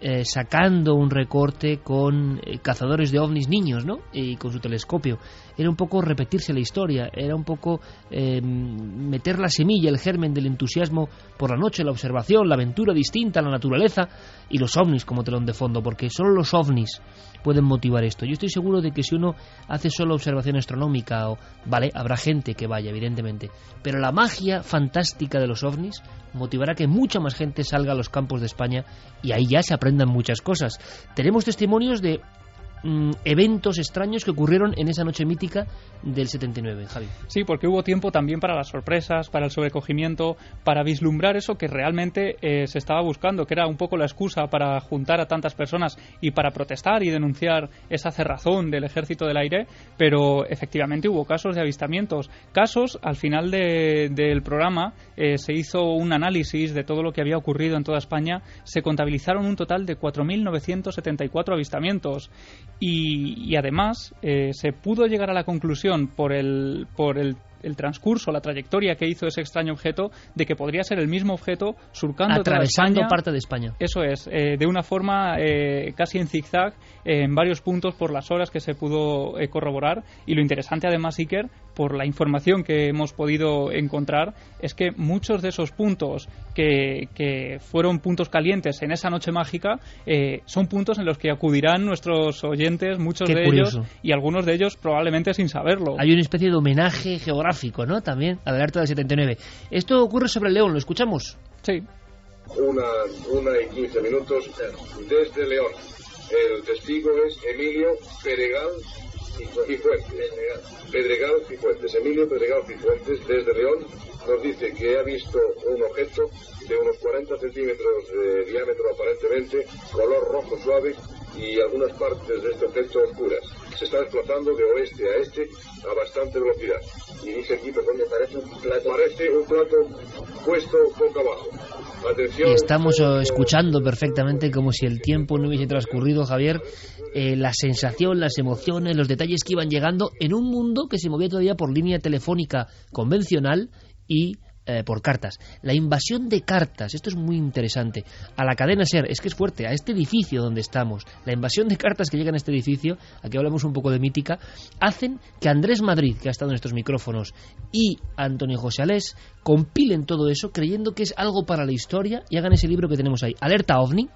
S2: eh, sacando un recorte con eh, cazadores de ovnis niños, ¿no? Y con su telescopio. Era un poco repetirse la historia, era un poco eh, meter la semilla, el germen del entusiasmo por la noche, la observación, la aventura distinta, la naturaleza y los ovnis como telón de fondo, porque solo los ovnis pueden motivar esto. Yo estoy seguro de que si uno hace solo observación astronómica, o, vale, habrá gente que vaya, evidentemente, pero la magia fantástica de los ovnis motivará que mucha más gente salga a los campos de España y ahí ya se aprendan muchas cosas. Tenemos testimonios de mm, eventos extraños que ocurrieron en esa noche mítica del 79, Javi.
S13: Sí, porque hubo tiempo también para las sorpresas, para el sobrecogimiento, para vislumbrar eso que realmente eh, se estaba buscando, que era un poco la excusa para juntar a tantas personas y para protestar y denunciar esa cerrazón del ejército del aire, pero efectivamente hubo casos de avistamientos. Casos, al final de- del programa eh, se hizo un análisis de todo lo que había ocurrido en toda España, se contabilizaron un total de 4.974 avistamientos y, y además eh, se pudo llegar a la conclusión por el, por el el transcurso, la trayectoria que hizo ese extraño objeto, de que podría ser el mismo objeto surcando
S2: Atravesando
S13: España.
S2: parte de España.
S13: Eso es, eh, de una forma eh, casi en zigzag, eh, en varios puntos por las horas que se pudo eh, corroborar. Y lo interesante además, Iker, por la información que hemos podido encontrar, es que muchos de esos puntos que, que fueron puntos calientes en esa noche mágica eh, son puntos en los que acudirán nuestros oyentes, muchos
S2: Qué
S13: de
S2: curioso.
S13: ellos, y algunos de ellos probablemente sin saberlo.
S2: Hay una especie de homenaje geográfico, ¿no? También a la alerta del 79. Esto ocurre sobre el León, ¿lo escuchamos?
S13: Sí.
S15: Una, una y quince minutos desde León. El testigo es Emilio Peregal Pedregal Cifuentes. Emilio Pedregal Cifuentes desde León nos dice que ha visto un objeto de unos 40 centímetros de diámetro aparentemente, color rojo suave y algunas partes de este objeto oscuras. Se está desplazando de oeste a este a bastante velocidad. Y dice aquí, perdón, me parece un plato. Parece un plato puesto boca abajo.
S2: Estamos eh, escuchando perfectamente como si el tiempo no hubiese transcurrido, Javier, eh, la sensación, las emociones, los detalles que iban llegando en un mundo que se movía todavía por línea telefónica convencional y eh, por cartas. La invasión de cartas, esto es muy interesante. A la cadena SER, es que es fuerte, a este edificio donde estamos, la invasión de cartas que llegan a este edificio, aquí hablamos un poco de mítica, hacen que Andrés Madrid, que ha estado en estos micrófonos, y Antonio José Alés compilen todo eso creyendo que es algo para la historia y hagan ese libro que tenemos ahí, Alerta OVNI,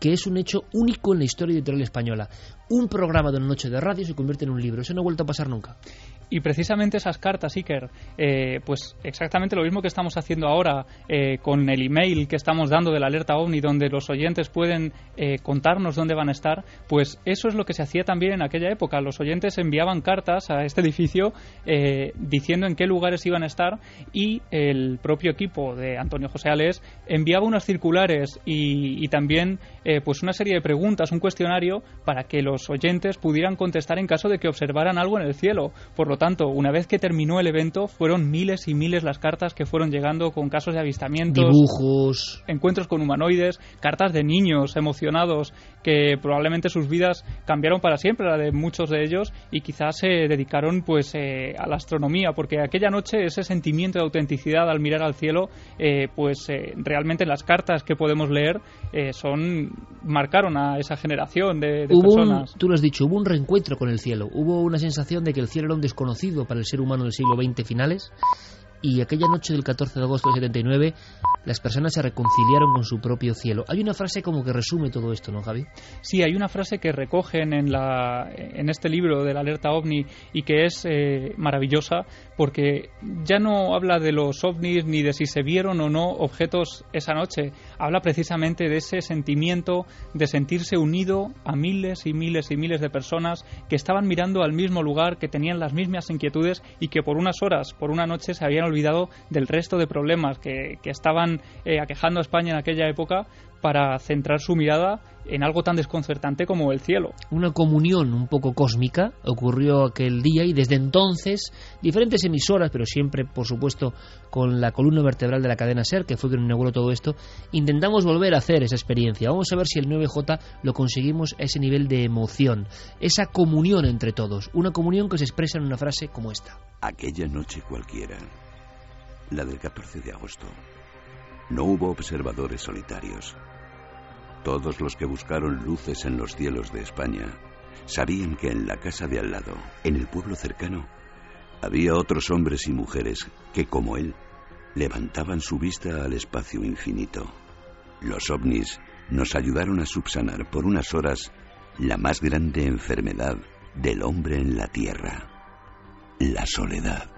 S2: que es un hecho único en la historia editorial española. Un programa de una noche de radio se convierte en un libro. Eso no ha vuelto a pasar nunca.
S13: Y precisamente esas cartas, Iker, eh, pues exactamente lo mismo que estamos haciendo ahora eh, con el email que estamos dando de la alerta OVNI, donde los oyentes pueden eh, contarnos dónde van a estar, pues eso es lo que se hacía también en aquella época. Los oyentes enviaban cartas a este edificio eh, diciendo en qué lugares iban a estar y el propio equipo de Antonio José Alés enviaba unas circulares y, y también eh, pues una serie de preguntas, un cuestionario para que los oyentes pudieran contestar en caso de que observaran algo en el cielo. Por lo tanto, una vez que terminó el evento, fueron miles y miles las cartas que fueron llegando con casos de avistamientos,
S2: Dibujos.
S13: encuentros con humanoides, cartas de niños emocionados que probablemente sus vidas cambiaron para siempre, la de muchos de ellos, y quizás se dedicaron pues eh, a la astronomía, porque aquella noche ese sentimiento de autenticidad al mirar al cielo, eh, pues eh, realmente las cartas que podemos leer eh, son marcaron a esa generación de, de
S2: Hubo un,
S13: personas.
S2: tú lo has dicho, hubo un reencuentro con el cielo. Hubo una sensación de que el cielo era un desconocido para el ser humano del siglo XX finales. Y aquella noche del 14 de agosto del 79, las personas se reconciliaron con su propio cielo. Hay una frase como que resume todo esto, ¿no, Javi?
S13: Sí, hay una frase que recogen en, la, en este libro de la alerta ovni y que es eh, maravillosa porque ya no habla de los ovnis ni de si se vieron o no objetos esa noche. Habla precisamente de ese sentimiento de sentirse unido a miles y miles y miles de personas que estaban mirando al mismo lugar, que tenían las mismas inquietudes y que por unas horas, por una noche, se habían olvidado del resto de problemas que, que estaban eh, aquejando a España en aquella época para centrar su mirada en algo tan desconcertante como el cielo.
S2: Una comunión un poco cósmica ocurrió aquel día y desde entonces diferentes emisoras, pero siempre, por supuesto, con la columna vertebral de la cadena SER, que fue quien inauguró todo esto, intentamos volver a hacer esa experiencia. Vamos a ver si el 9J lo conseguimos a ese nivel de emoción, esa comunión entre todos, una comunión que se expresa en una frase como esta.
S1: Aquella noche cualquiera, la del 14 de agosto, no hubo observadores solitarios. Todos los que buscaron luces en los cielos de España sabían que en la casa de al lado, en el pueblo cercano, había otros hombres y mujeres que, como él, levantaban su vista al espacio infinito. Los ovnis nos ayudaron a subsanar por unas horas la más grande enfermedad del hombre en la tierra, la soledad.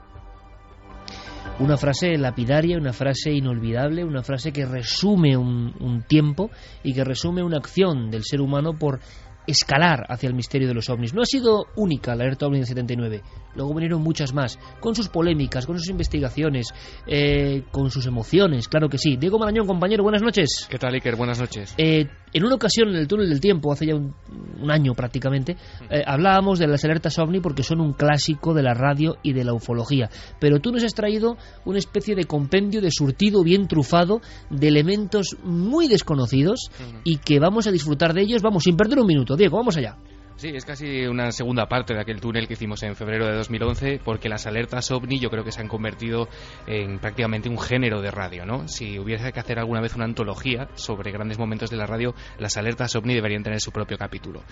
S2: Una frase lapidaria, una frase inolvidable, una frase que resume un, un tiempo y que resume una acción del ser humano por escalar hacia el misterio de los ovnis. No ha sido única la alerta ovni del 79. Luego vinieron muchas más, con sus polémicas, con sus investigaciones, eh, con sus emociones, claro que sí. Diego Marañón, compañero, buenas noches.
S16: ¿Qué tal, Iker? Buenas noches.
S2: Eh, en una ocasión, en el túnel del tiempo, hace ya un, un año prácticamente, eh, hablábamos de las alertas ovni porque son un clásico de la radio y de la ufología. Pero tú nos has traído una especie de compendio de surtido bien trufado de elementos muy desconocidos y que vamos a disfrutar de ellos, vamos, sin perder un minuto. Diego, vamos allá.
S16: Sí, es casi una segunda parte de aquel túnel que hicimos en febrero de 2011, porque las alertas ovni yo creo que se han convertido en prácticamente un género de radio, ¿no? Si hubiese que hacer alguna vez una antología sobre grandes momentos de la radio, las alertas ovni deberían tener su propio capítulo.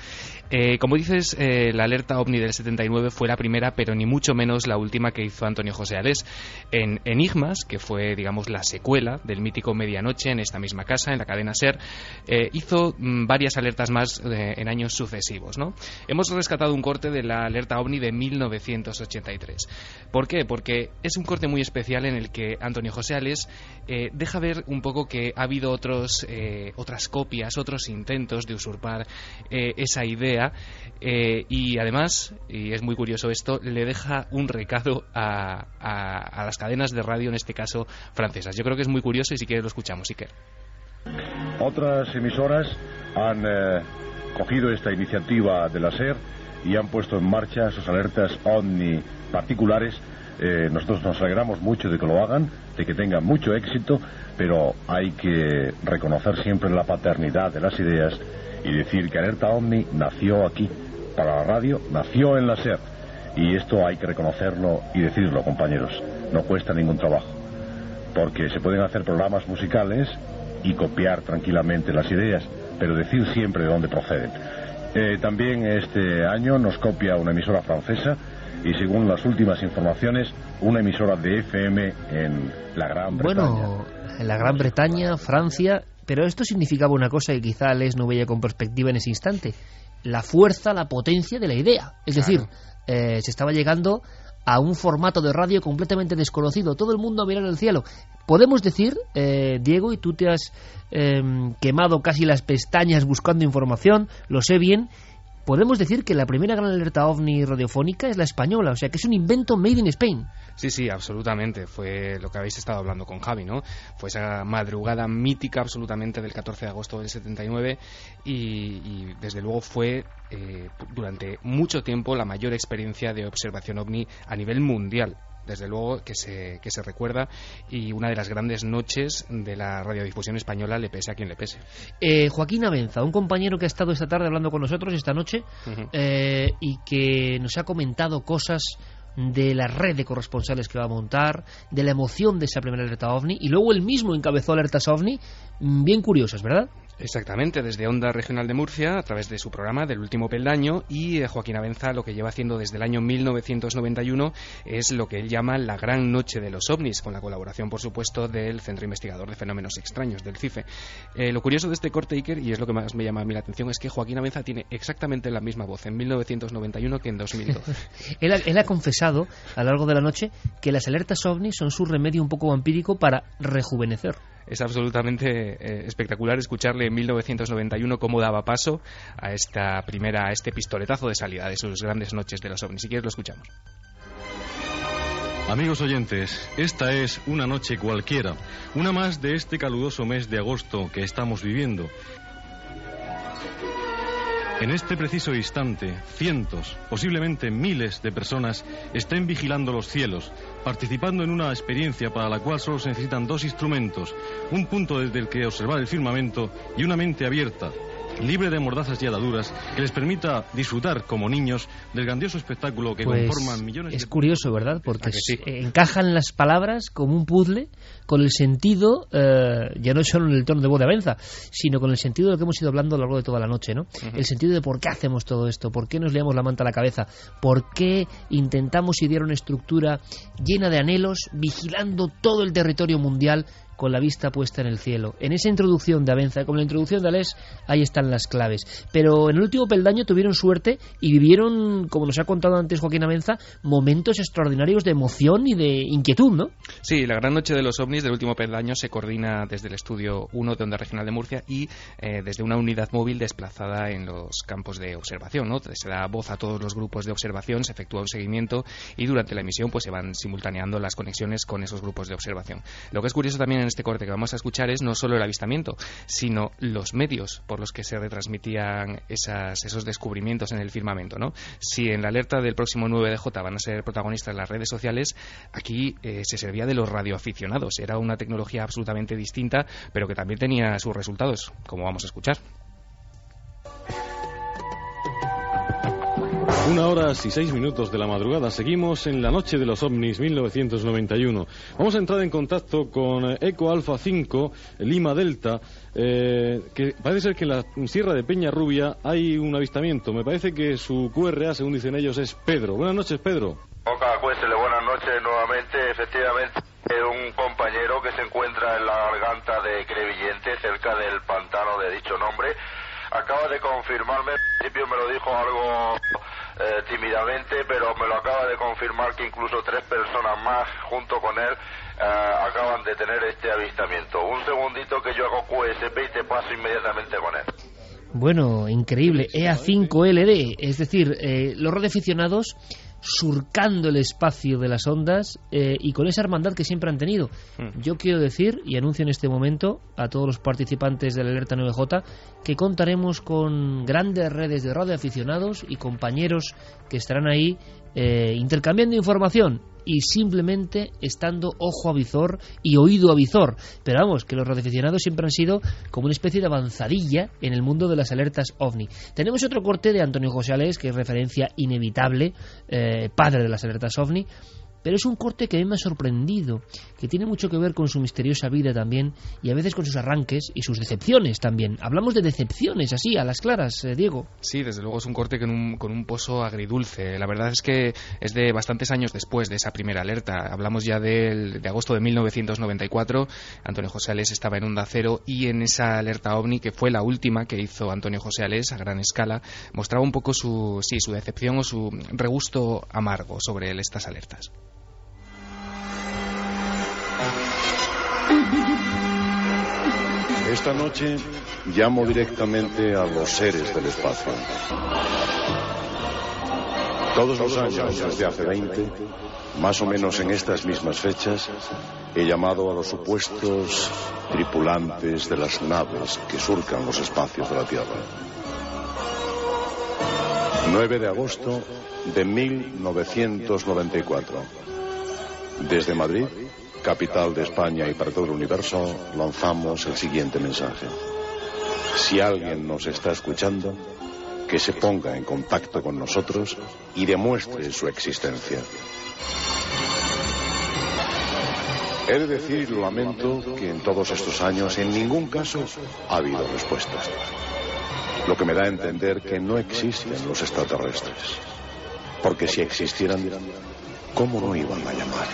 S16: Eh, como dices, eh, la alerta ovni del 79 fue la primera, pero ni mucho menos la última que hizo Antonio José Alés en Enigmas, que fue, digamos, la secuela del mítico Medianoche en esta misma casa, en la cadena SER, eh, hizo mm, varias alertas más en años sucesivos, ¿no? Hemos rescatado un corte de la alerta OVNI de 1983. ¿Por qué? Porque es un corte muy especial en el que Antonio José Ales eh, deja ver un poco que ha habido otros, eh, otras copias, otros intentos de usurpar eh, esa idea y además, y es muy curioso esto, le deja un recado a, a, las cadenas de radio, en este caso francesas. Yo creo que es muy curioso y si quieres lo escuchamos, Iker.
S14: Otras emisoras han cogido esta iniciativa de la SER y han puesto en marcha sus alertas OVNI particulares. Eh, nosotros nos alegramos mucho de que lo hagan, de que tengan mucho éxito, pero hay que reconocer siempre la paternidad de las ideas y decir que Alerta OVNI nació aquí, para la radio, nació en la SER. Y esto hay que reconocerlo y decirlo, compañeros. No cuesta ningún trabajo. Porque se pueden hacer programas musicales y copiar tranquilamente las ideas pero decir siempre de dónde proceden. Eh, también este año nos copia una emisora francesa y según las últimas informaciones, una emisora de FM en la Gran Bretaña.
S2: Bueno, en la Gran Bretaña, Francia, pero esto significaba una cosa que quizá Les no veía con perspectiva en ese instante, la fuerza, la potencia de la idea. Es decir, eh, se estaba llegando a un formato de radio completamente desconocido, todo el mundo a mirar el cielo. Podemos decir, eh, Diego, y tú te has em, quemado casi las pestañas buscando información, lo sé bien, podemos decir que la primera gran alerta ovni radiofónica es la española, o sea que es un invento made in Spain.
S16: Sí, sí, absolutamente. Fue lo que habéis estado hablando con Javi, ¿no? Fue esa madrugada mítica absolutamente del 14 de agosto del 79 y, y desde luego fue eh, durante mucho tiempo la mayor experiencia de observación ovni a nivel mundial desde luego que se, que se recuerda y una de las grandes noches de la radiodifusión española le pese a quien le pese.
S2: Eh, Joaquín Abenza, un compañero que ha estado esta tarde hablando con nosotros esta noche eh, y que nos ha comentado cosas de la red de corresponsales que va a montar, de la emoción de esa primera alerta OVNI, y luego él mismo encabezó alertas OVNI mm, bien curiosas, ¿verdad?
S16: Exactamente, desde Onda Regional de Murcia, a través de su programa del último peldaño, y eh, Joaquín Abenza lo que lleva haciendo desde el año 1991 es lo que él llama la Gran Noche de los OVNIs, con la colaboración, por supuesto, del Centro Investigador de Fenómenos Extraños, del CIFE. Eh, lo curioso de este corte, y es lo que más me llama a mí la atención, es que Joaquín Abenza tiene exactamente la misma voz en 1991 que en 2012.
S2: él, ha, él, ha, confesado a lo largo de la noche que las alertas OVNIs son su remedio un poco vampírico para rejuvenecer
S16: es absolutamente eh, espectacular escucharle en 1991 cómo daba paso a esta primera, a este pistoletazo de salida de sus grandes noches de los ovnis. Si lo escuchamos.
S9: Amigos oyentes, esta es una noche cualquiera, una más de este caluroso mes de agosto que estamos viviendo. En este preciso instante, cientos, posiblemente miles de personas estén vigilando los cielos, participando en una experiencia para la cual solo se necesitan dos instrumentos, un punto desde el que observar el firmamento y una mente abierta, libre de mordazas y ataduras, que les permita disfrutar como niños del grandioso espectáculo que
S2: pues
S9: conforman millones
S2: es curioso, ¿verdad? Porque encajan las palabras como un puzzle con el sentido, eh, ya no solo en el tono de voz de Avenza, sino con el sentido de lo que hemos ido hablando a lo largo de toda la noche, ¿no? El sentido de por qué hacemos todo esto, por qué nos leamos la manta a la cabeza, por qué intentamos idear una estructura llena de anhelos, vigilando todo el territorio mundial con la vista puesta en el cielo. En esa introducción de Avenza, como la introducción de Alés, ahí están las claves. Pero en el último peldaño tuvieron suerte y vivieron, como nos ha contado antes Joaquín Avenza, momentos extraordinarios de emoción y de inquietud, ¿no?
S16: Sí, la gran noche de los ovnis del último peldaño se coordina desde el estudio 1 de Onda Regional de Murcia y eh, desde una unidad móvil desplazada en los campos de observación. Se da voz a todos los grupos de observación, se efectúa un seguimiento y durante la emisión pues se van simultaneando las conexiones con esos grupos de observación. Lo que es curioso también en este corte que vamos a escuchar es no solo el avistamiento, sino los medios por los que se retransmitían esas, esos descubrimientos en el firmamento. ¿no? Si en la alerta del próximo 9 de J van a ser protagonistas las redes sociales, aquí eh, se servía de los radioaficionados. Era una tecnología absolutamente distinta, pero que también tenía sus resultados, como vamos a escuchar.
S9: Una hora y seis minutos de la madrugada. Seguimos en la noche de los ovnis 1991. Vamos a entrar en contacto con Eco Alfa 5, Lima Delta, eh, que parece ser que en la Sierra de Peña Rubia hay un avistamiento. Me parece que su QRA, según dicen ellos, es Pedro. Buenas noches, Pedro.
S17: Oca, cuéntele, buenas noches nuevamente. Efectivamente, un compañero que se encuentra en la garganta de Crevillente, cerca del pantano de dicho nombre, acaba de confirmarme, al principio me lo dijo algo eh, tímidamente, pero me lo acaba de confirmar que incluso tres personas más junto con él eh, acaban de tener este avistamiento. Un segundito que yo hago QSP y te paso inmediatamente con él.
S2: Bueno, increíble. EA5LD, es decir, eh, los radioaficionados surcando el espacio de las ondas eh, y con esa hermandad que siempre han tenido.
S3: Hmm.
S2: Yo quiero decir y anuncio en este momento a todos los participantes de la alerta 9J que contaremos con grandes redes de radioaficionados y compañeros que estarán ahí eh, intercambiando información y simplemente estando ojo a visor y oído a visor. Pero vamos, que los radioaficionados siempre han sido como una especie de avanzadilla en el mundo de las alertas ovni. Tenemos otro corte de Antonio José Alés, que es referencia inevitable, eh, padre de las alertas ovni, pero es un corte que a mí me ha sorprendido, que tiene mucho que ver con su misteriosa vida también y a veces con sus arranques y sus decepciones también. Hablamos de decepciones así, a las claras, eh, Diego.
S16: Sí, desde luego es un corte con un, con un pozo agridulce. La verdad es que es de bastantes años después de esa primera alerta. Hablamos ya del- de agosto de 1994. Antonio José Alés estaba en Onda Cero y en esa alerta OVNI, que fue la última que hizo Antonio José Alés a gran escala, mostraba un poco su, sí, su decepción o su regusto amargo sobre estas alertas.
S14: Esta noche llamo directamente a los seres del espacio. Todos los años, desde hace 20, más o menos en estas mismas fechas, he llamado a los supuestos tripulantes de las naves que surcan los espacios de la Tierra. 9 de agosto de 1994. Desde Madrid, capital de España y para todo el universo, lanzamos el siguiente mensaje. Si alguien nos está escuchando, que se ponga en contacto con nosotros y demuestre su existencia. He de decir, lo lamento, que en todos estos años en ningún caso ha habido respuestas. Lo que me da a entender que no existen los extraterrestres. Porque si existieran, ¿cómo no iban a llamar?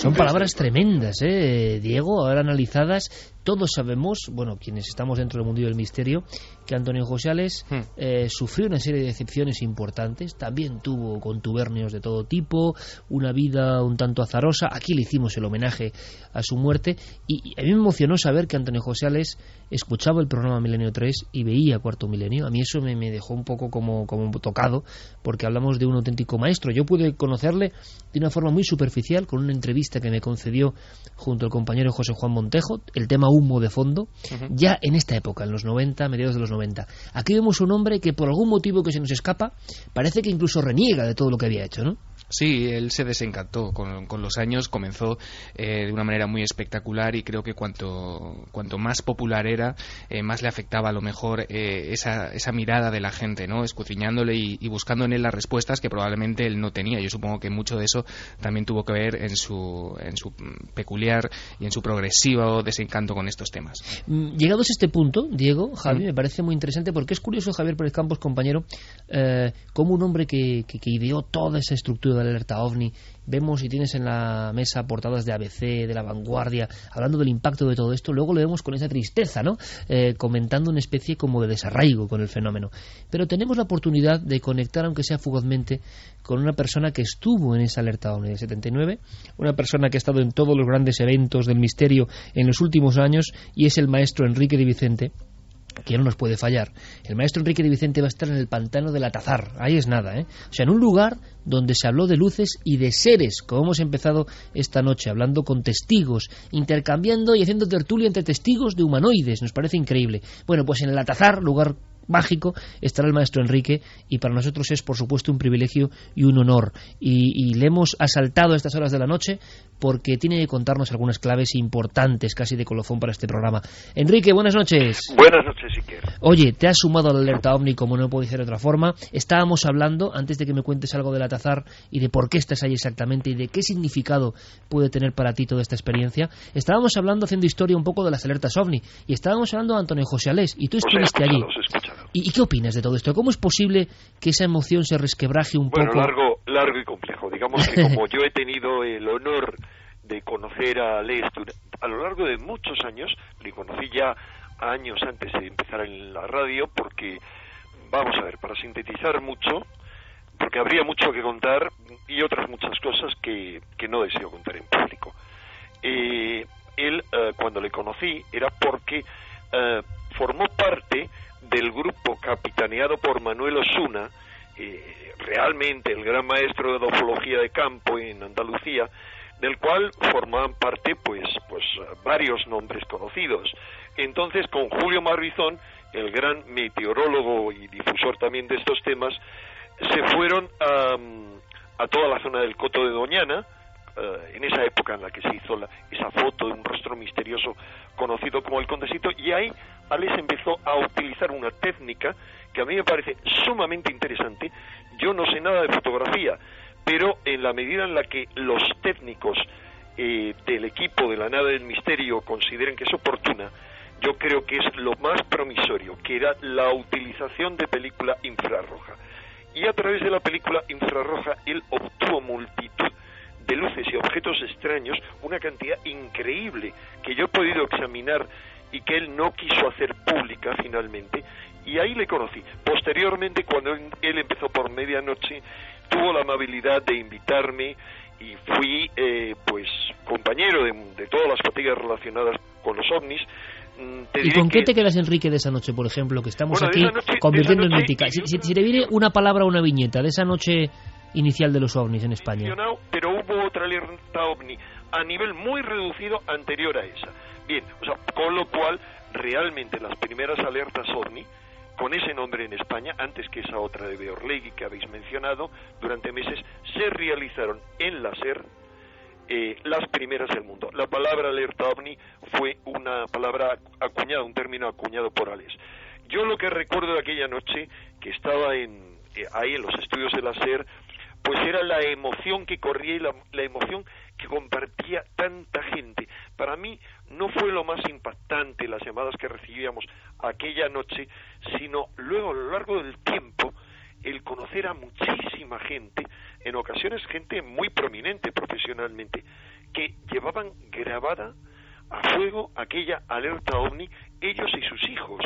S2: Son palabras tremendas, ¿eh, Diego? Ahora analizadas, todos sabemos, bueno, quienes estamos dentro del mundo del misterio, que Antonio José Ales eh, sufrió una serie de decepciones importantes, también tuvo contubernios de todo tipo, una vida un tanto azarosa, aquí le hicimos el homenaje a su muerte, y, y a mí me emocionó saber que Antonio José Ales escuchaba el programa Milenio 3 y veía Cuarto Milenio, a mí eso me, me dejó un poco como, como tocado, porque hablamos de un auténtico maestro, yo pude conocerle de una forma muy superficial, con una entrevista que me concedió junto al compañero José Juan Montejo, el tema humo de fondo, ya en esta época, en los 90, mediados de los 90. Aquí vemos un hombre que por algún motivo que se nos escapa, parece que incluso reniega de todo lo que había hecho, ¿no?
S16: Sí, él se desencantó con, con los años, comenzó eh, de una manera muy espectacular y creo que cuanto, cuanto más popular era, eh, más le afectaba a lo mejor eh, esa, esa mirada de la gente, ¿no? Escudriñándole y, y buscando en él las respuestas que probablemente él no tenía. Yo supongo que mucho de eso también tuvo que ver en su, en su mm, peculiar y en su progresivo desencanto con estos temas.
S2: Mm, Llegados a este punto, Diego, Javi, me parece muy interesante porque es curioso, Javier Pérez Campos, compañero, eh, como un hombre que, que, que ideó toda esa estructura alerta OVNI, vemos y tienes en la mesa portadas de ABC, de La Vanguardia, hablando del impacto de todo esto, luego lo vemos con esa tristeza, ¿no? Eh, comentando una especie como de desarraigo con el fenómeno. Pero tenemos la oportunidad de conectar, aunque sea fugazmente, con una persona que estuvo en esa alerta OVNI del 79, una persona que ha estado en todos los grandes eventos del misterio en los últimos años y es el maestro Enrique de Vicente que no nos puede fallar. El maestro Enrique de Vicente va a estar en el pantano del Atazar, ahí es nada, ¿eh? O sea, en un lugar donde se habló de luces y de seres, como hemos empezado esta noche, hablando con testigos, intercambiando y haciendo tertulia entre testigos de humanoides, nos parece increíble. Bueno, pues en el Atazar, lugar mágico, estará el maestro Enrique y para nosotros es por supuesto un privilegio y un honor. Y, le hemos asaltado a estas horas de la noche porque tiene que contarnos algunas claves importantes, casi de colofón para este programa. Enrique, buenas noches.
S18: Buenas noches.
S2: Oye, te has sumado a la alerta OVNI como no puede ser de otra forma. Estábamos hablando, antes de que me cuentes algo del Atazar y de por qué estás ahí exactamente y de qué significado puede tener para ti toda esta experiencia, estábamos hablando, haciendo historia un poco de las alertas OVNI y estábamos hablando de Antonio José Alés y tú estuviste allí. ¿Y, qué opinas de todo esto? ¿Cómo es posible que esa emoción se resquebraje un
S18: poco? Largo, largo y complejo. Digamos que como yo he tenido el honor de conocer a Alés a lo largo de muchos años, le conocí ya años antes de empezar en la radio porque, vamos a ver, para sintetizar mucho, porque habría mucho que contar y otras muchas cosas que, que no deseo contar en público. Eh, él, eh, cuando le conocí, era porque eh, formó parte del grupo capitaneado por Manuel Osuna, eh, realmente el gran maestro de ufología de campo en Andalucía, del cual formaban parte pues pues varios nombres conocidos. Entonces con Julio Marbizón, el gran meteorólogo y difusor también de estos temas, se fueron a, a toda la zona del Coto de Doñana, eh, en esa época en la que se hizo esa foto de un rostro misterioso conocido como el Condesito, y ahí Alex empezó a utilizar una técnica que a mí me parece sumamente interesante. Yo no sé nada de fotografía, pero en la medida en la que los técnicos eh, del equipo de la nave del misterio consideren que es oportuna, yo creo que es lo más promisorio, que era la utilización de película infrarroja. Y a través de la película infrarroja él obtuvo multitud de luces y objetos extraños, una cantidad increíble que yo he podido examinar y que él no quiso hacer pública finalmente, y ahí le conocí. Posteriormente, cuando él empezó por medianoche, tuvo la amabilidad de invitarme y fui eh, pues compañero de, todas las fatigas relacionadas con los ovnis.
S2: Mm, ¿Y con qué te quedas, Enrique, de esa noche, por ejemplo, que estamos aquí convirtiendo en mítica? Si, si, te viene una palabra o una viñeta de esa noche inicial de los ovnis en España.
S18: Pero hubo otra alerta ovni a nivel muy reducido anterior a esa. Bien, o sea, con lo cual realmente las primeras alertas ovni con ese nombre en España, antes que esa otra de Beorlegui que habéis mencionado, durante meses se realizaron en la SER eh, las primeras del mundo. La palabra alerta ovni fue una palabra acuñada, un término acuñado por Alex. Yo lo que recuerdo de aquella noche, que estaba en, eh, ahí en los estudios de la SER, pues era la emoción que corría y la, emoción que compartía tanta gente. Para mí no fue lo más impactante las llamadas que recibíamos aquella noche, sino luego a lo largo del tiempo el conocer a muchísima gente, en ocasiones gente muy prominente profesionalmente, que llevaban grabada a fuego aquella alerta ovni ellos y sus hijos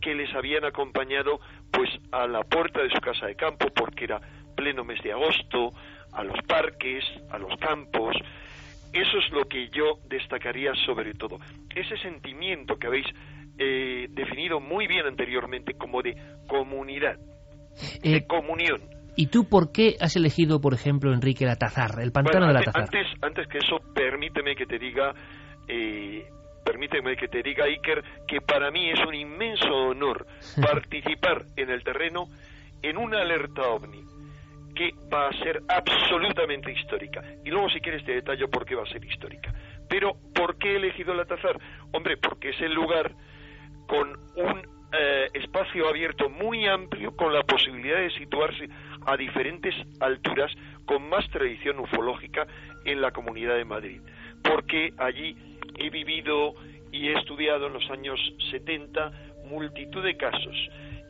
S18: que les habían acompañado pues a la puerta de su casa de campo porque era pleno mes de agosto, a los parques, a los campos. Eso es lo que yo destacaría sobre todo. Ese sentimiento que habéis eh, definido muy bien anteriormente como de comunidad, de eh, comunión.
S2: ¿Y tú por qué has elegido, por ejemplo, Enrique la Tazar, el pantano de la Tazar?
S18: Antes, antes que eso, permíteme que te diga, eh, permíteme que te diga, Iker, que para mí es un inmenso honor participar en el terreno en una alerta ovni que va a ser absolutamente histórica. Y luego, si quieres, te detallo por qué va a ser histórica. Pero, ¿por qué he elegido el Atazar? Hombre, porque es el lugar con un eh, espacio abierto muy amplio, con la posibilidad de situarse a diferentes alturas, con más tradición ufológica en la Comunidad de Madrid. Porque allí he vivido y he estudiado en los años 70 multitud de casos.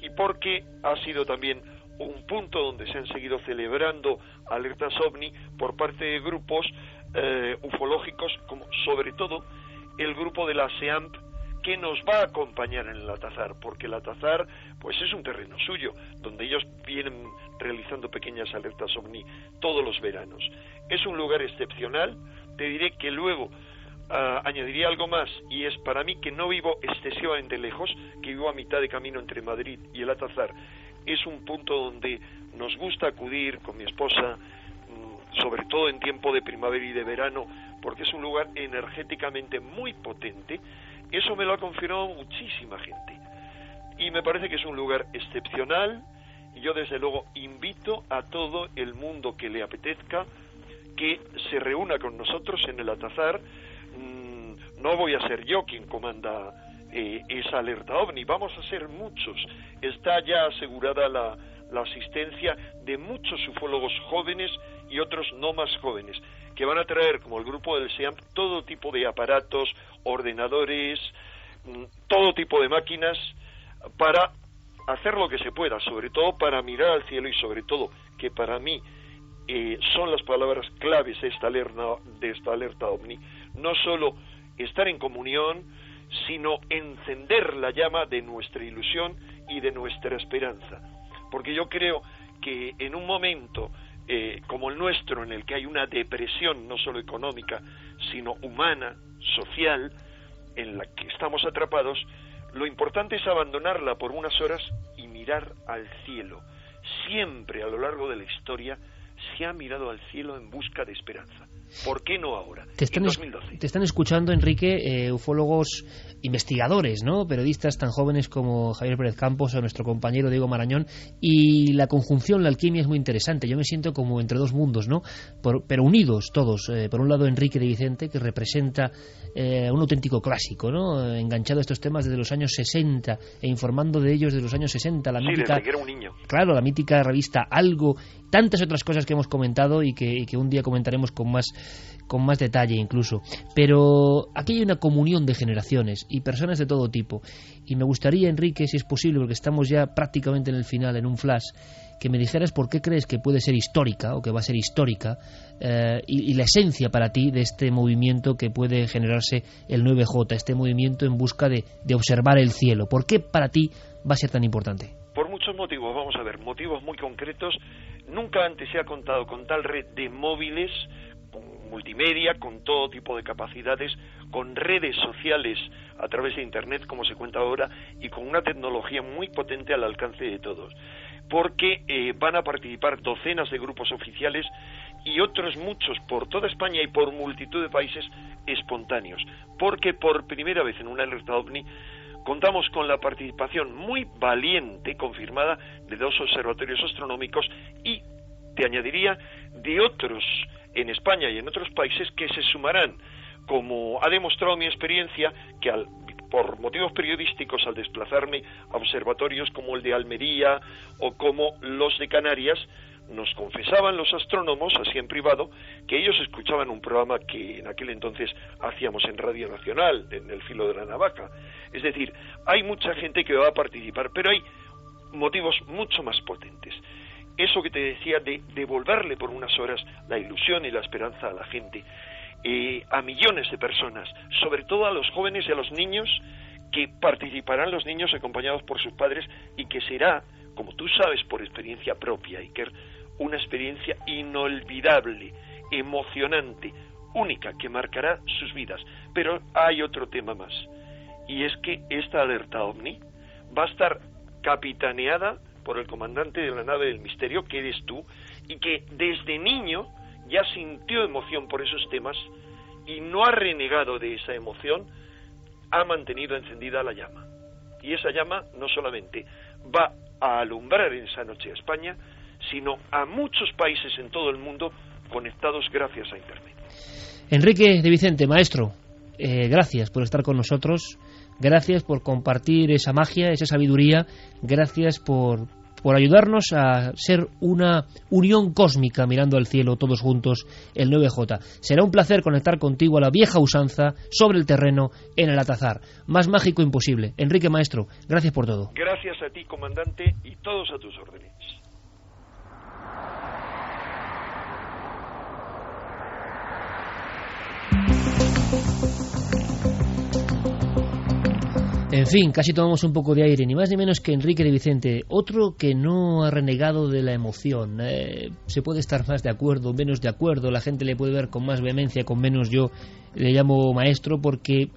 S18: Y porque ha sido también un punto donde se han seguido celebrando alertas ovni por parte de grupos eh, ufológicos, como sobre todo el grupo de la SEAMP que nos va a acompañar en el Atazar, porque el Atazar pues es un terreno suyo, donde ellos vienen realizando pequeñas alertas ovni todos los veranos. Es un lugar excepcional, te diré que luego ah, añadiría algo más, y es para mí que no vivo excesivamente lejos, que vivo a mitad de camino entre Madrid y el Atazar, es un punto donde nos gusta acudir con mi esposa, mm, sobre todo en tiempo de primavera y de verano, porque es un lugar energéticamente muy potente. Eso me lo ha confirmado muchísima gente. y me parece que es un lugar excepcional y yo desde luego invito a todo el mundo que le apetezca que se reúna con nosotros en el Atazar. Mm, no voy a ser yo quien comanda eh, esa alerta ovni, vamos a ser muchos. Está ya asegurada la, la asistencia de muchos ufólogos jóvenes y otros no más jóvenes, que van a traer, como el grupo del SEAM, todo tipo de aparatos, ordenadores, mm, todo tipo de máquinas para hacer lo que se pueda, sobre todo para mirar al cielo y sobre todo que para mí eh, son las palabras claves de esta, alerta, de esta alerta ovni, no solo estar en comunión, sino encender la llama de nuestra ilusión y de nuestra esperanza. Porque yo creo que en un momento eh, como el nuestro, en el que hay una depresión no solo económica, sino humana, social, en la que estamos atrapados, lo importante es abandonarla por unas horas y mirar al cielo. Siempre a lo largo de la historia se ha mirado al cielo en busca de esperanza. ¿Por qué no ahora?
S2: Te están,
S18: en 2012.
S2: te están escuchando, Enrique, eh, ufólogos investigadores, ¿no? periodistas tan jóvenes como Javier Pérez Campos o nuestro compañero Diego Marañón, y la conjunción, la alquimia es muy interesante. Yo me siento como entre dos mundos, ¿no? pero unidos todos. Eh, por un lado, Enrique de Vicente, que representa eh, un auténtico clásico, ¿no? enganchado a estos temas desde los años 60 e informando de ellos desde los años 60. La
S18: sí,
S2: mítica,
S18: desde que era un niño.
S2: Claro, la mítica revista Algo, tantas otras cosas que hemos comentado y que, y que un día comentaremos con más con más detalle incluso. Pero aquí hay una comunión de generaciones y personas de todo tipo. Y me gustaría, Enrique, si es posible, porque estamos ya prácticamente en el final, en un flash, que me dijeras por qué crees que puede ser histórica o que va a ser histórica eh, y, y la esencia para ti de este movimiento que puede generarse el 9J, este movimiento en busca de, de observar el cielo. ¿Por qué para ti va a ser tan importante?
S18: Por muchos motivos, vamos a ver, motivos muy concretos. Nunca antes se ha contado con tal red de móviles, multimedia, con todo tipo de capacidades, con redes sociales a través de Internet, como se cuenta ahora, y con una tecnología muy potente al alcance de todos. Porque eh, van a participar docenas de grupos oficiales y otros muchos por toda España y por multitud de países espontáneos. Porque por primera vez en una alerta ovni contamos con la participación muy valiente, confirmada, de dos observatorios astronómicos y, te añadiría, de otros en España y en otros países que se sumarán, como ha demostrado mi experiencia, que al, por motivos periodísticos al desplazarme a observatorios como el de Almería o como los de Canarias, nos confesaban los astrónomos, así en privado, que ellos escuchaban un programa que en aquel entonces hacíamos en Radio Nacional, en el filo de la navaja. Es decir, hay mucha gente que va a participar, pero hay motivos mucho más potentes. Eso que te decía de devolverle por unas horas la ilusión y la esperanza a la gente, eh, a millones de personas, sobre todo a los jóvenes y a los niños, que participarán los niños acompañados por sus padres y que será, como tú sabes por experiencia propia, Iker, una experiencia inolvidable, emocionante, única, que marcará sus vidas. Pero hay otro tema más, y es que esta alerta ovni va a estar capitaneada por el comandante de la nave del misterio, que eres tú, y que desde niño ya sintió emoción por esos temas y no ha renegado de esa emoción, ha mantenido encendida la llama. Y esa llama no solamente va a alumbrar en esa noche a España, sino a muchos países en todo el mundo conectados gracias a Internet.
S2: Enrique de Vicente, maestro, eh, gracias por estar con nosotros, gracias por compartir esa magia, esa sabiduría, gracias por, por ayudarnos a ser una unión cósmica mirando al cielo todos juntos el 9J. Será un placer conectar contigo a la vieja usanza sobre el terreno en el Atazar. Más mágico imposible. Enrique Maestro, gracias por todo.
S18: Gracias a ti, comandante, y todos a tus órdenes.
S2: En fin, casi tomamos un poco de aire, ni más ni menos que Enrique de Vicente, otro que no ha renegado de la emoción. Eh, se puede estar más de acuerdo, menos de acuerdo, la gente le puede ver con más vehemencia, con menos yo le llamo maestro porque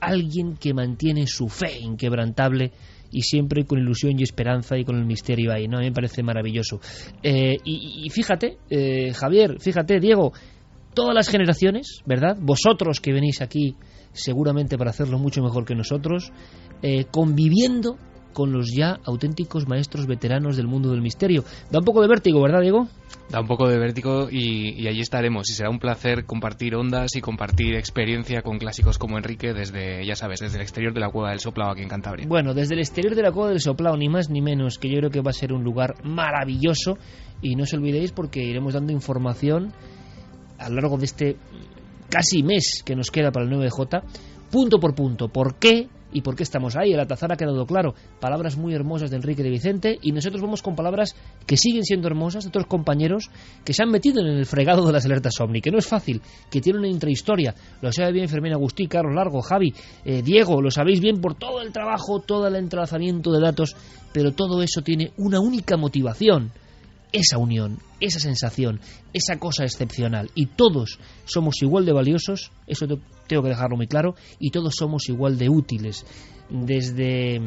S2: alguien que mantiene su fe inquebrantable y siempre con ilusión y esperanza y con el misterio ahí, ¿no? A mí me parece maravilloso. Eh, y, y, fíjate, eh, Javier, fíjate, Diego, todas las generaciones, ¿verdad? Vosotros que venís aquí seguramente para hacerlo mucho mejor que nosotros, eh, conviviendo con los ya auténticos maestros veteranos del mundo del misterio. Da un poco de vértigo, ¿verdad, Diego?
S16: Da un poco de vértigo y, y allí estaremos. Y será un placer compartir ondas y compartir experiencia con clásicos como Enrique desde, ya sabes, desde el exterior de la Cueva del Soplao aquí en Cantabria.
S2: Bueno, desde el exterior de la Cueva del Soplao, ni más ni menos, que yo creo que va a ser un lugar maravilloso. Y no os olvidéis porque iremos dando información a lo largo de este casi mes que nos queda para el 9J, punto por punto. ¿Por qué? ¿Y por qué estamos ahí? El atazar ha quedado claro. Palabras muy hermosas de Enrique de Vicente y nosotros vamos con palabras que siguen siendo hermosas de otros compañeros que se han metido en el fregado de las alertas OVNI, que no es fácil, que tiene una intrahistoria. Lo sabe bien Fermín Agustí, Carlos Largo, Javi, eh, Diego, lo sabéis bien por todo el trabajo, todo el entrelazamiento de datos, pero todo eso tiene una única motivación esa unión, esa sensación, esa cosa excepcional. Y todos somos igual de valiosos, eso tengo que dejarlo muy claro, y todos somos igual de útiles. Desde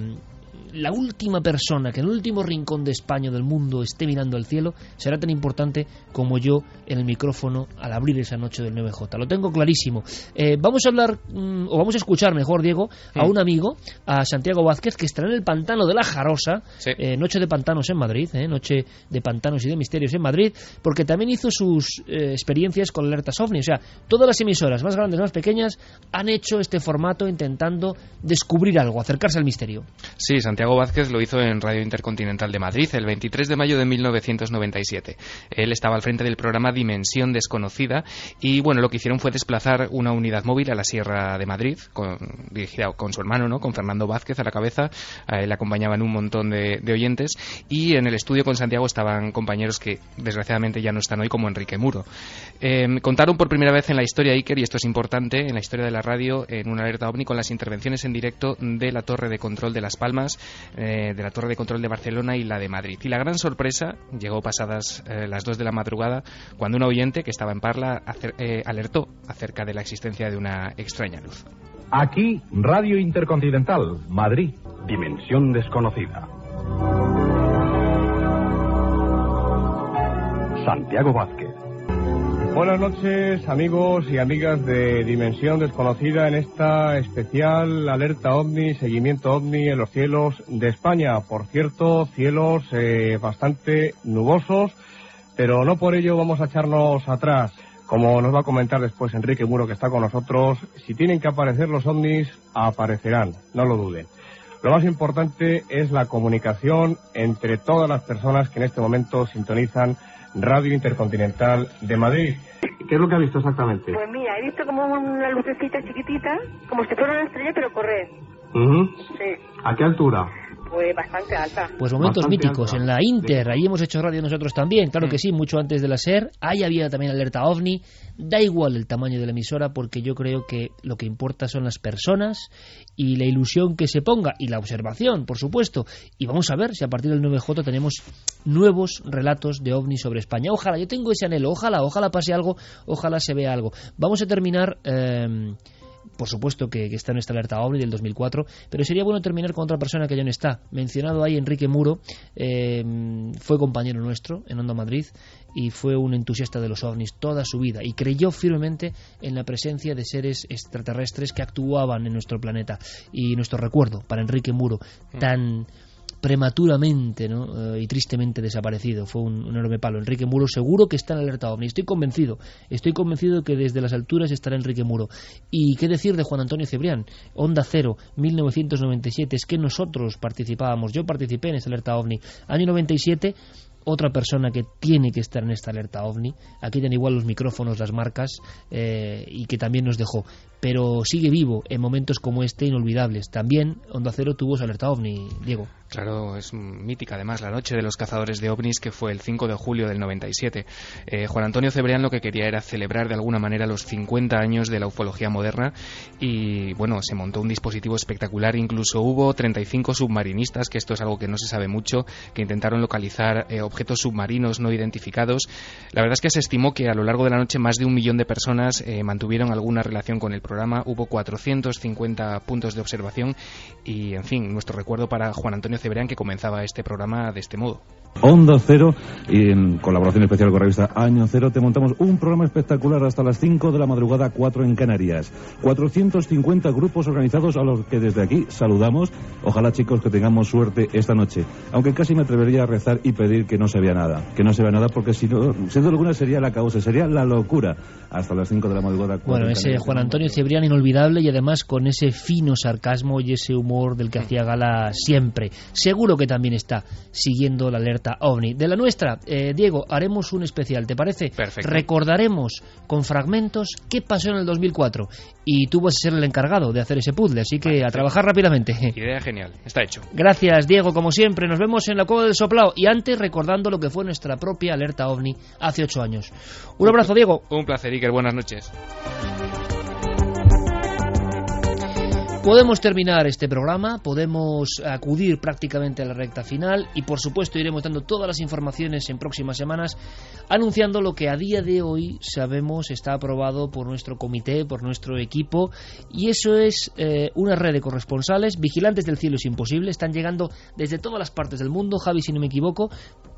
S2: la última persona que en el último rincón de España del mundo esté mirando al cielo será tan importante como yo en el micrófono al abrir esa noche del 9J. Lo tengo clarísimo. Eh, vamos a hablar, mm, o vamos a escuchar mejor, Diego, a un amigo, a Santiago Vázquez, que estará en el pantano de la Jarosa, eh, Noche de Pantanos en Madrid, eh, Noche de Pantanos y de Misterios en Madrid, porque también hizo sus experiencias con alertas OVNI. O sea, todas las emisoras, más grandes, más pequeñas, han hecho este formato intentando descubrir algo, acercarse al misterio.
S16: Sí, Santiago Vázquez lo hizo en Radio Intercontinental de Madrid el 23 de mayo de 1997. Él estaba al frente del programa Dimensión Desconocida y bueno, lo que hicieron fue desplazar una unidad móvil a la Sierra de Madrid, con, dirigida con su hermano, ¿no? con Fernando Vázquez a la cabeza. A él acompañaban un montón de, oyentes y en el estudio con Santiago estaban compañeros que desgraciadamente ya no están hoy, como Enrique Muro. Em, contaron por primera vez en la historia Iker, y esto es importante, en la historia de la radio, en una alerta ovni con las intervenciones en directo de la torre de control de Las Palmas eh, de la Torre de Control de Barcelona y la de Madrid. Y la gran sorpresa llegó pasadas eh, las 2 de la madrugada cuando un oyente que estaba en Parla eh, alertó acerca de la existencia de una extraña luz.
S19: Aquí, Radio Intercontinental, Madrid, Dimensión Desconocida. Santiago Vázquez.
S20: Buenas noches amigos y amigas de Dimensión Desconocida en esta especial alerta ovni, seguimiento ovni en los cielos de España. Por cierto, cielos eh, bastante nubosos, pero no por ello vamos a echarnos atrás. Como nos va a comentar después Enrique Muro que está con nosotros, si tienen que aparecer los ovnis, aparecerán, no lo duden. Lo más importante es la comunicación entre todas las personas que en este momento sintonizan Radio Intercontinental de Madrid. ¿Qué es lo que ha visto exactamente?
S21: Pues mira, he visto como una lucecita chiquitita, como si fuera una estrella, pero correr.
S20: Sí. ¿A qué altura?
S21: Pues bastante alta.
S2: Pues momentos míticos. En la Inter, ahí hemos hecho radio nosotros también, claro que mm. sí, mucho antes de la SER. Ahí había también alerta OVNI. Da igual el tamaño de la emisora porque yo creo que lo que importa son las personas y la ilusión que se ponga y la observación, por supuesto. Y vamos a ver si a partir del 9J tenemos nuevos relatos de OVNI sobre España. Ojalá, yo tengo ese anhelo, ojalá, ojalá pase algo, ojalá se vea algo. Vamos a terminar... Eh, por supuesto que, está en esta alerta OVNI del 2004, pero sería bueno terminar con otra persona que ya no está. Mencionado ahí Enrique Muro, eh, fue compañero nuestro en Onda Madrid y fue un entusiasta de los ovnis toda su vida y creyó firmemente en la presencia de seres extraterrestres que actuaban en nuestro planeta. Y nuestro recuerdo para Enrique Muro, mm. Prematuramente eh, y tristemente desaparecido. Fue un, enorme palo. Enrique Muro seguro que está en alerta OVNI. Estoy convencido. Estoy convencido que desde las alturas estará Enrique Muro. ¿Y qué decir de Juan Antonio Cebrián? Onda Cero, 1997. Es que nosotros participábamos. Yo participé en esta alerta OVNI. Año 97 otra persona que tiene que estar en esta alerta ovni. Aquí tienen igual los micrófonos, las marcas, eh, y que también nos dejó. Pero sigue vivo en momentos como este inolvidables. También Onda Cero tuvo su alerta ovni, Diego.
S16: Claro, es mítica además la noche de los cazadores de ovnis que fue el 5 de julio del 97. Eh, Juan Antonio Cebrián lo que quería era celebrar de alguna manera los 50 años de la ufología moderna y bueno, se montó un dispositivo espectacular, incluso hubo 35 submarinistas, que esto es algo que no se sabe mucho, que intentaron localizar eh, objetos submarinos no identificados. La verdad es que se estimó que a lo largo de la noche más de un millón de personas eh, mantuvieron alguna relación con el programa hubo 450 puntos de observación y, en fin, nuestro recuerdo para Juan Antonio Cebrián que comenzaba este programa de este modo.
S22: Onda Cero y en colaboración especial con la revista Año Cero te montamos un programa espectacular hasta las 5 de la madrugada, 4 en Canarias. 450 grupos organizados a los que desde aquí saludamos. Ojalá chicos que tengamos suerte esta noche. Aunque casi me atrevería a rezar y pedir que no se vea nada. Que no se vea nada porque si no, siendo alguna sería la causa, sería la locura. Hasta las 5 de la madrugada. 4
S2: Bueno,
S22: en
S2: ese
S22: Canarias.
S2: Juan Antonio Cebrián inolvidable y además con ese fino sarcasmo y ese humor del que hacía gala siempre. Seguro que también está siguiendo la alerta OVNI. De la nuestra, eh, Diego, haremos un especial, ¿te parece?
S16: Perfecto.
S2: Recordaremos con fragmentos qué pasó en el 2004 y tú vas a ser el encargado de hacer ese puzzle, así que a trabajar rápidamente.
S16: Idea genial, está hecho.
S2: Gracias, Diego, como siempre. Nos vemos en la Cueva del Soplao y antes recordando lo que fue nuestra propia alerta OVNI hace ocho años. Un abrazo, Diego.
S16: Un placer, Iker, buenas noches.
S2: Podemos terminar este programa, podemos acudir prácticamente a la recta final y por supuesto iremos dando todas las informaciones en próximas semanas anunciando lo que a día de hoy sabemos está aprobado por nuestro comité, por nuestro equipo y eso es eh, una red de corresponsales, vigilantes del cielo es imposible, están llegando desde todas las partes del mundo, Javi si no me equivoco,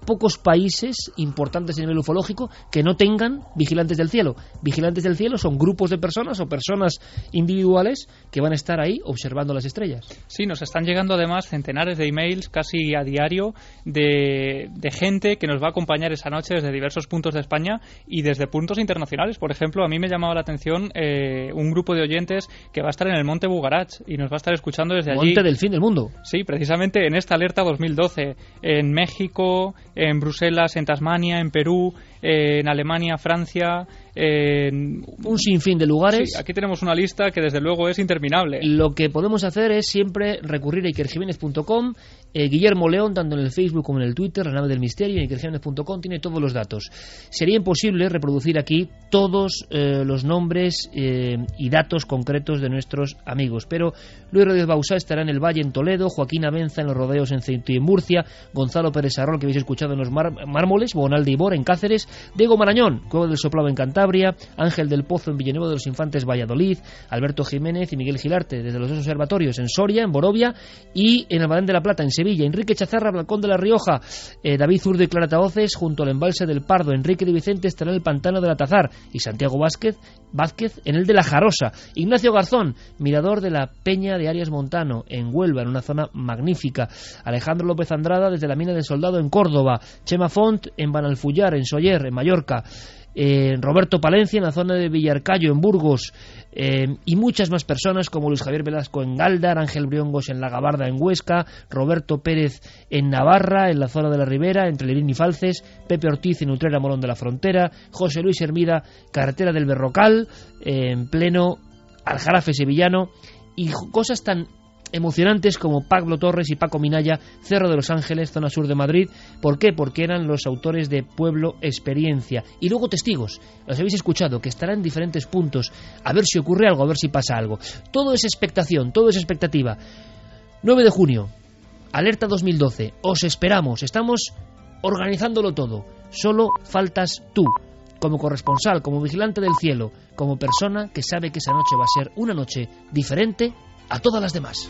S2: pocos países importantes a nivel ufológico que no tengan vigilantes del cielo. Vigilantes del cielo son grupos de personas o personas individuales que van a estar ahí observando las estrellas.
S13: Sí, nos están llegando además centenares de emails casi a diario de, de gente que nos va a acompañar esa noche desde diversos puntos de España y desde puntos internacionales. Por ejemplo, a mí me llamaba la atención eh, un grupo de oyentes que va a estar en el Monte Bugarach y nos va a estar escuchando desde allí.
S2: Monte del fin del mundo.
S13: Sí, precisamente en esta alerta 2012, en México, en Bruselas, en Tasmania, en Perú, eh, en Alemania, Francia, en
S2: un sinfín de lugares.
S13: Sí, aquí tenemos una lista que desde luego es interminable.
S2: Lo que podemos hacer es siempre recurrir a ikerjiménez.com, eh, Guillermo León, tanto en el Facebook como en el Twitter, la nave del misterio, en ikerjiménez.com tiene todos los datos. Sería imposible reproducir aquí todos eh, los nombres eh, y datos concretos de nuestros amigos, pero Luis Rodríguez Bausá estará en el Valle en Toledo, Joaquín Abenza en los rodeos en Ceuta y en Murcia, Gonzalo Pérez Arrol, que habéis escuchado en los Mar- Mármoles, Bonalde Ibor en Cáceres, Diego Marañón, Cueva del Soplado en Cantabria, Ángel del Pozo en Villanueva de los Infantes, Valladolid, Alberto Jiménez y Miguel Gilarte desde los dos observatorios en Soria, en Borovia y en Almadén de la Plata, en Sevilla, Enrique Chazarra, Balcón de la Rioja, eh, David Zurdo y Clara Taoces junto al embalse del Pardo, Enrique de Vicente estará en el Pantano del Atazar y Santiago Vázquez, Vázquez en el de la Jarosa, Ignacio Garzón, mirador de la Peña de Arias Montano en Huelva, en una zona magnífica, Alejandro López Andrada desde la Mina del Soldado en Córdoba, Chema Font en Banalfullar, en Soller, en Mallorca, eh, Roberto Palencia en la zona de Villarcayo, en Burgos, eh, y muchas más personas como Luis Javier Velasco en Galdar, Ángel Briongos en La Gabarda, en Huesca, Roberto Pérez en Navarra, en la zona de la Ribera, entre Lerín y Falces, Pepe Ortiz en Utrera, Morón de la Frontera, José Luis Hermida, carretera del Berrocal, en pleno Aljarafe sevillano, y cosas tan emocionantes como Pablo Torres y Paco Minaya, Cerro de los Ángeles, zona sur de Madrid. ¿Por qué? Porque eran los autores de Pueblo Experiencia. Y luego testigos, los habéis escuchado, que estarán en diferentes puntos, a ver si ocurre algo, a ver si pasa algo. Todo es expectación, todo es expectativa. 9 de junio, alerta 2012, os esperamos, estamos organizándolo todo. Solo faltas tú, como corresponsal, como vigilante del cielo, como persona que sabe que esa noche va a ser una noche diferente a todas las demás.